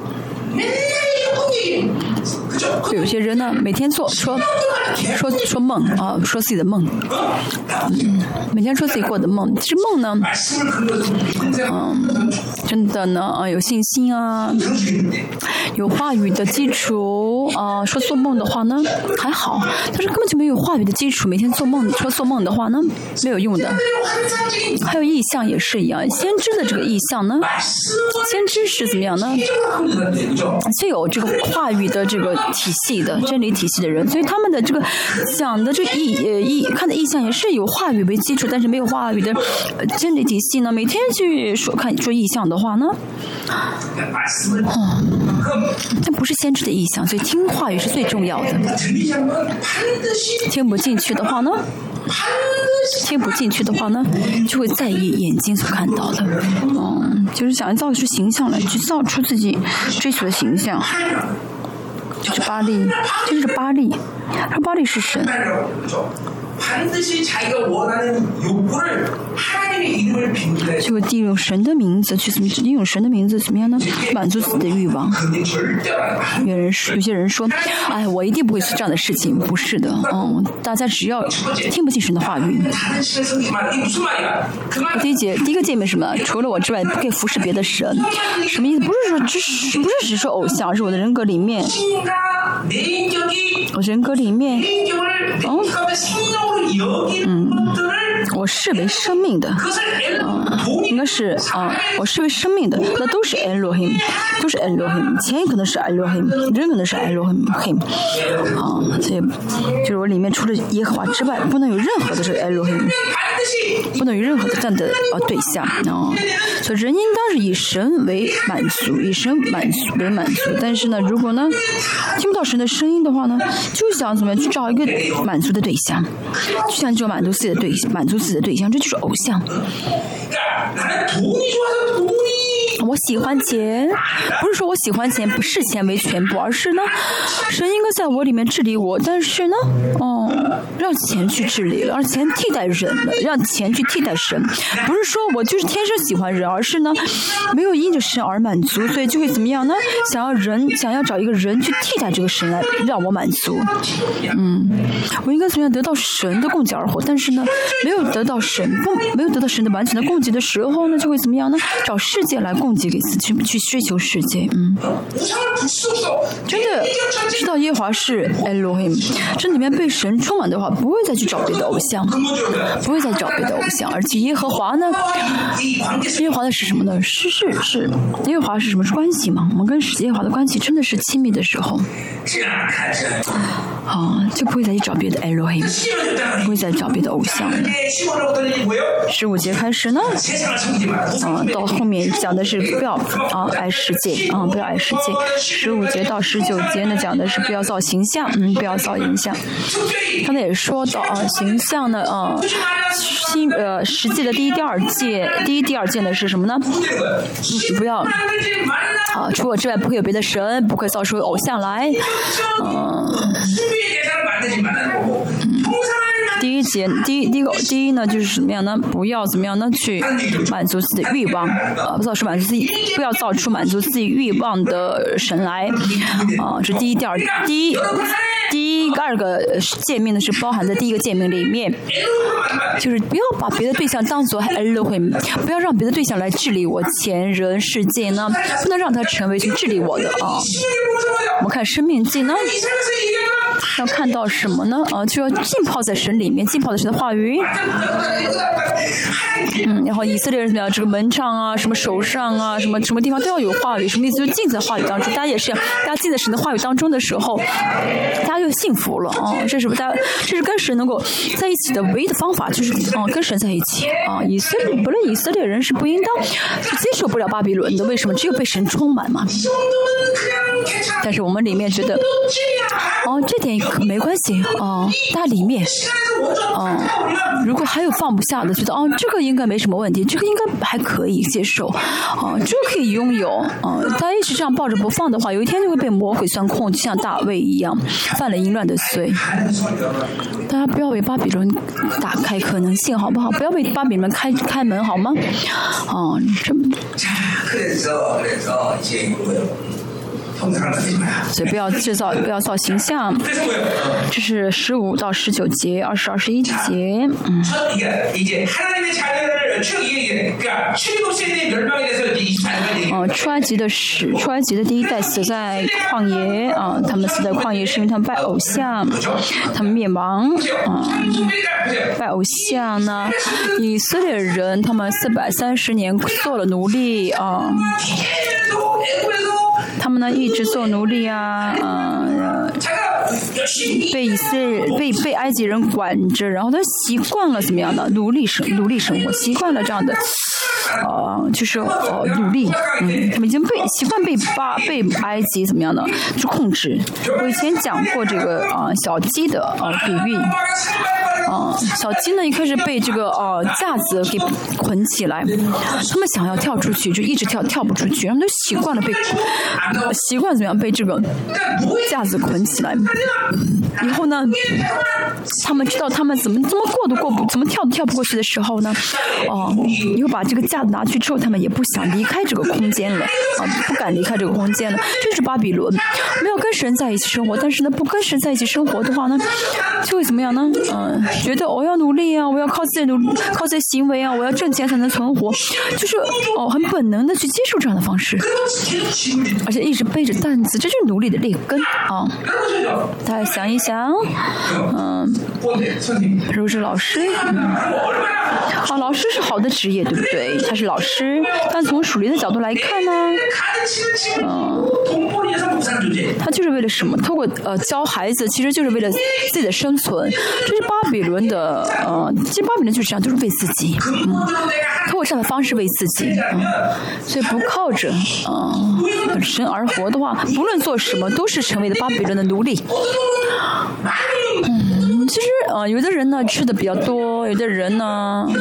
有些人呢，每天做说说说梦啊，说自己的梦，嗯，每天说自己过的梦。其实梦呢，嗯，真的呢啊，有信心啊，有话语的基础啊，说做梦的话呢还好，但是根本就没有话语的基础，每天做梦说做梦的话呢没有用的。还有意象也是一样，先知的这个意象呢，先知是怎么样呢？就有这个话语的这个。体系的真理体系的人，所以他们的这个讲的这意呃意看的意向也是有话语为基础，但是没有话语的真理体系呢。每天去说看说意向的话呢，哦，这不是先知的意向，所以听话语是最重要的。听不进去的话呢，听不进去的话呢，就会在意眼睛所看到的，嗯，就是想要造出形象来，去造出自己追求的形象。就是巴利，就是巴利，说巴利是神。就利用神的名字去怎么？利用神的名字怎么样呢？满足自己的欲望。有人说，有些人说，哎，我一定不会做这样的事情。不是的，嗯，大家只要听不进神的话语。第一节，第一个诫命什么？除了我之外，不可以服侍别的神。什么意思？不是说只是，不是只说偶像，是我的人格里面，我人格里面，哦。嗯，我视为生命的，嗯，应该是啊，我视为生命的，那都是 Elohim，都是 Elohim，钱可能是 Elohim，人可能是 Elohim，啊，所以就是我里面除了耶和华之外，不能有任何的是 Elohim，不等于任何的这样的啊对象啊，所以人应当是以神为满足，以神满足为满足，但是呢，如果呢听不到神的声音的话呢，就想怎么样去找一个满足的对象。就像就满足自己的对满足自己的对象，这就是偶像。我喜欢钱，不是说我喜欢钱，不视钱为全部，而是呢，神应该在我里面治理我，但是呢，哦，让钱去治理了，让钱替代人了，让钱去替代神，不是说我就是天生喜欢人，而是呢，没有因着神而满足，所以就会怎么样呢？想要人，想要找一个人去替代这个神来让我满足。嗯，我应该怎么样得到神的供给而活？但是呢，没有得到神供，没有得到神的完全的供给的时候呢，就会怎么样呢？找世界来供。供给给自己去追求世界，嗯，真的知道耶华是 Elohim，这里面被神充满的话，不会再去找别的偶像，不会再找别的偶像，而且耶和华呢，耶和华的是什么呢？是是是，耶和华是什么关系嘛？我们跟耶和华的关系真的是亲密的时候，啊，就不会再去找别的 Elohim，不会再找别的偶像了。十五节开始呢，啊，到后面讲的是。不要啊爱世界啊不要爱世界，十五节到十九节呢讲的是不要造形象，嗯不要造形象。刚才也说到啊形象呢啊新呃实际的第一第二届第一第二届的是什么呢？不要啊除我之外不会有别的神，不会造出偶像来，嗯。第一节，第一第一个第一呢，就是什么样呢？不要怎么样呢？去满足自己的欲望，啊，不造出满足自己，不要造出满足自己欲望的神来，啊，这第一、第二、第一、第一二个界面呢是包含在第一个界面里面，就是不要把别的对象当做 l o h 不要让别的对象来治理我前人世界呢，不能让他成为去治理我的啊。我们看生命记呢。要看到什么呢？啊，就要浸泡在神里面，浸泡在神的话语。嗯，然后以色列人怎么样？这个门上啊，什么手上啊，什么什么地方都要有话语，什么意思？就浸在话语当中。大家也是，大家浸在神的话语当中的时候，大家就幸福了啊！这是大，这是跟神能够在一起的唯一的方法，就是啊，跟神在一起啊。以色列，不论以色列人是不应当接受不了巴比伦的，为什么？只有被神充满嘛。但是我们里面觉得，哦，这点 没关系哦，大里面，哦，如果还有放不下的，觉得哦，这个应该没什么问题，这个应该还可以接受，哦，这个可以拥有，哦，大家一直这样抱着不放的话，有一天就会被魔鬼钻空，就像大卫一样，犯了淫乱的罪。大家不要为巴比伦打开可能性，好不好？不要为巴比伦开开门，好吗？哦，这。所以不要制造，不要造形象。这是十五到十九节，二十二十一节。嗯。哦，出埃及的史，出埃及的第一代死在旷野啊，他们死在旷野是因为他们拜偶像，他们灭亡啊，拜偶像呢。以色列人他们四百三十年做了奴隶啊。他们呢一直做奴隶啊，嗯，被以色列被被埃及人管着，然后他习惯了怎么样的奴隶生奴隶生活，习惯了这样的，呃，就是呃奴隶，嗯，他们已经被习惯被巴被埃及怎么样的去控制。我以前讲过这个啊小鸡的啊比喻。嗯，小鸡呢一开始被这个呃架子给捆起来，他们想要跳出去，就一直跳跳不出去，他们都习惯了被习惯怎么样被这个架子捆起来。以后呢，他们知道他们怎么怎么过都过不，怎么跳都跳不过去的时候呢，哦，以后把这个架子拿去之后，他们也不想离开这个空间了，啊，不敢离开这个空间了。这是巴比伦，没有跟神在一起生活，但是呢，不跟神在一起生活的话呢，就会怎么样呢？嗯。觉得我要努力啊，我要靠自己努，靠自己行为啊，我要挣钱才能存活，就是哦，很本能的去接受这样的方式，而且一直背着担子，这就是奴隶的劣根啊。大家想一想，嗯，如果是老师，啊，老师是好的职业，对不对？他是老师，但从属灵的角度来看呢，嗯，他就是为了什么？通过呃教孩子，其实就是为了自己的生存，这是巴比。伦的呃，其实巴比伦就是这样，就是为自己，嗯，通过这样的方式为自己，嗯，所以不靠着嗯神而活的话，不论做什么都是成为了巴比伦的奴隶。嗯，其实呃，有的人呢吃的比较多，有的人呢，嗯。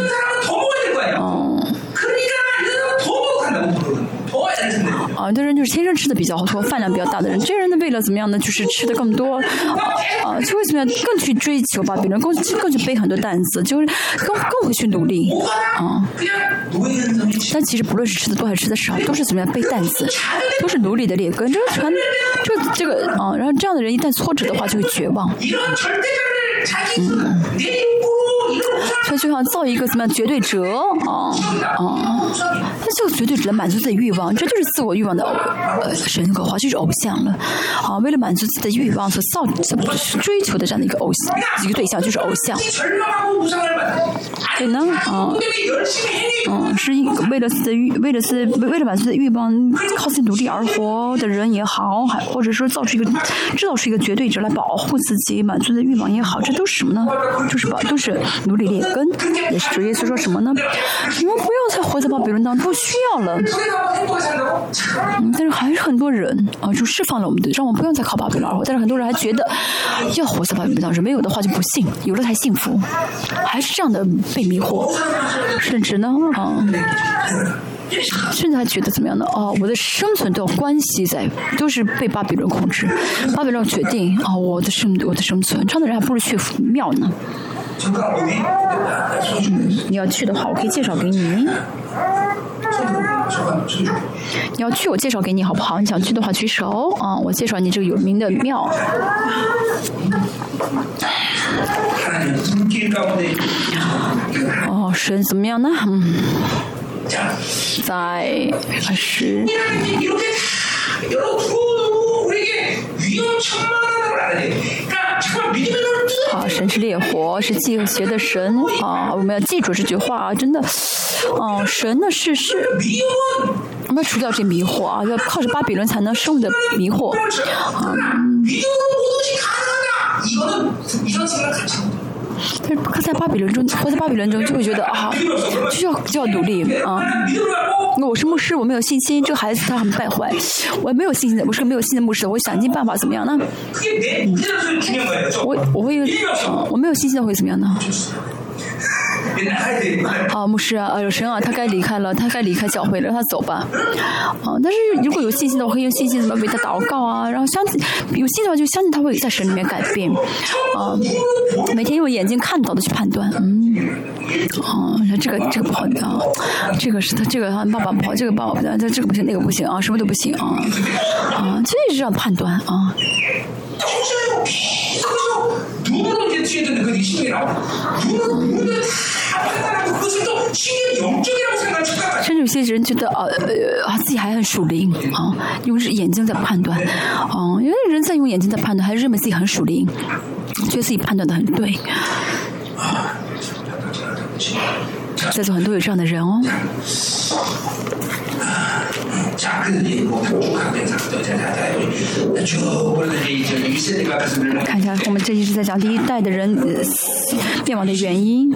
啊，有的人就是天生吃的比较多，饭量比较大的人，这些人呢，为了怎么样呢？就是吃的更多，啊，就为什么要？更去追求吧，比人更更去背很多担子，就是更更会去努力，啊。但其实不论是吃的多还是吃的少，都是怎么样背担子，都是努力的劣根。这个传，就这个啊，然后这样的人一旦挫折的话，就会绝望。嗯。他就想造一个怎么样绝对者啊啊！他就绝对只能满足自己欲望，这就是自我欲望的呃神格化，就是偶像了啊！为了满足自己的欲望所造、所追求的这样的一个偶像，一个对象就是偶像。所以呢啊，嗯，是为了自己的欲，为了自为了满足自己的欲望，靠自己努力而活的人也好，还或者说造出一个制造出一个绝对者来保护自己、满足的欲望也好，这都是什么呢？就是吧，都是。奴隶劣根，也是主耶稣说什么呢？你们不要再活在巴比伦当中，不需要了。但是还是很多人啊，就释放了我们的，让我们不用再靠巴比伦而活。但是很多人还觉得要活在巴比伦当中，没有的话就不信，有了才幸福，还是这样的被迷惑，甚至呢，啊，甚至还觉得怎么样呢？哦，我的生存都要关系在，都是被巴比伦控制，巴比伦决定啊，我的生我的生存，这样的人还不如去庙呢。你要去的话，我可以介绍给你。你要去，我介绍给你好不好？你想去的话举手啊，我介绍你这个有名的庙。哦，神怎么样呢？嗯，在二十。好，神是烈火，是祭邪的神啊！我们要记住这句话，真的，哦，神呢是是，我们要除掉这迷惑啊，要靠着巴比伦才能胜的迷惑啊。但是在巴比伦中，活在巴比伦中就会觉得啊，就要就要努力啊。那我是牧师，我没有信心，这个孩子他很败坏，我没有信心的，我是个没有信心的牧师，我想尽办法怎么样呢？我我会，我没有信心的会怎么样呢？啊，牧师啊，呃，有神啊，他该离开了，他该离开教会了，让他走吧。啊，但是如果有信心的话，可以用信心怎么为他祷告啊？然后相信有信心的话，就相信他会在神里面改变。啊，每天用眼睛看到的去判断，嗯，啊，这个这个不好啊，这个是他这个他爸爸不好，这个爸爸不行，这这个不行，那个不行啊，什么都不行啊，啊，这是这样判断啊。甚至有些人觉得啊呃自己还很属灵啊，用眼睛在判断啊，因为人在用眼睛在判断，还认为自己很属灵，觉得自己判断的很对。在座很多有这样的人哦。看一下，我们这一直在讲第一代的人灭亡的原因。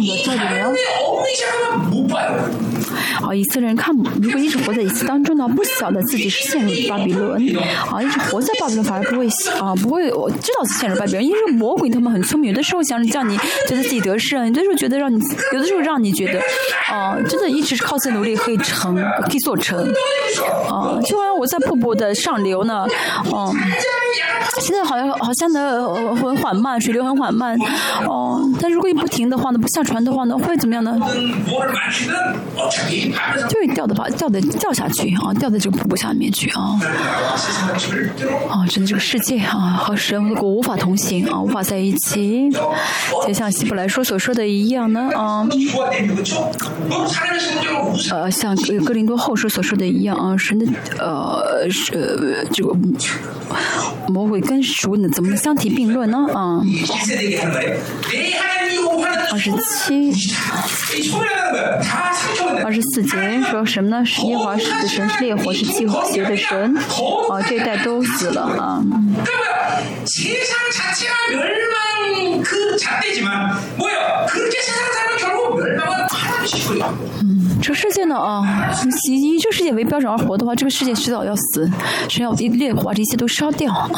몇 절이래요? 어머니 잠깐만 못 봐요. 啊，以色列人看，如果一直活在以色列当中呢，不晓得自己是陷入巴比伦。啊，一直活在巴比伦，反而不会啊，不会我知道是陷入巴比伦，因为魔鬼他们很聪明，有的时候想叫你觉得自己得胜，有的时候觉得让你，有的时候让你觉得，啊，真的一直靠自己努力可以成，可以做成。啊，就好像我在瀑布的上流呢，嗯，现在好像好像呢很缓慢，水流很缓慢，哦，但如果你不停的话呢，不下船的话呢，会怎么样呢？就会掉的吧，掉的掉下去啊，掉在这个瀑布下面去啊。啊，真的这个世界啊，和神如果无法同行啊，无法在一起，就像希伯来说所说的一样呢啊。呃，像哥林多后书所说的一样啊，神的呃呃这个魔鬼跟属呢怎么相提并论呢啊？二十七。二十四节说什么呢？是耶华是的神是烈火，是祭邪的神。啊，这一代都死了啊。嗯，这世界呢啊，以以这个世界为标准而活的话，这个世界迟早要死，神要一烈火把这一切都烧掉啊。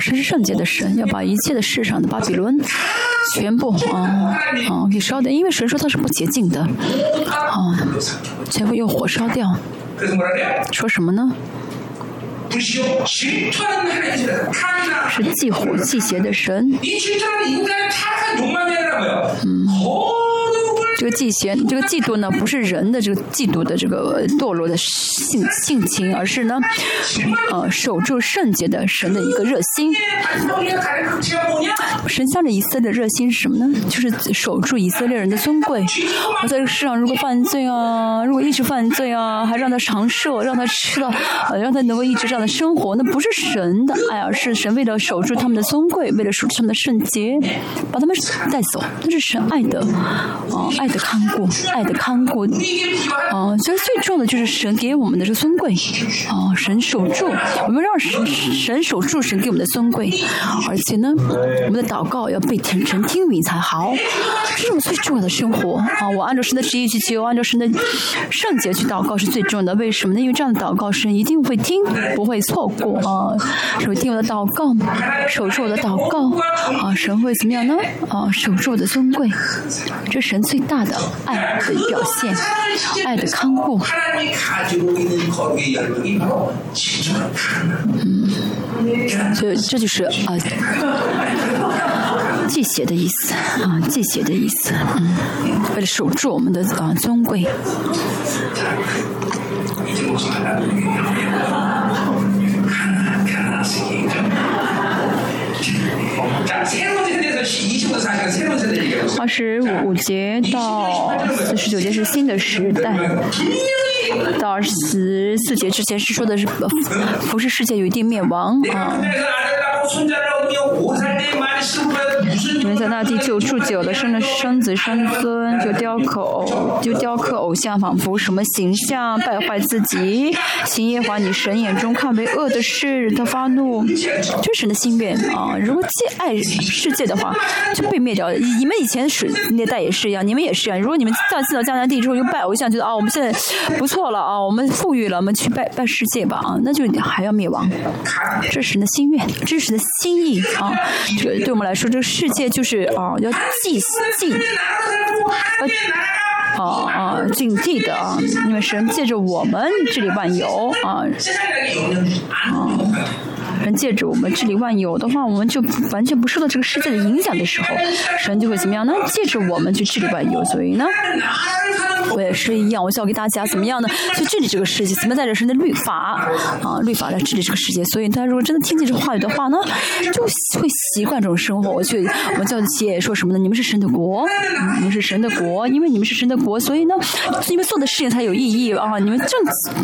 神是圣洁的神，要把一切的世上的巴比伦全部啊啊给烧掉，因为神说他是不洁净的啊，全部用火烧掉。说什么呢？是祭火祭邪的神。嗯。这个嫉嫌，这个嫉妒呢，不是人的这个嫉妒的这个堕落的性性情，而是呢，呃，守住圣洁的神的一个热心。神向着以色列的热心是什么呢？就是守住以色列人的尊贵。我在这个世上如果犯罪啊，如果一直犯罪啊，还让他长寿，让他吃到，呃，让他能够一直这样的生活，那不是神的爱，而是神为了守住他们的尊贵，为了守住他们的圣洁，把他们带走，那是神爱的，啊，爱。爱的看顾，爱的看顾，啊，其实最重要的就是神给我们的这尊贵，啊，神守住，我们让神神守住神给我们的尊贵，而且呢，我们的祷告要被神神听允才好，这是我们最重要的生活啊！我按照神的旨意去求，按照神的圣洁去祷告是最重要的。为什么呢？因为这样的祷告神一定会听，不会错过啊！神会听我的祷告，守住我的祷告，啊，神会怎么样呢？啊，守住我的尊贵，这神最大。大的爱的表现，爱的看护。嗯，所以这就是啊，祭血的意思啊，祭血的意思。嗯，为了守住我们的啊尊贵。二十五节到四十九节是新的时代。到二十四节之前是说的是不是世界有一定灭亡啊。你们在那地就住久了，生了生子生孙，就雕刻偶，就雕刻偶像，仿佛什么形象，败坏自己。行耶华你神眼中看为恶的事，他发怒，真实的心愿啊！如果既爱世界的话，就被灭掉了。你们以前是那代也是一样，你们也是一样。如果你们再进到迦南地之后又拜偶像，觉得啊，我们现在不错错了啊，我们富裕了，我们去拜拜世界吧啊，那就还要灭亡。这是你的心愿，这是你的心意啊！这个对我们来说，这个世界就是啊，要祭祭，啊啊，敬地的啊！因为神借着我们治理万有啊，啊，神借着我们治理万有的话，我们就完全不受到这个世界的影响的时候，神就会怎么样呢？借着我们去治理万有，所以呢。我也是一样，我教给大家怎么样呢？去治理这个世界，怎么带着神的律法啊，律法来治理这个世界。所以，他如果真的听见这话语的话呢，就会习惯这种生活。我去，我们教的企业说什么呢？你们是神的国，你们是神的国，因为你们是神的国，所以呢，你们做的事情才有意义啊！你们挣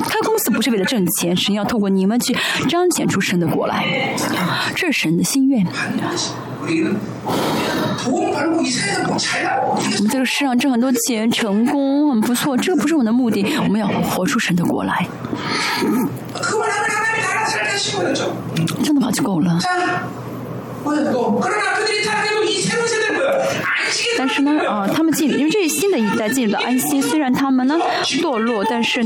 开公司不是为了挣钱，神要透过你们去彰显出神的国来，这是神的心愿。我们这个世上挣很多钱，成功很不错，这个不是我们的目的。我们要活出神的国来，这样的话就够了。但是呢，啊，他们进，因为这些新的一代进入了安息，虽然他们呢堕落，但是，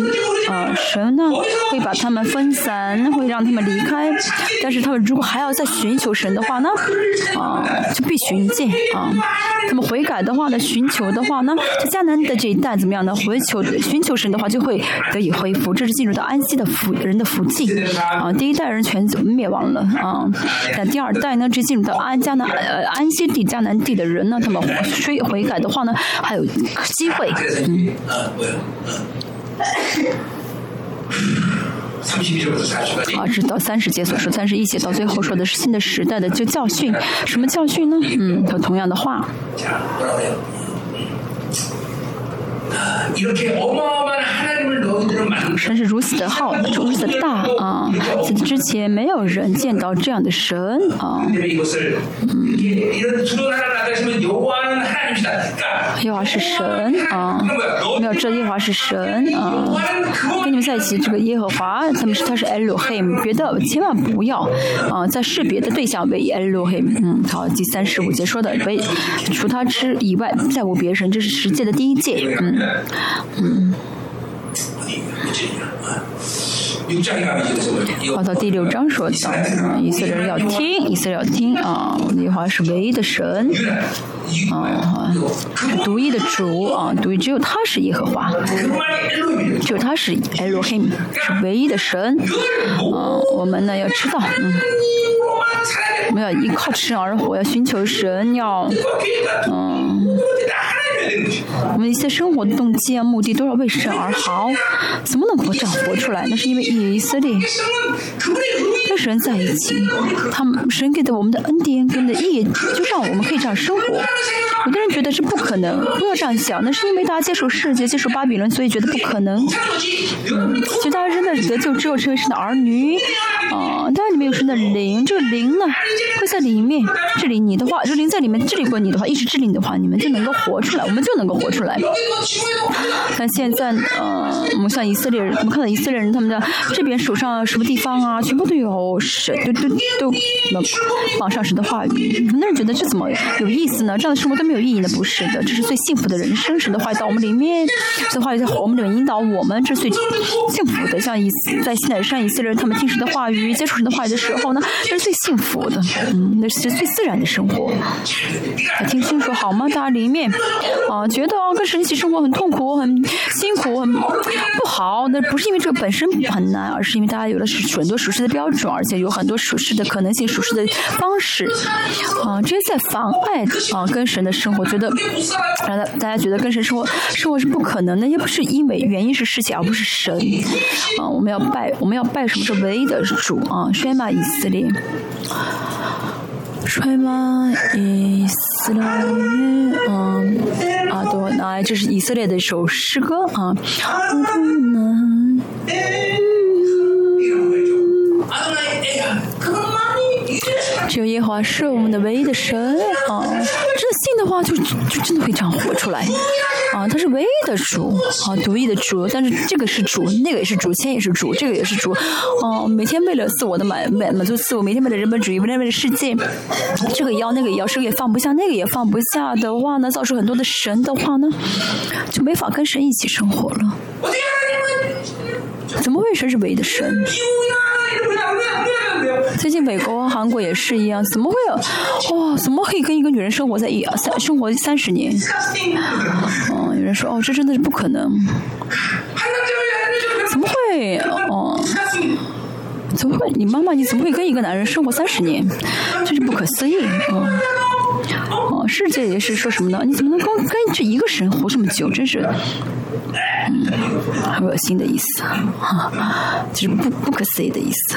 啊，神呢会把他们分散，会让他们离开。但是他们如果还要再寻求神的话呢，啊，就必寻见啊。他们悔改的话呢，寻求的话呢，在迦南的这一代怎么样呢？回求寻求神的话，就会得以恢复。这是进入到安息的福人的福气啊。第一代人全灭亡了啊，但第二代呢，这进入到安迦南呃安息地迦南地的人呢，他们 追悔改的话呢，还有机会。嗯。啊，直到三十节所说，三十一节到最后说的是新的时代的就教训，什么教训呢？嗯，和同样的话。神是如此的浩，如此的大啊！在之前没有人见到这样的神啊。嗯。耶华是神啊，没有这耶华是神啊。跟你们在一起，这个耶和华，他们是他是 Elohim，别的千万不要啊，在识别的对象为 Elohim。嗯，好，第三十五节说的为除他之以外再无别神，这是十诫的第一诫。嗯嗯。好，到第六章说到，以色列人要听，以色列要听啊！耶和华是唯一的神，啊，独一的主啊，独一只有他是耶和华，只有他是 Elohim，是唯一的神。啊，我们呢要知道，嗯，我们要依靠神而活，要寻求神，要，嗯。我们一些生活的动机啊、目的都是为神而好，怎么能够这样活出来？那是因为以色列。神在一起，他们神给的我们的恩典、给我们的意义，就让我们可以这样生活。有的人觉得是不可能，不要这样想，那是因为大家接受世界、接受巴比伦，所以觉得不可能。嗯，其实大家真的觉得救，只有成为神的儿女。啊，当然里面有神的灵，这个灵呢会在里面治理你的话，这灵在里面治理过你的话，一直治理你的话，你们就能够活出来，我们就能够活出来。但现在，呃，我们像以色列人，我们看到以色列人他们的这边手上什么地方啊，全部都有神，都都都能榜上神的话语。很多人觉得这怎么有意思呢？这样的生活都没有意义呢？不是的，这是最幸福的人生。神的话语到我们里面，神的话语在我们里面引导我们，这是最幸福的。像以在西奈山以色列人他们听神的话语。接触神的话语的时候呢，那是最幸福的，嗯，那是最自然的生活。听清楚好吗？大家里面啊，觉得跟神一起生活很痛苦、很辛苦、很不好，那不是因为这个本身很难，而是因为大家有了很多属实的标准，而且有很多属实的可能性、属实的方式啊，这些在妨碍啊跟神的生活，觉得让大大家觉得跟神生活生活是不可能的，也不是因为原因是世界而不是神啊，我们要拜，我们要拜什么？是唯一的主。啊，摔马以色列，摔马以色列嗯，阿多那这是以色列的一首诗歌啊。只有耶和华是我们的唯一的神啊！这信的话，就就真的会这样活出来啊！他是唯一的主啊，独一的主。但是这个是主，那个也是主，钱也是主，这个也是主。哦，每天为了自我的满满满足自我，每天为了人本主义，为了为了世界，这个要那个要，这个也放不下，那个也放不下的话呢，造出很多的神的话呢，就没法跟神一起生活了。怎么会神是唯一的神？最近美国、韩国也是一样，怎么会有？哇，怎么可以跟一个女人生活在一三生活三十年？哦，有人说哦，这真的是不可能。怎么会？哦，怎么会？你妈妈你怎么会跟一个男人生活三十年？这是不可思议。哦，哦，世界也是说什么呢？你怎么能跟跟这一个神活这么久？真是，嗯，恶心的意思，哈，就是不不可思议的意思。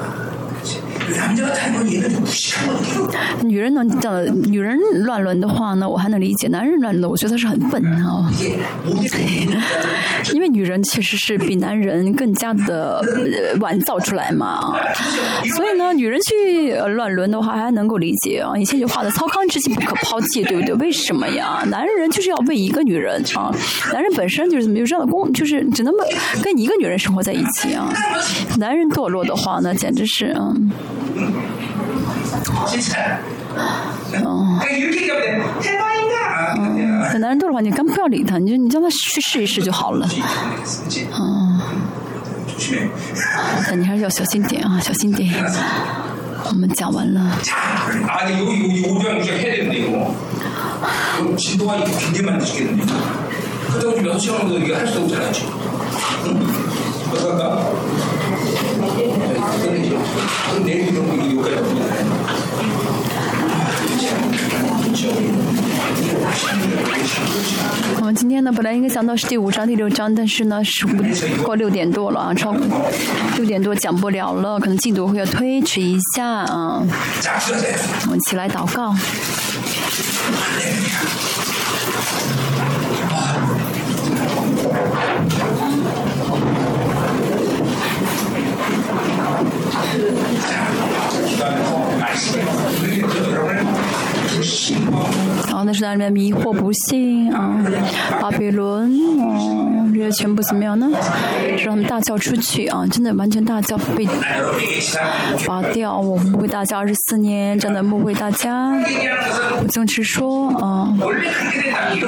女人能的，女人乱伦的话呢，我还能理解；男人乱伦，我觉得是很笨啊。因为女人确实是比男人更加的晚造出来嘛，所以呢，女人去乱伦的话还能够理解啊。以前就话的“操糠之妻不可抛弃”，对不对？为什么呀？男人就是要为一个女人啊，男人本身就是没有这样的功，就是只能跟一个女人生活在一起啊。男人堕落的话呢，简直是嗯。哦，嗯，男人多的话，你根本不要理他，你就你叫他去试一试就好了。嗯，但你还是要小心点啊，小心点。我们讲完了。我们今天呢，本来应该讲到是第五章、第六章，但是呢，是过六点多了啊，超六点多讲不了了，可能进度会要推迟一下啊。我们起来祷告。Nicely. 然后，那是在里面迷惑不信啊，巴比伦哦，这些全部怎么样呢？让他们大叫出去啊！真的完全大叫被拔掉，我们不会大叫二十四年，真的不会大家。我总是说啊，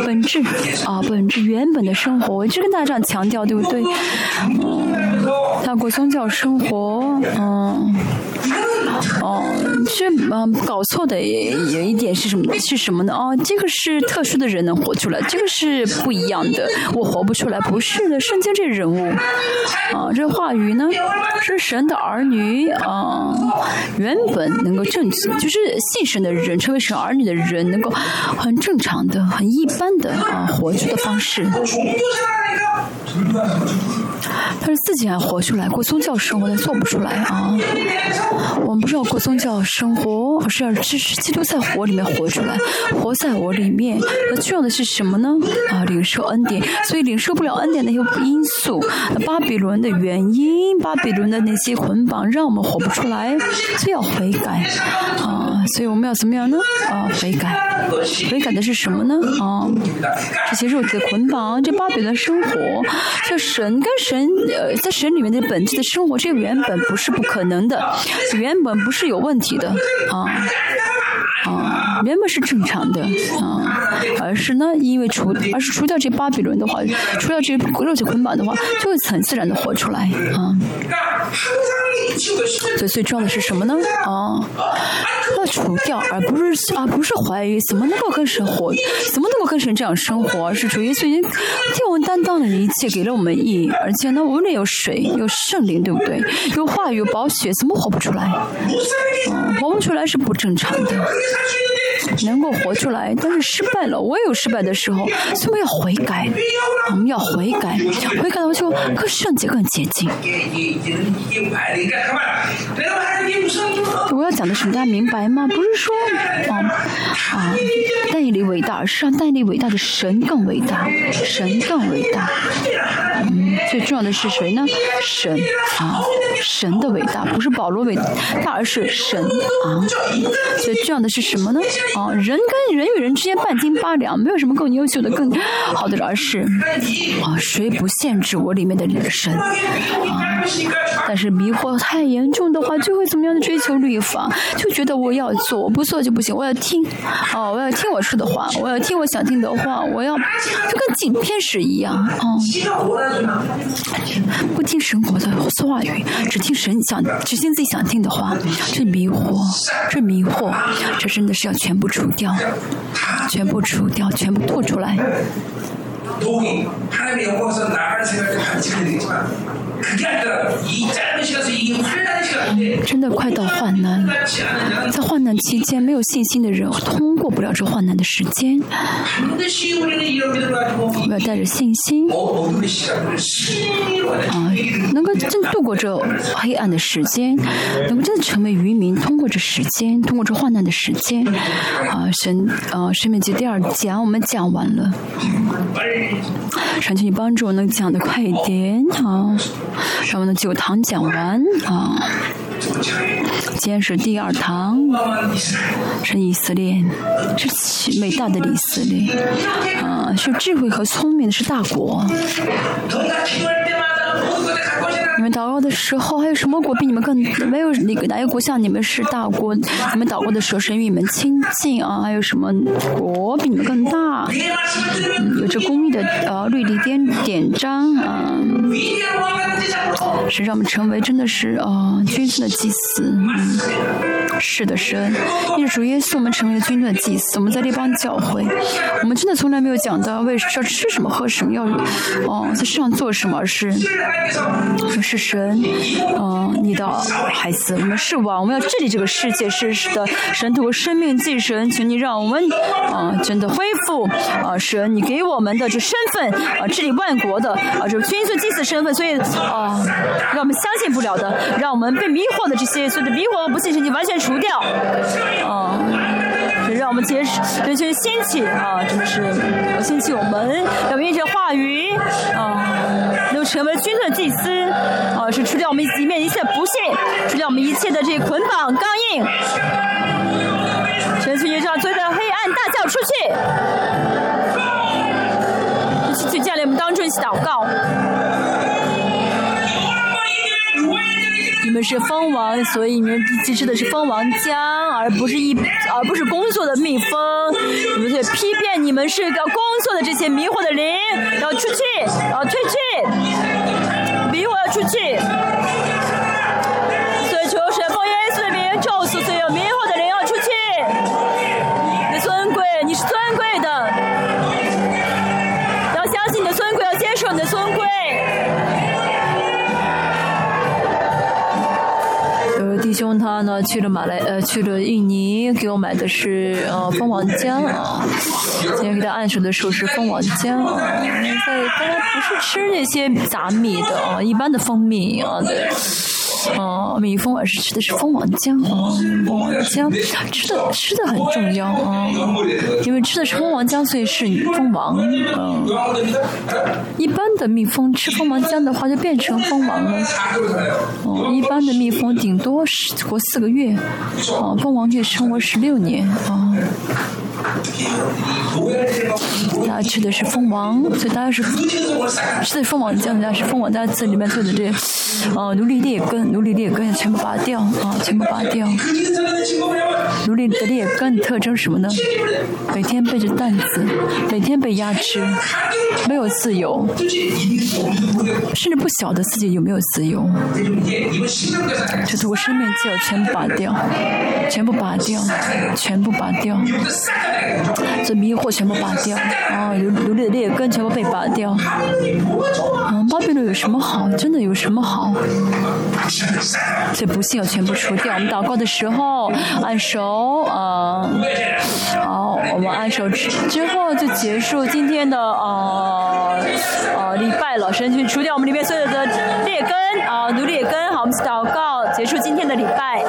本质啊，本质原本的生活，我一直跟大家这样强调，对不对？嗯，他过宗教生活，嗯。哦，这嗯搞错的有一点是什么？是什么呢？哦，这个是特殊的人能活出来，这个是不一样的。我活不出来，不是的。圣经这人物，啊，这话语呢，是神的儿女啊，原本能够正，就是信神的人，成为神儿女的人，能够很正常的、很一般的啊活出的方式。但是自己还活出来，过宗教生活他做不出来啊。我们不是要过宗教生活，而是要支持基督在火里面活出来，活在我里面。那重要的是什么呢？啊，领受恩典。所以领受不了恩典的那些因素，巴比伦的原因，巴比伦的那些捆绑，让我们活不出来，所以要悔改啊。所以我们要怎么样呢？啊，悔改。悔改的是什么呢？啊，这些肉体的捆绑，这巴比伦生活，这神跟神呃，在神里面的本质的生活，这原本不是不可能的。原本不是有问题的啊啊，原本是正常的啊，而是呢，因为除而是除掉这巴比伦的话，除掉这肉体捆绑的话，就会很自然的活出来啊。所以最重要的是什么呢？啊，要除掉，而不是啊，不是怀疑怎么能够跟神活，怎么能够跟神这样生活？而是主耶稣已经替我们担当了一切，给了我们意义，而且呢，无论有水，有圣灵，对不对？有话语，有宝血，怎么活不出来？嗯，活不出来是不正常的。下去的那能够活出来，但是失败了，我也有失败的时候，所以我们要悔改，我们要悔改，悔改的话就更圣洁、更洁净。我要讲的什么？大家明白吗？不是说啊啊，但以理伟大，而是让但以理伟大的神更伟大，神更伟大。嗯，最重要的是谁呢？神啊，神的伟大不是保罗伟大，而是神啊。最重要的是什么呢？啊，人跟人与人之间半斤八两，没有什么更优秀的、更好的，而是啊，谁不限制我里面的神啊？但是迷惑太严重的话，就会怎么样的追求律法，就觉得我要做，不做就不行，我要听，哦，我要听我说的话，我要听我想听的话，我要就跟警天使一样，哦，不听神国的话语，只听神想，只听自己想听的话，这迷惑，这迷惑，这真的是要全部除掉，全部除掉，全部吐出来。真的快到患难，在患难期间，没有信心的人通过不了这患难的时间。我要带着信心，啊，能够真度过这黑暗的时间，能够真的成为渔民，通过这时间，通过这患难的时间。啊，神，啊，生命记第二讲我们讲完了，神请你帮助我能讲的快一点，啊。让我们的九堂讲完啊，今天是第二堂，是以色列，是伟大的以色列，啊，是智慧和聪明的是大国。你们祷告的时候，还有什么国比你们更没有哪个哪个国像你们是大国？你们祷告的时候，神与你们亲近啊！还有什么国比你们更大？嗯，有着公义的呃律例典典章啊，是让我们成为真的是啊君尊的祭司。嗯，是的，神，因为主耶稣，我们成为了君尊的祭司。我们在这帮教会，我们真的从来没有讲到为要吃什么喝什么，要哦在世上做什么，而是。是神，嗯，你的孩子，我们是王，我们要治理这个世界，是的，神通过生命祭神，请你让我们，啊，真的恢复，啊，神，你给我们的这身份，啊，治理万国的，啊，这君尊祭祀身份，所以，啊，让我们相信不了的，让我们被迷惑的这些，所有的迷惑和不信神，你完全除掉，啊，让我们结识，人群兴起，啊，真的是兴起我们，要用这话语，啊，能成为君的祭司。啊，是除掉我们里面一切不幸，除掉我们一切的这捆绑刚硬。神去你上，所有的黑暗大叫出去。一起去建立我们当中一起祷告。们是蜂王，所以你们必须吃的是蜂王浆，而不是一，而不是工作的蜜蜂。你们在批变，你们是个工作的这些迷惑的灵，要出去，要退去。迷惑要出去！兄他呢去了马来呃去了印尼，给我买的是呃蜂王浆啊。今天给他按手的时候是蜂王浆啊，在他不是吃那些杂米的啊，一般的蜂蜜啊对。哦，蜜蜂而是吃的是蜂王浆啊，蜂王浆吃的吃的很重要啊，因为吃的是蜂王浆，所以是蜂王啊。一般的蜜蜂吃蜂王浆的话，就变成蜂王了。哦，一般的蜜蜂顶多是活四个月，哦，蜂王可以生活十六年啊。大家吃的是蜂王，所以大家是吃的蜂王浆，大家是蜂王在这里面做的这，呃，奴隶劣根，奴隶劣根全部拔掉啊，全部拔掉。奴隶的劣根特征什么呢？每天背着担子，每天被压制，没有自由，甚至不晓得自己有没有自由。就通过生命就要全部拔掉，全部拔掉，全部拔掉。这迷惑全部拔掉，啊，奴奴隶的劣根全部被拔掉，啊，巴比伦有什么好？真的有什么好？所以不幸要全部除掉。我们祷告的时候按手，啊，好，我们按手之之后就结束今天的呃呃礼拜了。神去除掉我们里面所有的劣根啊，奴隶根。好，我们祷告结束今天的礼拜。